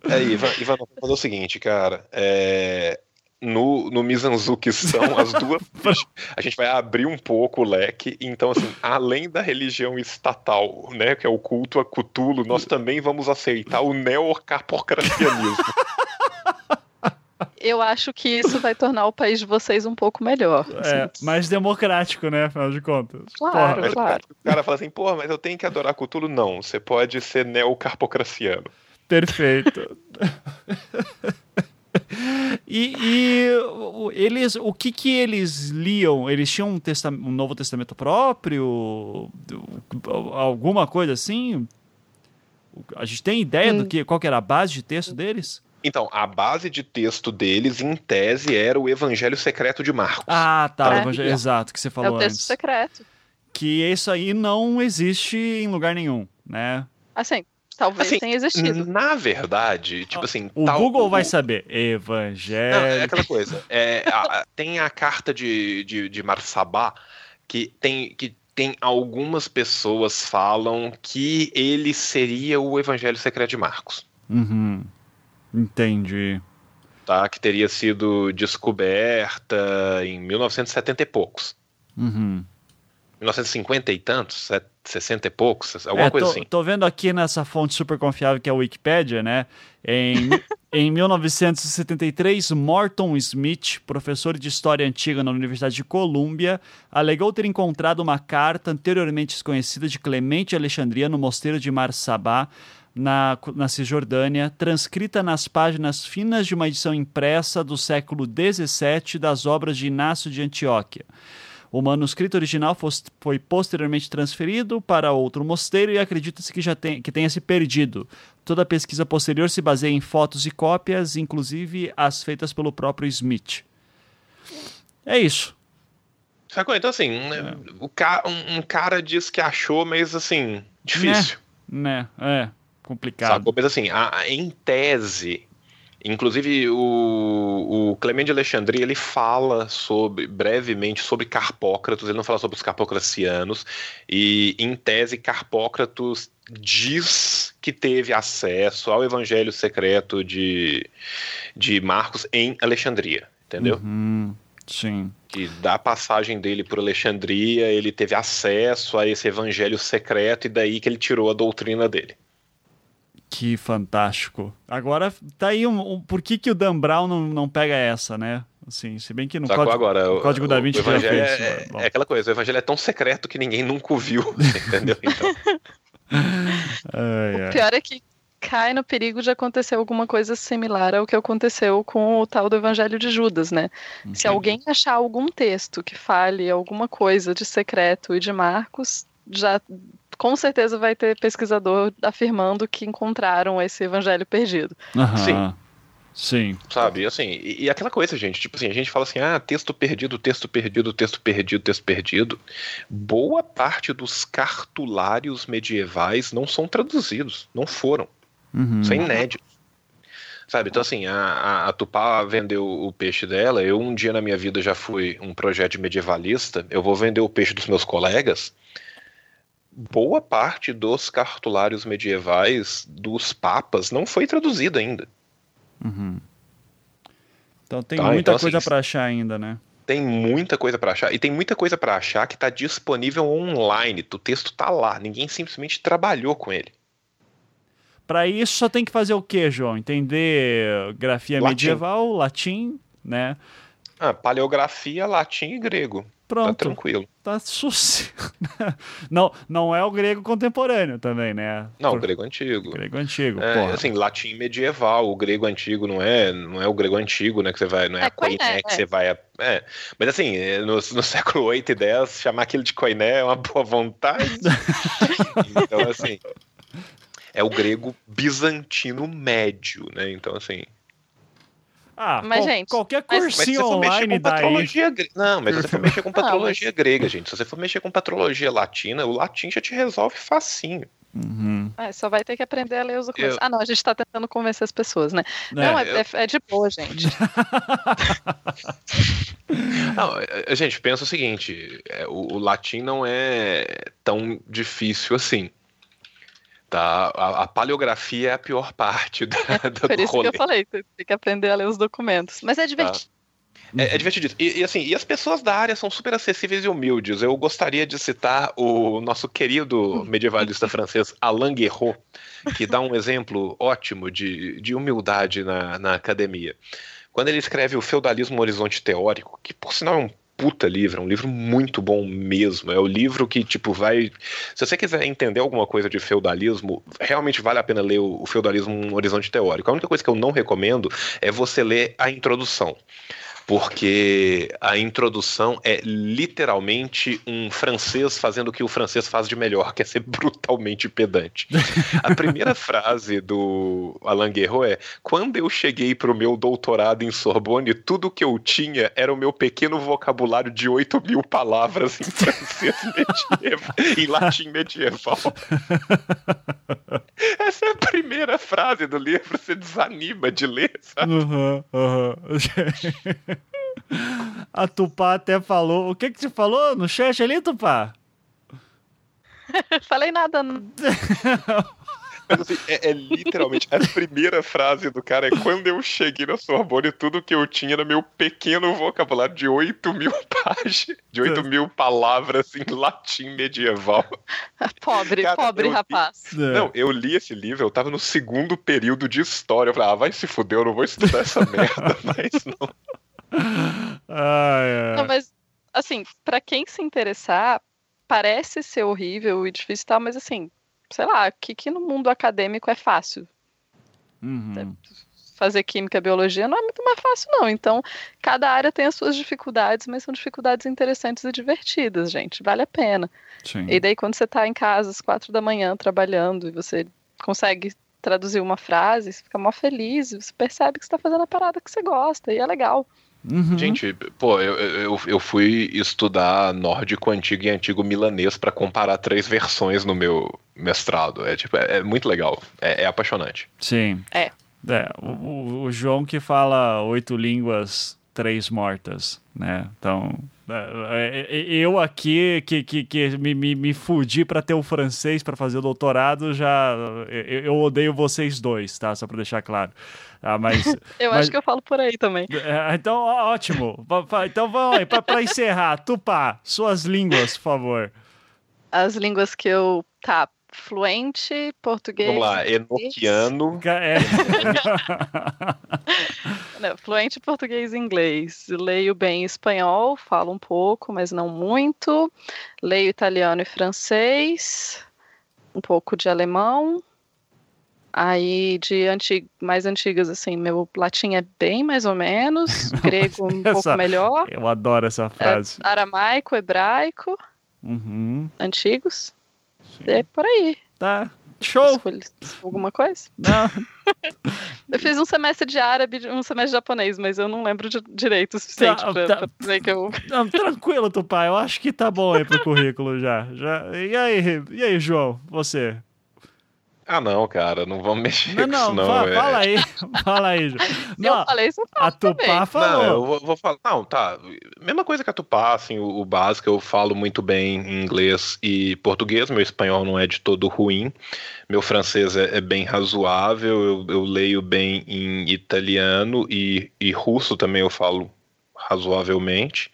é, Ivan, Ivan, vamos fazer o seguinte, cara. É, no, no Mizanzuki são as duas. a gente vai abrir um pouco o leque. Então, assim, além da religião estatal, né, que é o culto a Cthulhu, nós também vamos aceitar o neocarpocracianismo. Eu acho que isso vai tornar o país de vocês um pouco melhor. É, assim. mais democrático, né? Afinal de contas. Claro, porra, claro. O cara fala assim, porra, mas eu tenho que adorar Cthulhu? Não, você pode ser neocarpocraciano. Perfeito. e, e, eles, o que que eles liam? Eles tinham um, um Novo Testamento próprio? Alguma coisa assim? A gente tem ideia hum. do que qual que era a base de texto deles? Então, a base de texto deles, em tese, era o Evangelho Secreto de Marcos. Ah, tá. É. Evangelho... Exato, que você falou antes. É o texto antes. secreto. Que isso aí não existe em lugar nenhum, né? Assim, talvez assim, tenha existido. Na verdade, tipo assim. O tal, Google o, vai saber. Evangelho. Não, é aquela coisa. É, a, tem a carta de, de, de Marsabá que tem. Que tem algumas pessoas falam que ele seria o Evangelho Secreto de Marcos. Uhum. Entendi. Tá, que teria sido descoberta em 1970 e poucos. Uhum. 1950 e tantos, 60 e poucos, alguma é, coisa tô, assim. Tô vendo aqui nessa fonte super confiável que é a Wikipedia, né? Em, em 1973, Morton Smith, professor de História Antiga na Universidade de Colômbia, alegou ter encontrado uma carta anteriormente desconhecida de Clemente Alexandria no mosteiro de Marsabá, na, na Cisjordânia, transcrita nas páginas finas de uma edição impressa do século XVII das obras de Inácio de Antioquia. O manuscrito original foi posteriormente transferido para outro mosteiro e acredita-se que já tem, que tenha se perdido. Toda a pesquisa posterior se baseia em fotos e cópias, inclusive as feitas pelo próprio Smith. É isso. Sacou? Então, assim, é. o ca um, cara diz que achou, mas, assim, difícil. Né, né? é, complicado. Sacou? Mas, assim, a, em tese, Inclusive, o, o Clemente de Alexandria ele fala sobre brevemente sobre Carpócratos, ele não fala sobre os carpocracianos, e em tese, Carpócratos diz que teve acesso ao evangelho secreto de, de Marcos em Alexandria, entendeu? Uhum, sim. Que da passagem dele por Alexandria, ele teve acesso a esse evangelho secreto e daí que ele tirou a doutrina dele. Que fantástico. Agora, tá aí um, um, por que, que o Dan Brown não, não pega essa, né? Assim, se bem que no código, agora, o, código da Vinci o evangelho é, é, aquela coisa, o evangelho é tão secreto que ninguém nunca viu, entendeu? Então. ai, ai. O pior é que cai no perigo de acontecer alguma coisa similar ao que aconteceu com o tal do Evangelho de Judas, né? Se alguém achar algum texto que fale alguma coisa de secreto e de Marcos, já com certeza vai ter pesquisador afirmando que encontraram esse evangelho perdido. Aham. Sim. Sim. Sabe, assim, e, e aquela coisa, gente, tipo assim, a gente fala assim, ah, texto perdido, texto perdido, texto perdido, texto perdido. Boa parte dos cartulários medievais não são traduzidos, não foram. Uhum. Isso é inédito. Sabe, então assim, a, a, a Tupá vendeu o peixe dela, eu um dia na minha vida já fui um projeto medievalista, eu vou vender o peixe dos meus colegas. Boa parte dos cartulários medievais dos papas não foi traduzida ainda. Uhum. Então tem Tá, muita então, assim, coisa pra achar ainda, né? Tem muita coisa pra achar. E tem muita coisa pra achar que tá disponível online. O texto tá lá. Ninguém simplesmente trabalhou com ele. Pra isso só tem que fazer o quê, João? Entender grafia Latim. medieval, latim, né? Ah, paleografia, latim e grego. Tá Pronto. tranquilo. Tá suci... não, não é o grego contemporâneo também, né? Não, o Por- grego antigo. grego antigo, É, porra. assim, latim medieval, o grego antigo não é, não é o grego antigo, né, que você vai, não é, É a koiné koiné, que é. você vai, a- é. Mas assim, é, no, no século 8 e 10, chamar aquilo de koiné é uma boa vontade. então, assim, é o grego bizantino médio, né, então assim... Ah, Mas, qual- gente, qualquer cursinho online patrologia grega. Não, mas se você for mexer com patrologia grega, gente. Se você for mexer com patrologia latina, o latim já te resolve facinho. Uhum. É, só vai ter que aprender a ler os documentos. Eu- Ah, não, a gente tá tentando convencer as pessoas, né? É, não, é, eu- é- é de boa, gente. Não, gente pensa o seguinte: o, o latim não é tão difícil assim. Tá? A, a paleografia é a pior parte da, do Por isso rolê. que eu falei, você tem que aprender a ler os documentos. Mas é divertido. É, é divertido. E, e, assim, e as pessoas da área são super acessíveis e humildes. Eu gostaria de citar o nosso querido medievalista francês Alain Guerrot, que dá um exemplo ótimo de, de humildade na, na academia. Quando ele escreve o Feudalismo Horizonte Teórico, que por sinal é um puta livro, é um livro muito bom mesmo. É o livro que, tipo, vai. Se você quiser entender alguma coisa de feudalismo, realmente vale a pena ler o, o Feudalismo um Horizonte Teórico. A única coisa que eu não recomendo é você ler a introdução porque a introdução é literalmente um francês fazendo o que o francês faz de melhor, que é ser brutalmente pedante. A primeira frase do Alain Guerrot é: Quando eu cheguei para o meu doutorado em Sorbonne, tudo que eu tinha era o meu pequeno vocabulário de 8 mil palavras em francês medieval, em latim medieval. Essa é a primeira frase do livro, você desanima de ler, sabe? Aham, aham. A Tupá até falou. O que que você falou no chat ali, Tupá? Falei nada. não. Mas assim, é, é literalmente a primeira frase do cara é quando eu cheguei na Sorbonne, tudo que eu tinha era meu pequeno vocabulário de 8 mil páginas, de 8 mil palavras em latim medieval. Pobre, Cara, pobre rapaz. É. Não, eu li esse livro, eu tava no segundo período de história. Eu falei, ah, vai se fuder, eu não vou estudar essa merda, mas não. Ai, ai. Não, mas, assim, pra quem se interessar, parece ser horrível e difícil e tal, mas assim, sei lá, o que, que no mundo acadêmico é fácil? Uhum. Fazer química e biologia não é muito mais fácil, não. Então, cada área tem as suas dificuldades, mas são dificuldades interessantes e divertidas, gente. Vale a pena. Sim. E daí, quando você tá em casa às quatro da manhã trabalhando e você consegue traduzir uma frase, você fica mó feliz, você percebe que você tá fazendo a parada que você gosta, e é legal. Uhum. Gente, pô, eu, eu, eu fui estudar nórdico antigo e antigo milanês pra comparar três versões no meu mestrado. É tipo, é, é muito legal. É, é apaixonante. Sim. É. É, o, o- João que fala oito línguas, três mortas, né? Então, eu aqui que, que, que me, me, me fudi pra ter o francês pra fazer o doutorado, já eu, eu odeio vocês dois, tá? Só pra deixar claro. Ah, mas Eu Mas- acho que eu falo por aí também. é, então, ótimo. Então vamos aí, pra, pra encerrar, Tupá, suas línguas, por favor. As línguas que eu. Tá, fluente, português. Vamos lá, enoquiano. É. Não, fluente português e inglês. Leio bem espanhol, falo um pouco, mas não muito. Leio italiano e francês, um pouco de alemão. Aí de mais antigas, assim, meu latim é bem mais ou menos, grego um Essa- pouco melhor, Eu adoro essa frase. aramaico, hebraico, Uhum. antigos. É por aí. Tá. Show! Alguma coisa? Não, Eu fiz um semestre de árabe e um semestre de japonês, mas eu não lembro de- direito o suficiente Tá, pra, tá. pra dizer que eu. não, tranquilo, Tupá. Eu acho que tá bom aí pro currículo já. já. E aí, e aí, João? Você? Ah, não, cara, não vamos mexer Não, com não, isso, não. fa- é- fala aí. Fala aí, Não, eu falei, você a fala também. Tupá Não, falou. eu vou, vou falar. Não, tá. Mesma coisa que a Tupá, assim, o, o básico, eu falo muito bem inglês e português, meu espanhol não é de todo ruim, meu francês é, é bem razoável, eu, eu leio bem em italiano e, e russo também eu falo razoavelmente.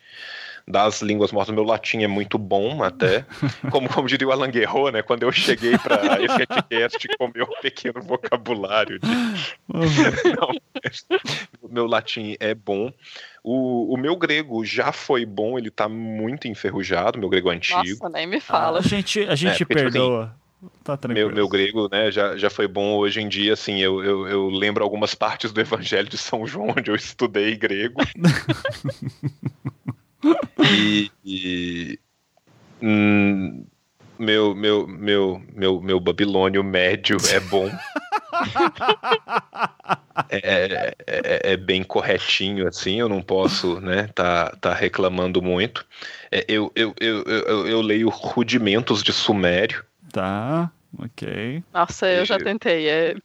Das línguas mortas, meu latim é muito bom até. Como, como diria o Alan Guerreau, né? Quando eu cheguei para esse podcast com meu pequeno vocabulário de não, meu latim é bom. O, o meu grego já foi bom, ele tá muito enferrujado, meu grego antigo. Nossa, nem me A fala. gente, a gente porque, tipo perdoa. Tá tranquilo. Meu, meu grego, né, já, já foi bom hoje em dia, assim, eu, eu, eu lembro algumas partes do Evangelho de São João, onde eu estudei grego. E, e, hum, meu, meu, meu, meu, meu babilônio médio é bom. É, é, é bem corretinho, assim, eu não posso, né, tá, tá reclamando muito. É, eu, eu, eu, eu, eu leio rudimentos de sumério. Tá, ok. Nossa, eu já tentei. É...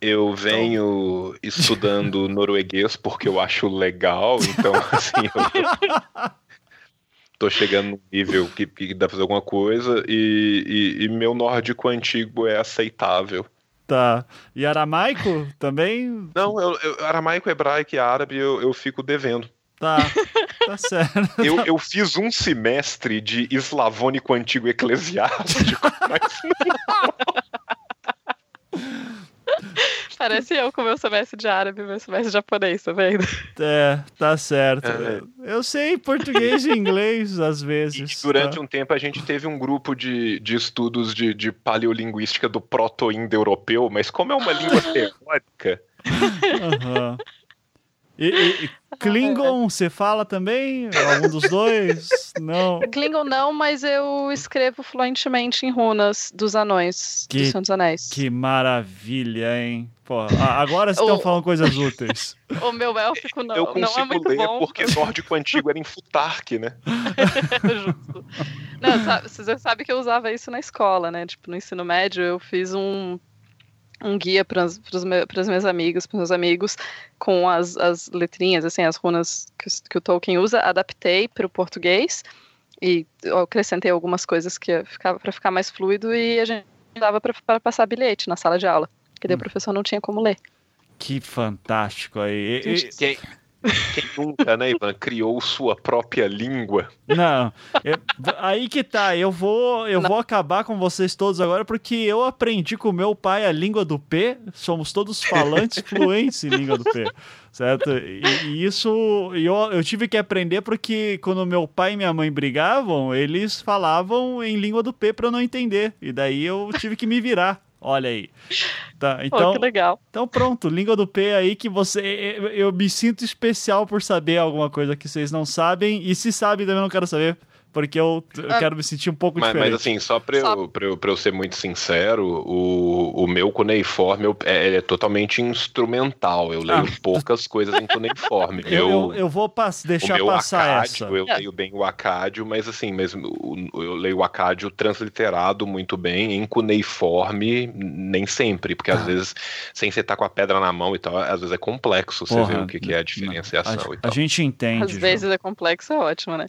Eu venho estudando norueguês porque eu acho legal, então assim, eu tô chegando num nível que, que dá pra fazer alguma coisa e, e, e meu nórdico antigo é aceitável. Tá. E aramaico também? Não, eu, eu- aramaico, hebraico e árabe eu, eu fico devendo. Tá. Tá certo. Eu, eu fiz um semestre de eslavônico antigo eclesiástico, mas Parece eu com meu semestre de árabe e meu semestre de japonês, tá vendo? É, tá certo. É. Eu sei português e inglês às E vezes. durante tá? um tempo a gente teve um grupo de, de estudos de, de paleolinguística do proto-indo-europeu, mas como é uma língua teórica, Aham. E, e- e Klingon, você fala também? Algum dos dois? Não. Klingon não, mas eu escrevo fluentemente em runas dos anões Que- do Senhor dos Anéis. Que maravilha, hein? Pô, agora vocês estão falando coisas úteis. O meu élfico não, eu não é consigo muito ler bom. porque nórdico antigo era em Futark, né? Justo. Não, sabe, você sabe que eu usava isso na escola, né? Tipo, no ensino médio eu fiz um, um guia para os meus amigos, para meus amigos, com as, as letrinhas, assim, as runas que, os- que o Tolkien usa, adaptei para o português e acrescentei algumas coisas que ficava para ficar mais fluido e a gente dava para passar bilhete na sala de aula, que Hum. o professor não tinha como ler. Que fantástico aí. E- e- Quem, nunca, né, Ivan, criou sua própria língua? Não, eu- aí que tá, eu vou, eu vou acabar com vocês todos agora porque eu aprendi com meu pai a língua do P, somos todos falantes fluentes em língua do P, certo? E, e isso eu, eu tive que aprender porque quando meu pai e minha mãe brigavam, eles falavam em língua do P pra eu não entender, e daí eu tive que me virar. Olha aí. Tá, então, que legal. então pronto, língua do P aí que você. Eu, eu me sinto especial por saber alguma coisa que vocês não sabem. E se sabem também não quero saber. Porque eu, eu Ah. quero me sentir um pouco Mas, diferente. mas assim, só pra, Só- Eu, pra, eu, pra eu ser muito sincero, o, o meu cuneiforme é, ele é totalmente instrumental. Eu leio poucas coisas em cuneiforme. Ah. eu, eu, eu vou pass- o deixar meu passar acádio, essa. eu É. leio bem o acádio, mas assim, mesmo eu leio o acádio transliterado muito bem, em cuneiforme nem sempre, porque às Ah. vezes, sem você estar com a pedra na mão e tal, às vezes é complexo você Porra, ver o que, que é a diferenciação a, e tal. a gente entende. Às João. vezes é complexo, é ótimo, né?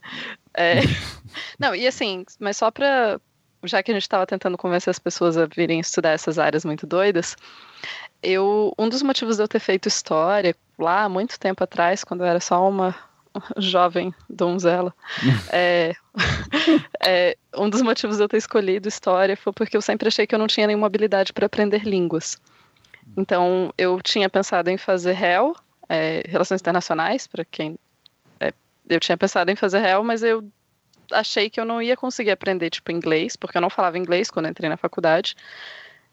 É... Não, e assim, mas só pra. Já que a gente estava tentando convencer as pessoas a virem estudar essas áreas muito doidas, eu. Um dos motivos de eu ter feito história lá há muito tempo atrás, quando eu era só uma jovem donzela, é, é, um dos motivos de eu ter escolhido história foi porque eu sempre achei que eu não tinha nenhuma habilidade para aprender línguas. Então, eu tinha pensado em fazer réu, é, Relações Internacionais, para quem eu tinha pensado em fazer réu, mas eu achei que eu não ia conseguir aprender tipo inglês, porque eu não falava inglês quando entrei na faculdade.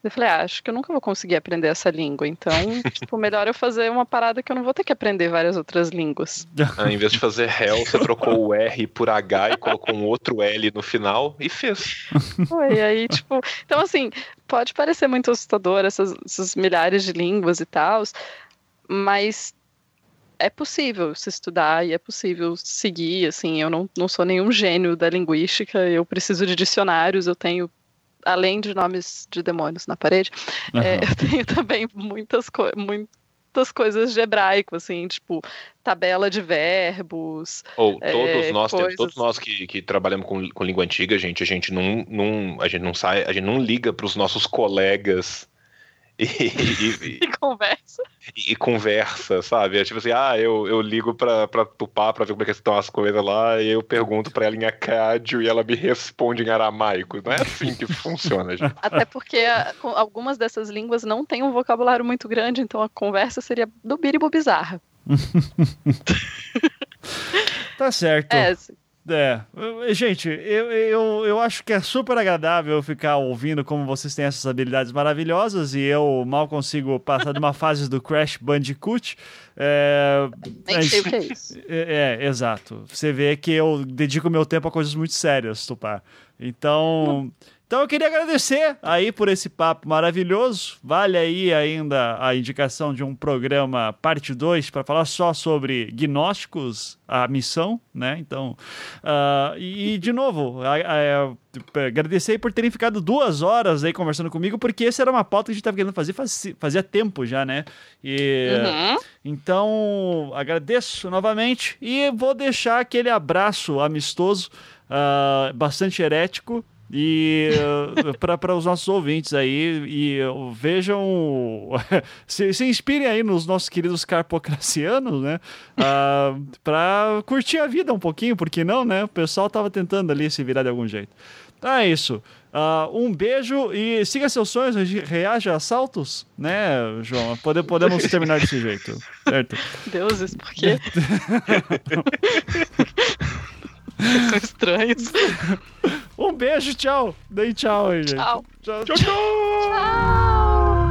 Eu falei, ah, acho que eu nunca vou conseguir aprender essa língua, então, tipo, melhor eu fazer uma parada que eu não vou ter que aprender várias outras línguas. Ah, em vez de fazer hell, você trocou o R por H e colocou um outro L no final e fez. Foi, aí, tipo, então assim, pode parecer muito assustador essas, essas milhares de línguas e tal, mas é possível se estudar e é possível seguir, assim, eu não, não sou nenhum gênio da linguística, eu preciso de dicionários, eu tenho além de nomes de demônios na parede, uhum. é, eu tenho também muitas, co muitas coisas de hebraico, assim, tipo tabela de verbos. Ou todos é, nós, coisas... todos nós que, que trabalhamos com, com língua antiga, gente, a gente não, não, a gente não sai, a gente não liga para os nossos colegas e, e, e, conversa. E, conversa, sabe? É tipo assim, ah, eu, eu ligo pra, pra Tupá pra ver como é que estão as coisas lá, e eu pergunto pra ela em acádio e ela me responde em aramaico. Não é assim que funciona, gente. Até porque a, algumas dessas línguas não têm um vocabulário muito grande, então a conversa seria do biribo bizarra. tá certo. É, é, gente, eu, eu, eu acho que é super agradável ficar ouvindo como vocês têm essas habilidades maravilhosas e eu mal consigo passar de uma fase do Crash Bandicoot. É, Nem sei o que é isso. É, é, exato. Você vê que eu dedico meu tempo a coisas muito sérias, Tupá. Então. Então eu queria agradecer aí por esse papo maravilhoso. Vale aí ainda a indicação de um programa parte 2 para falar só sobre gnósticos, a missão, né? Então, uh, e, de novo, a, a, agradecer por terem ficado duas horas aí conversando comigo, porque essa era uma pauta que a gente estava querendo fazer faz, fazia tempo já, né? E, uhum. Então, agradeço novamente e vou deixar aquele abraço amistoso, uh, bastante herético e uh, para os nossos ouvintes aí e uh, vejam se, se, inspirem aí nos nossos queridos carpocracianos né? Uh, para curtir a vida um pouquinho porque não né? O pessoal tava tentando ali se virar de algum jeito. Então é isso. Uh, um beijo e siga seus sonhos reaja a assaltos né João? Pode, podemos terminar desse jeito certo? Deuses por quê São estranhos. Um beijo, tchau. Dei tchau aí, gente. Tchau. Tchau, tchau. tchau. tchau.